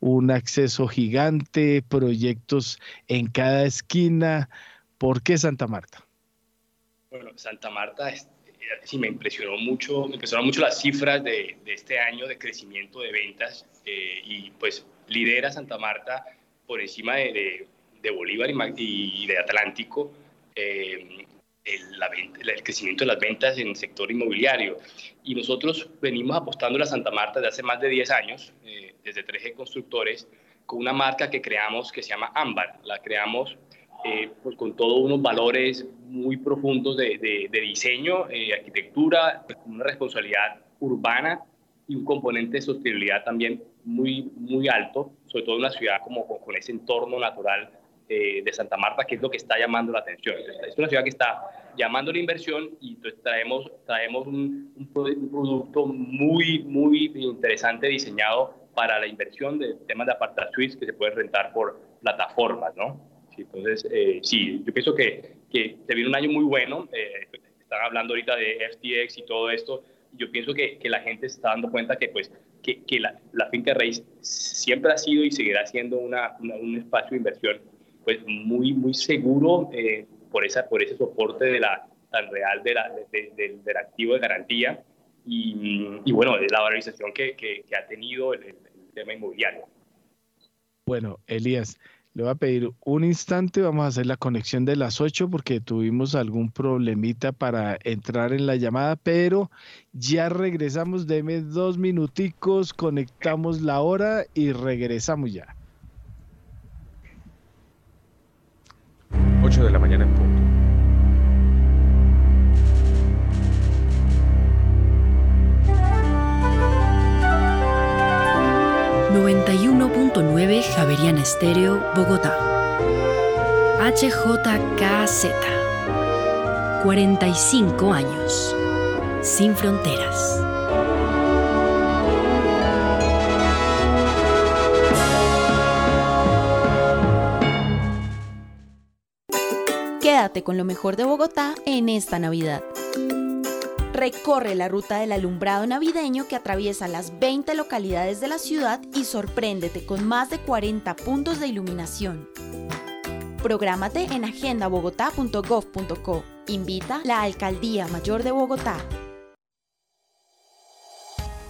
un acceso gigante, proyectos en cada esquina. ¿Por qué Santa Marta? Bueno, Santa Marta es sí me impresionó mucho, me impresionó mucho las cifras de, este año de crecimiento de ventas eh, y pues lidera Santa Marta por encima de, Bolívar y, de Atlántico eh, el, la el, crecimiento de las ventas en el sector inmobiliario. Y nosotros venimos apostando a Santa Marta desde hace más de 10 años, eh, desde 3G Constructores, con una marca que creamos que se llama Ámbar. La creamos eh, pues con todos unos valores muy profundos de, de, diseño, eh, arquitectura, una responsabilidad urbana y un componente de sostenibilidad también muy, muy alto, sobre todo en una ciudad como con, ese entorno natural eh, de Santa Marta, que es lo que está llamando la atención. es una ciudad que está llamando la inversión y entonces traemos, traemos un, un, producto muy, muy interesante diseñado para la inversión de temas de apartamentos suites que se pueden rentar por plataformas, ¿no? Entonces, eh, sí, yo pienso que, que se viene un año muy bueno. Eh, están hablando ahorita de FTX y todo esto. Yo pienso que, que la gente se está dando cuenta que, pues, que, que la, la, finca raíz siempre ha sido y seguirá siendo una, un espacio de inversión pues, muy, muy seguro eh, por, esa, por ese soporte de la, tan real de la, del activo de garantía y, bueno, de la valorización que, que, ha tenido el, el tema inmobiliario. Bueno, Elías, le voy a pedir un instante, vamos a hacer la conexión de las 8 porque tuvimos algún problemita para entrar en la llamada, pero ya regresamos, deme dos minuticos, conectamos la hora y regresamos ya. 8 de la mañana en punto. 91.9 Javerian Estéreo, Bogotá. HJKZ. 45 años. Sin fronteras. Con lo mejor de Bogotá en esta Navidad. Recorre la ruta del alumbrado navideño que atraviesa las 20 localidades de la ciudad y sorpréndete con más de 40 puntos de iluminación. Prográmate en agendabogotá.gov.co. Invita la Alcaldía Mayor de Bogotá.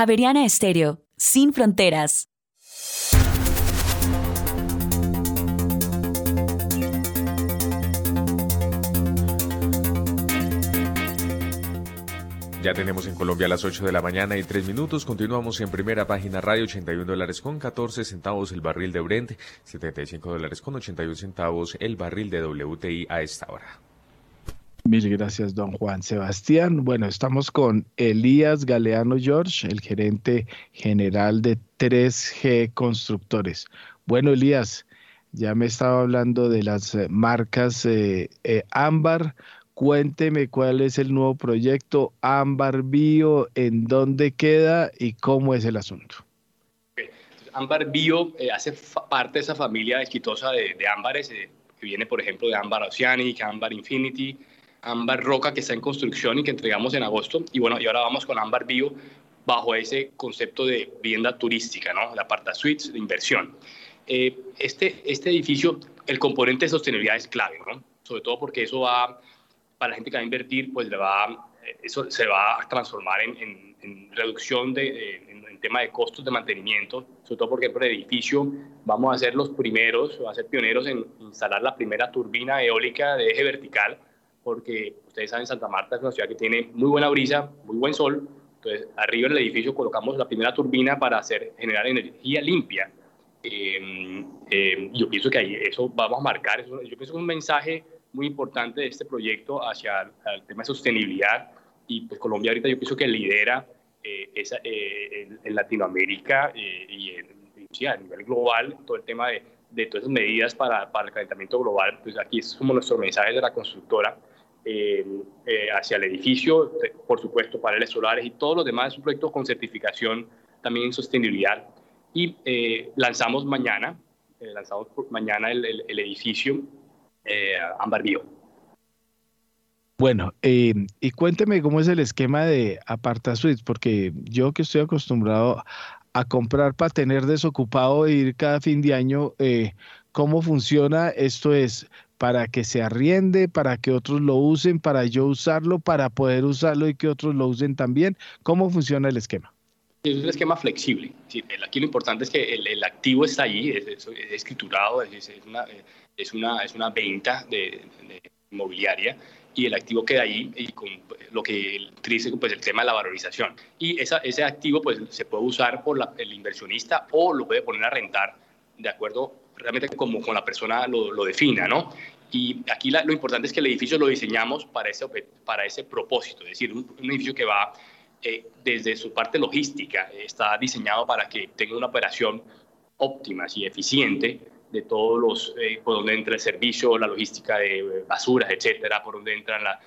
Javeriana Estéreo, sin fronteras. Ya tenemos en Colombia las 8 de la mañana y 3 minutos. Continuamos en primera página radio, 81 dólares con 14 centavos el barril de Brent, 75 dólares con 81 centavos el barril de WTI a esta hora. Mil gracias, don Juan Sebastián. Bueno, estamos con Elías Galeano George, el gerente general de 3G Constructores. Bueno, Elías, ya me estaba hablando de las eh, marcas eh, eh, Ámbar. Cuénteme cuál es el nuevo proyecto Ámbar Bio, en dónde queda y cómo es el asunto. Ámbar Bio eh, hace parte de esa familia exitosa de, ámbares, que viene, por ejemplo, de Ámbar Oceanic, Ámbar Infinity, Ámbar Roca, que está en construcción y que entregamos en agosto. Y bueno, y ahora vamos con Ámbar Bio bajo ese concepto de vivienda turística, ¿no? La aparta suites de inversión. Eh, este, este edificio, el componente de sostenibilidad es clave, ¿no? Sobre todo porque eso va para la gente que va a invertir, pues le va, eh, eso se va a transformar en, reducción de, en, tema de costos de mantenimiento, sobre todo porque por el edificio vamos a ser los primeros, va a ser pioneros en instalar la primera turbina eólica de eje vertical, porque ustedes saben, Santa Marta es una ciudad que tiene muy buena brisa, muy buen sol, entonces arriba en el edificio colocamos la primera turbina para hacer, generar energía limpia. Eh, eh, yo pienso que ahí eso vamos a marcar, yo pienso que es un mensaje muy importante de este proyecto hacia el, tema de sostenibilidad. Y pues Colombia ahorita yo pienso que lidera eh, esa, eh, en, Latinoamérica eh, y en, a nivel global todo el tema de, de todas esas medidas para, para, el calentamiento global, pues aquí es como nuestro mensaje de la constructora hacia el edificio, por supuesto, paneles solares y todos los demás, es un proyecto con certificación también en sostenibilidad y lanzamos mañana, lanzamos mañana el, edificio eh, Ámbar Bio. Bueno, eh, y cuénteme cómo es el esquema de Aparta Suites, porque yo que estoy acostumbrado a comprar para tener desocupado e ir cada fin de año, eh, ¿cómo funciona? Esto es para que se arriende, para que otros lo usen, para yo usarlo, para poder usarlo y que otros lo usen también. ¿Cómo funciona el esquema? Es un esquema flexible. aquí lo importante es que el, activo está allí, es, escriturado, es, una, es una, es una venta de, inmobiliaria y el activo queda ahí y con lo que dice pues el tema de la valorización y esa, ese activo pues se puede usar por el inversionista o lo puede poner a rentar de acuerdo realmente como con la persona lo, lo defina no y aquí lo importante es que el edificio lo diseñamos para ese para ese propósito es decir un, edificio que va eh, desde su parte logística está diseñado para que tenga una operación óptima y eficiente de todos los, eh, por donde entra el servicio, la logística de basuras, etcétera, por donde entra la,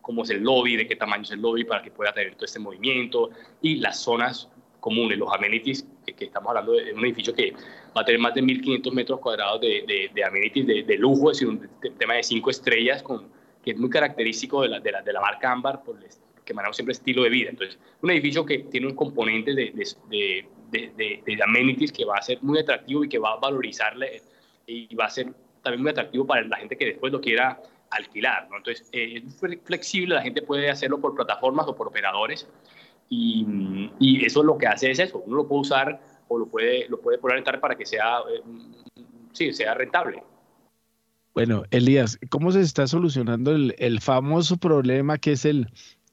cómo es el lobby, de qué tamaño es el lobby para que pueda tener todo este movimiento y las zonas comunes, los amenities, que, estamos hablando de un edificio que va a tener más de 1.500 metros cuadrados de, de, amenities de, lujo, es decir, un tema de cinco estrellas, con, que es muy característico de la, de la, de la marca Ámbar, por que manejamos siempre estilo de vida. Entonces, un edificio que tiene un componente de, de, de, amenities que va a ser muy atractivo y que va a valorizarle y va a ser también muy atractivo para la gente que después lo quiera alquilar. ¿no? Entonces, eh, es flexible, la gente puede hacerlo por plataformas o por operadores y, y, eso lo que hace es eso, uno lo puede usar o lo puede, lo puede en para que sea, eh, sí, sea rentable. Bueno, Elías, ¿cómo se está solucionando el, el famoso problema que es el,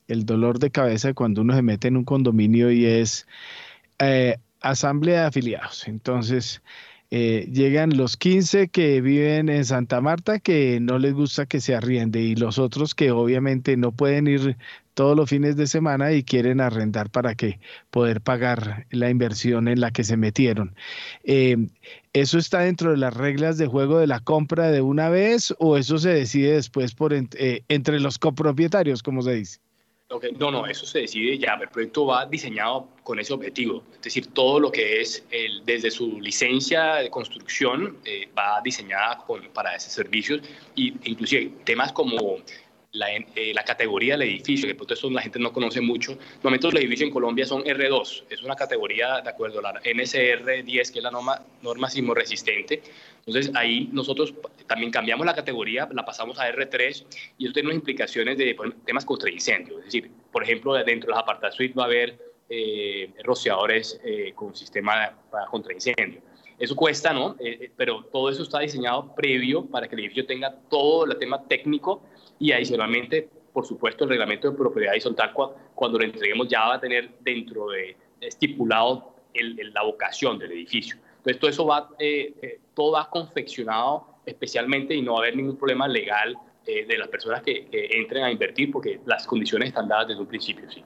el dolor de cabeza cuando uno se mete en un condominio y es eh, asamblea de afiliados. Entonces, eh, llegan los 15 que viven en Santa Marta que no les gusta que se arriende y los otros que obviamente no pueden ir todos los fines de semana y quieren arrendar para que poder pagar la inversión en la que se metieron. Eh, ¿Eso está dentro de las reglas de juego de la compra de una vez o eso se decide después por eh, entre los copropietarios, como se dice? No, no, eso se decide ya. El proyecto va diseñado con ese objetivo. Es decir, todo lo que es el, desde su licencia de construcción eh, va diseñada para esos servicios y inclusive temas como eh, la, categoría del edificio, que por eso la gente no conoce mucho. Normalmente los edificios en Colombia son R2, es una categoría de acuerdo a la NSR 10, que es la norma, norma sismoresistente. Entonces ahí nosotros también cambiamos la categoría, la pasamos a R3 y eso tiene unas implicaciones de temas contra incendios. Es decir, por ejemplo, dentro de las apartadas suites va a haber eh, rociadores eh, con sistema para contra incendio. Eso cuesta, ¿no? pero todo eso está diseñado previo para que el edificio tenga todo el tema técnico y adicionalmente, por supuesto, el reglamento de propiedad horizontal, cuando lo entreguemos, ya va a tener dentro de estipulado el, la vocación del edificio. Entonces, todo eso va, eh, eh, todo va confeccionado especialmente y no va a haber ningún problema legal eh, de las personas que, entren a invertir porque las condiciones están dadas desde un principio, sí.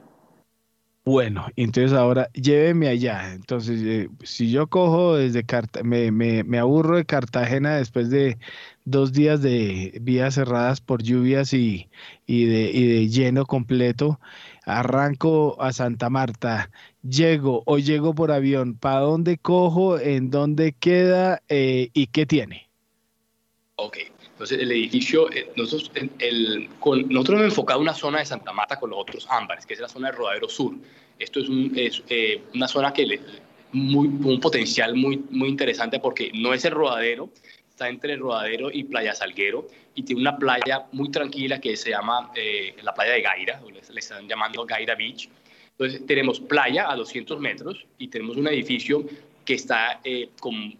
Bueno, entonces ahora lléveme allá. Entonces, si yo cojo desde Cartagena, me, me, me, aburro de Cartagena después de, dos días de vías cerradas por lluvias y, y, de, y de lleno completo. Arranco a Santa Marta, llego o llego por avión, ¿para dónde cojo? ¿En dónde queda? Eh, ¿Y qué tiene? Ok, entonces el edificio, eh, nosotros, el, con, nosotros hemos enfocado una zona de Santa Marta con los otros ámbares, que es la zona del Rodadero Sur. Esto es, un, es eh, una zona que le, muy, un potencial muy, muy interesante porque no es el rodadero, está entre Rodadero y Playa Salguero y tiene una playa muy tranquila que se llama eh, la playa de Gaira, le están llamando Gaira Beach. Entonces tenemos playa a 200 metros y tenemos un edificio que está eh, con,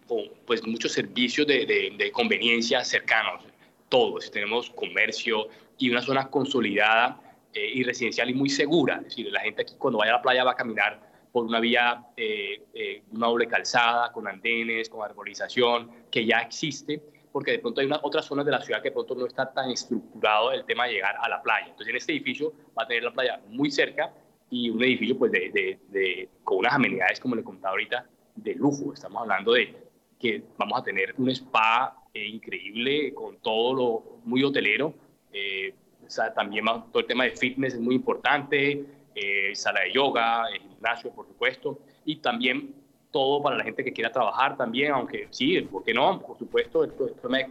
pues, muchos servicios de, de, conveniencia cercanos, todos. Tenemos comercio y una zona consolidada eh, y residencial y muy segura. Es decir, la gente aquí cuando vaya a la playa va a caminar por una vía, eh, eh, una doble calzada, con andenes, con arborización, que ya existe, porque de pronto hay otras zonas de la ciudad que de pronto no está tan estructurado el tema de llegar a la playa. Entonces, en este edificio va a tener la playa muy cerca y un edificio pues de, de, con unas amenidades, como le contaba ahorita, de lujo. Estamos hablando de que vamos a tener un spa eh, increíble con todo lo muy hotelero. o sea, también todo el tema de fitness es muy importante. Eh, sala de yoga, gimnasio, por supuesto, y también todo para la gente que quiera trabajar también, aunque sí, ¿por qué no? Por supuesto,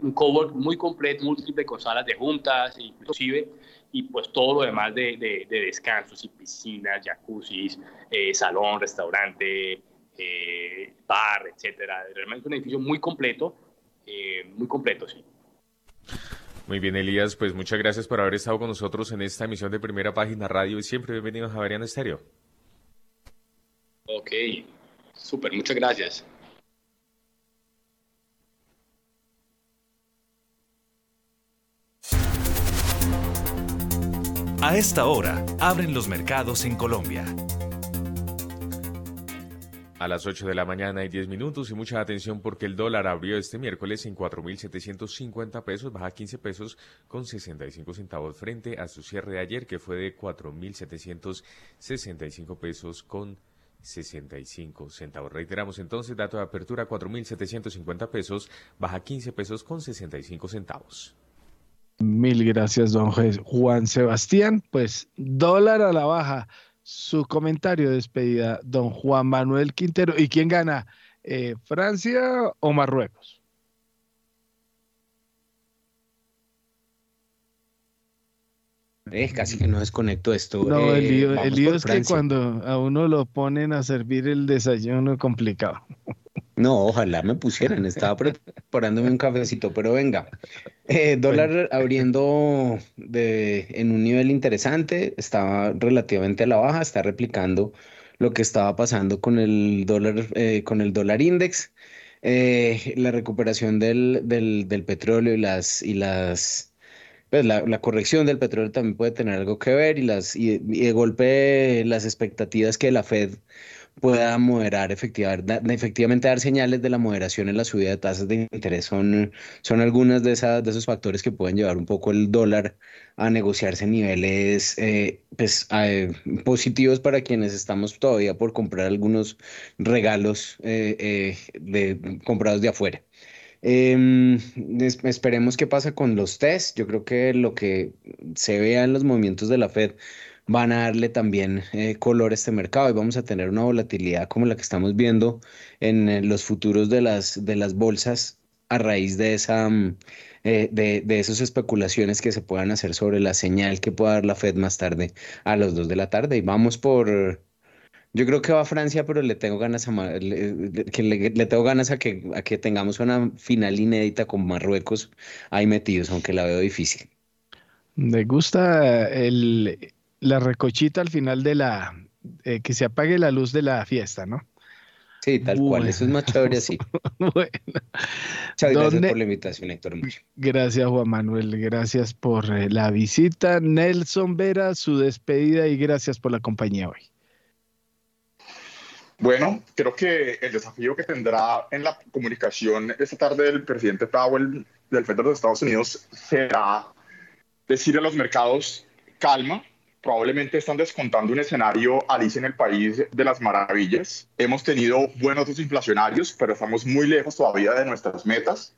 un cowork muy completo, múltiple, con salas de juntas, inclusive, y pues todo lo demás de, de, descansos y piscinas, jacuzzis, eh, salón, restaurante, eh, bar, etcétera. Realmente un edificio muy completo, muy completo, sí. Muy bien, Elías, pues muchas gracias por haber estado con nosotros en esta emisión de Primera Página Radio y siempre bienvenidos a Javeriana Estéreo. Ok, súper, muchas gracias. A esta hora, abren los mercados en Colombia. A las 8 de la mañana y 10 minutos y mucha atención porque el dólar abrió este miércoles en 4.750 pesos, baja 15 pesos con 65 centavos frente a su cierre de ayer que fue de 4.765 pesos con 65 centavos. Reiteramos entonces, dato de apertura 4.750 pesos, baja 15 pesos con 65 centavos. Mil gracias, don Juan Sebastián. Pues dólar a la baja su comentario de despedida, don Juan Manuel Quintero. ¿Y quién gana? Eh, ¿Francia o Marruecos? Es casi que no desconecto esto. No, el eh, lío, es que cuando a uno lo ponen a servir el desayuno es complicado. No, ojalá me pusieran, estaba preparándome un cafecito, pero venga. Eh, dólar abriendo de, en un nivel interesante, estaba relativamente a la baja, está replicando lo que estaba pasando con el dólar, eh, con el dólar index. Eh, la recuperación del, del, petróleo y las, y las pues la, corrección del petróleo también puede tener algo que ver y las y, y de golpe las expectativas que la Fed pueda moderar efectivamente, dar señales de la moderación en la subida de tasas de interés son, son algunas de, esas, de esos factores que pueden llevar un poco el dólar a negociarse en niveles eh, pues, eh, positivos para quienes estamos todavía por comprar algunos regalos eh, comprados de afuera. Em, esperemos qué pasa con los test. Yo creo que lo que se vea en los movimientos de la Fed van a darle también eh, color a este mercado y vamos a tener una volatilidad como la que estamos viendo en, los futuros de las, de las bolsas a raíz de esa mm, eh, de, de, esas especulaciones que se puedan hacer sobre la señal que pueda dar la Fed más tarde a las 2 de la tarde. Y vamos por, yo creo que va a Francia, pero le tengo ganas a, le, que le, tengo ganas a que, a que tengamos una final inédita con Marruecos ahí metidos, aunque la veo difícil. Me gusta el, la recochita al final de la, eh, que se apague la luz de la fiesta, ¿no? Sí, tal cual, eso es más chévere así. bueno. gracias por la invitación, Héctor. Gracias, Juan Manuel, gracias por eh, la visita. Nelson Vera, su despedida y gracias por la compañía hoy. Bueno, creo que el desafío que tendrá en la comunicación esta tarde el presidente Powell del Fed de los Estados Unidos será decir a los mercados calma, probablemente están descontando un escenario Alice en el país de las maravillas. Hemos tenido buenos inflacionarios, pero estamos muy lejos todavía de nuestras metas.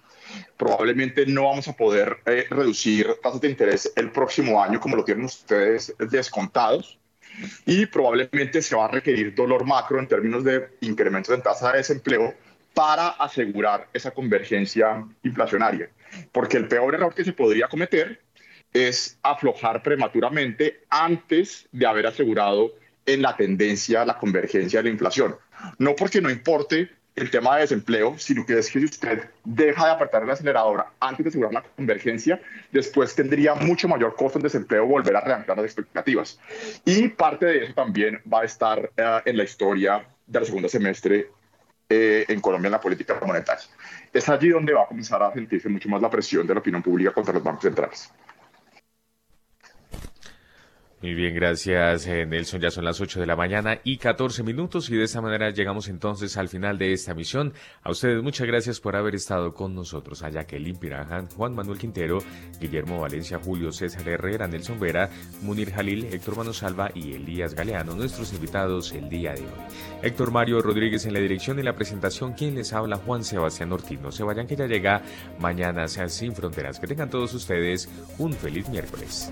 Probablemente no vamos a poder eh, reducir tasas de interés el próximo año como lo tienen ustedes descontados. Y probablemente se va a requerir dolor macro en términos de incrementos en tasa de desempleo para asegurar esa convergencia inflacionaria. Porque el peor error que se podría cometer es aflojar prematuramente antes de haber asegurado en la tendencia la convergencia de la inflación. No porque no importe el tema de desempleo, sino que es que si usted deja de apretar el acelerador antes de asegurar la convergencia, después tendría mucho mayor costo en desempleo volver a reanclar las expectativas. Y parte de eso también va a estar eh, en la historia del segundo semestre eh, en Colombia en la política monetaria. Es allí donde va a comenzar a sentirse mucho más la presión de la opinión pública contra los bancos centrales. Muy bien, gracias eh, Nelson. Ya son las 8 de la mañana y 14 minutos y de esta manera llegamos entonces al final de esta misión. A ustedes muchas gracias por haber estado con nosotros. A Jacqueline Pirajan, Juan Manuel Quintero, Guillermo Valencia, Julio César Herrera, Nelson Vera, Munir Jalil, Héctor Manosalva y Elías Galeano, nuestros invitados el día de hoy. Héctor Mario Rodríguez en la dirección y la presentación. Quien les habla, Juan Sebastián Ortiz. No se vayan que ya llega mañana, sean sin fronteras. Que tengan todos ustedes un feliz miércoles.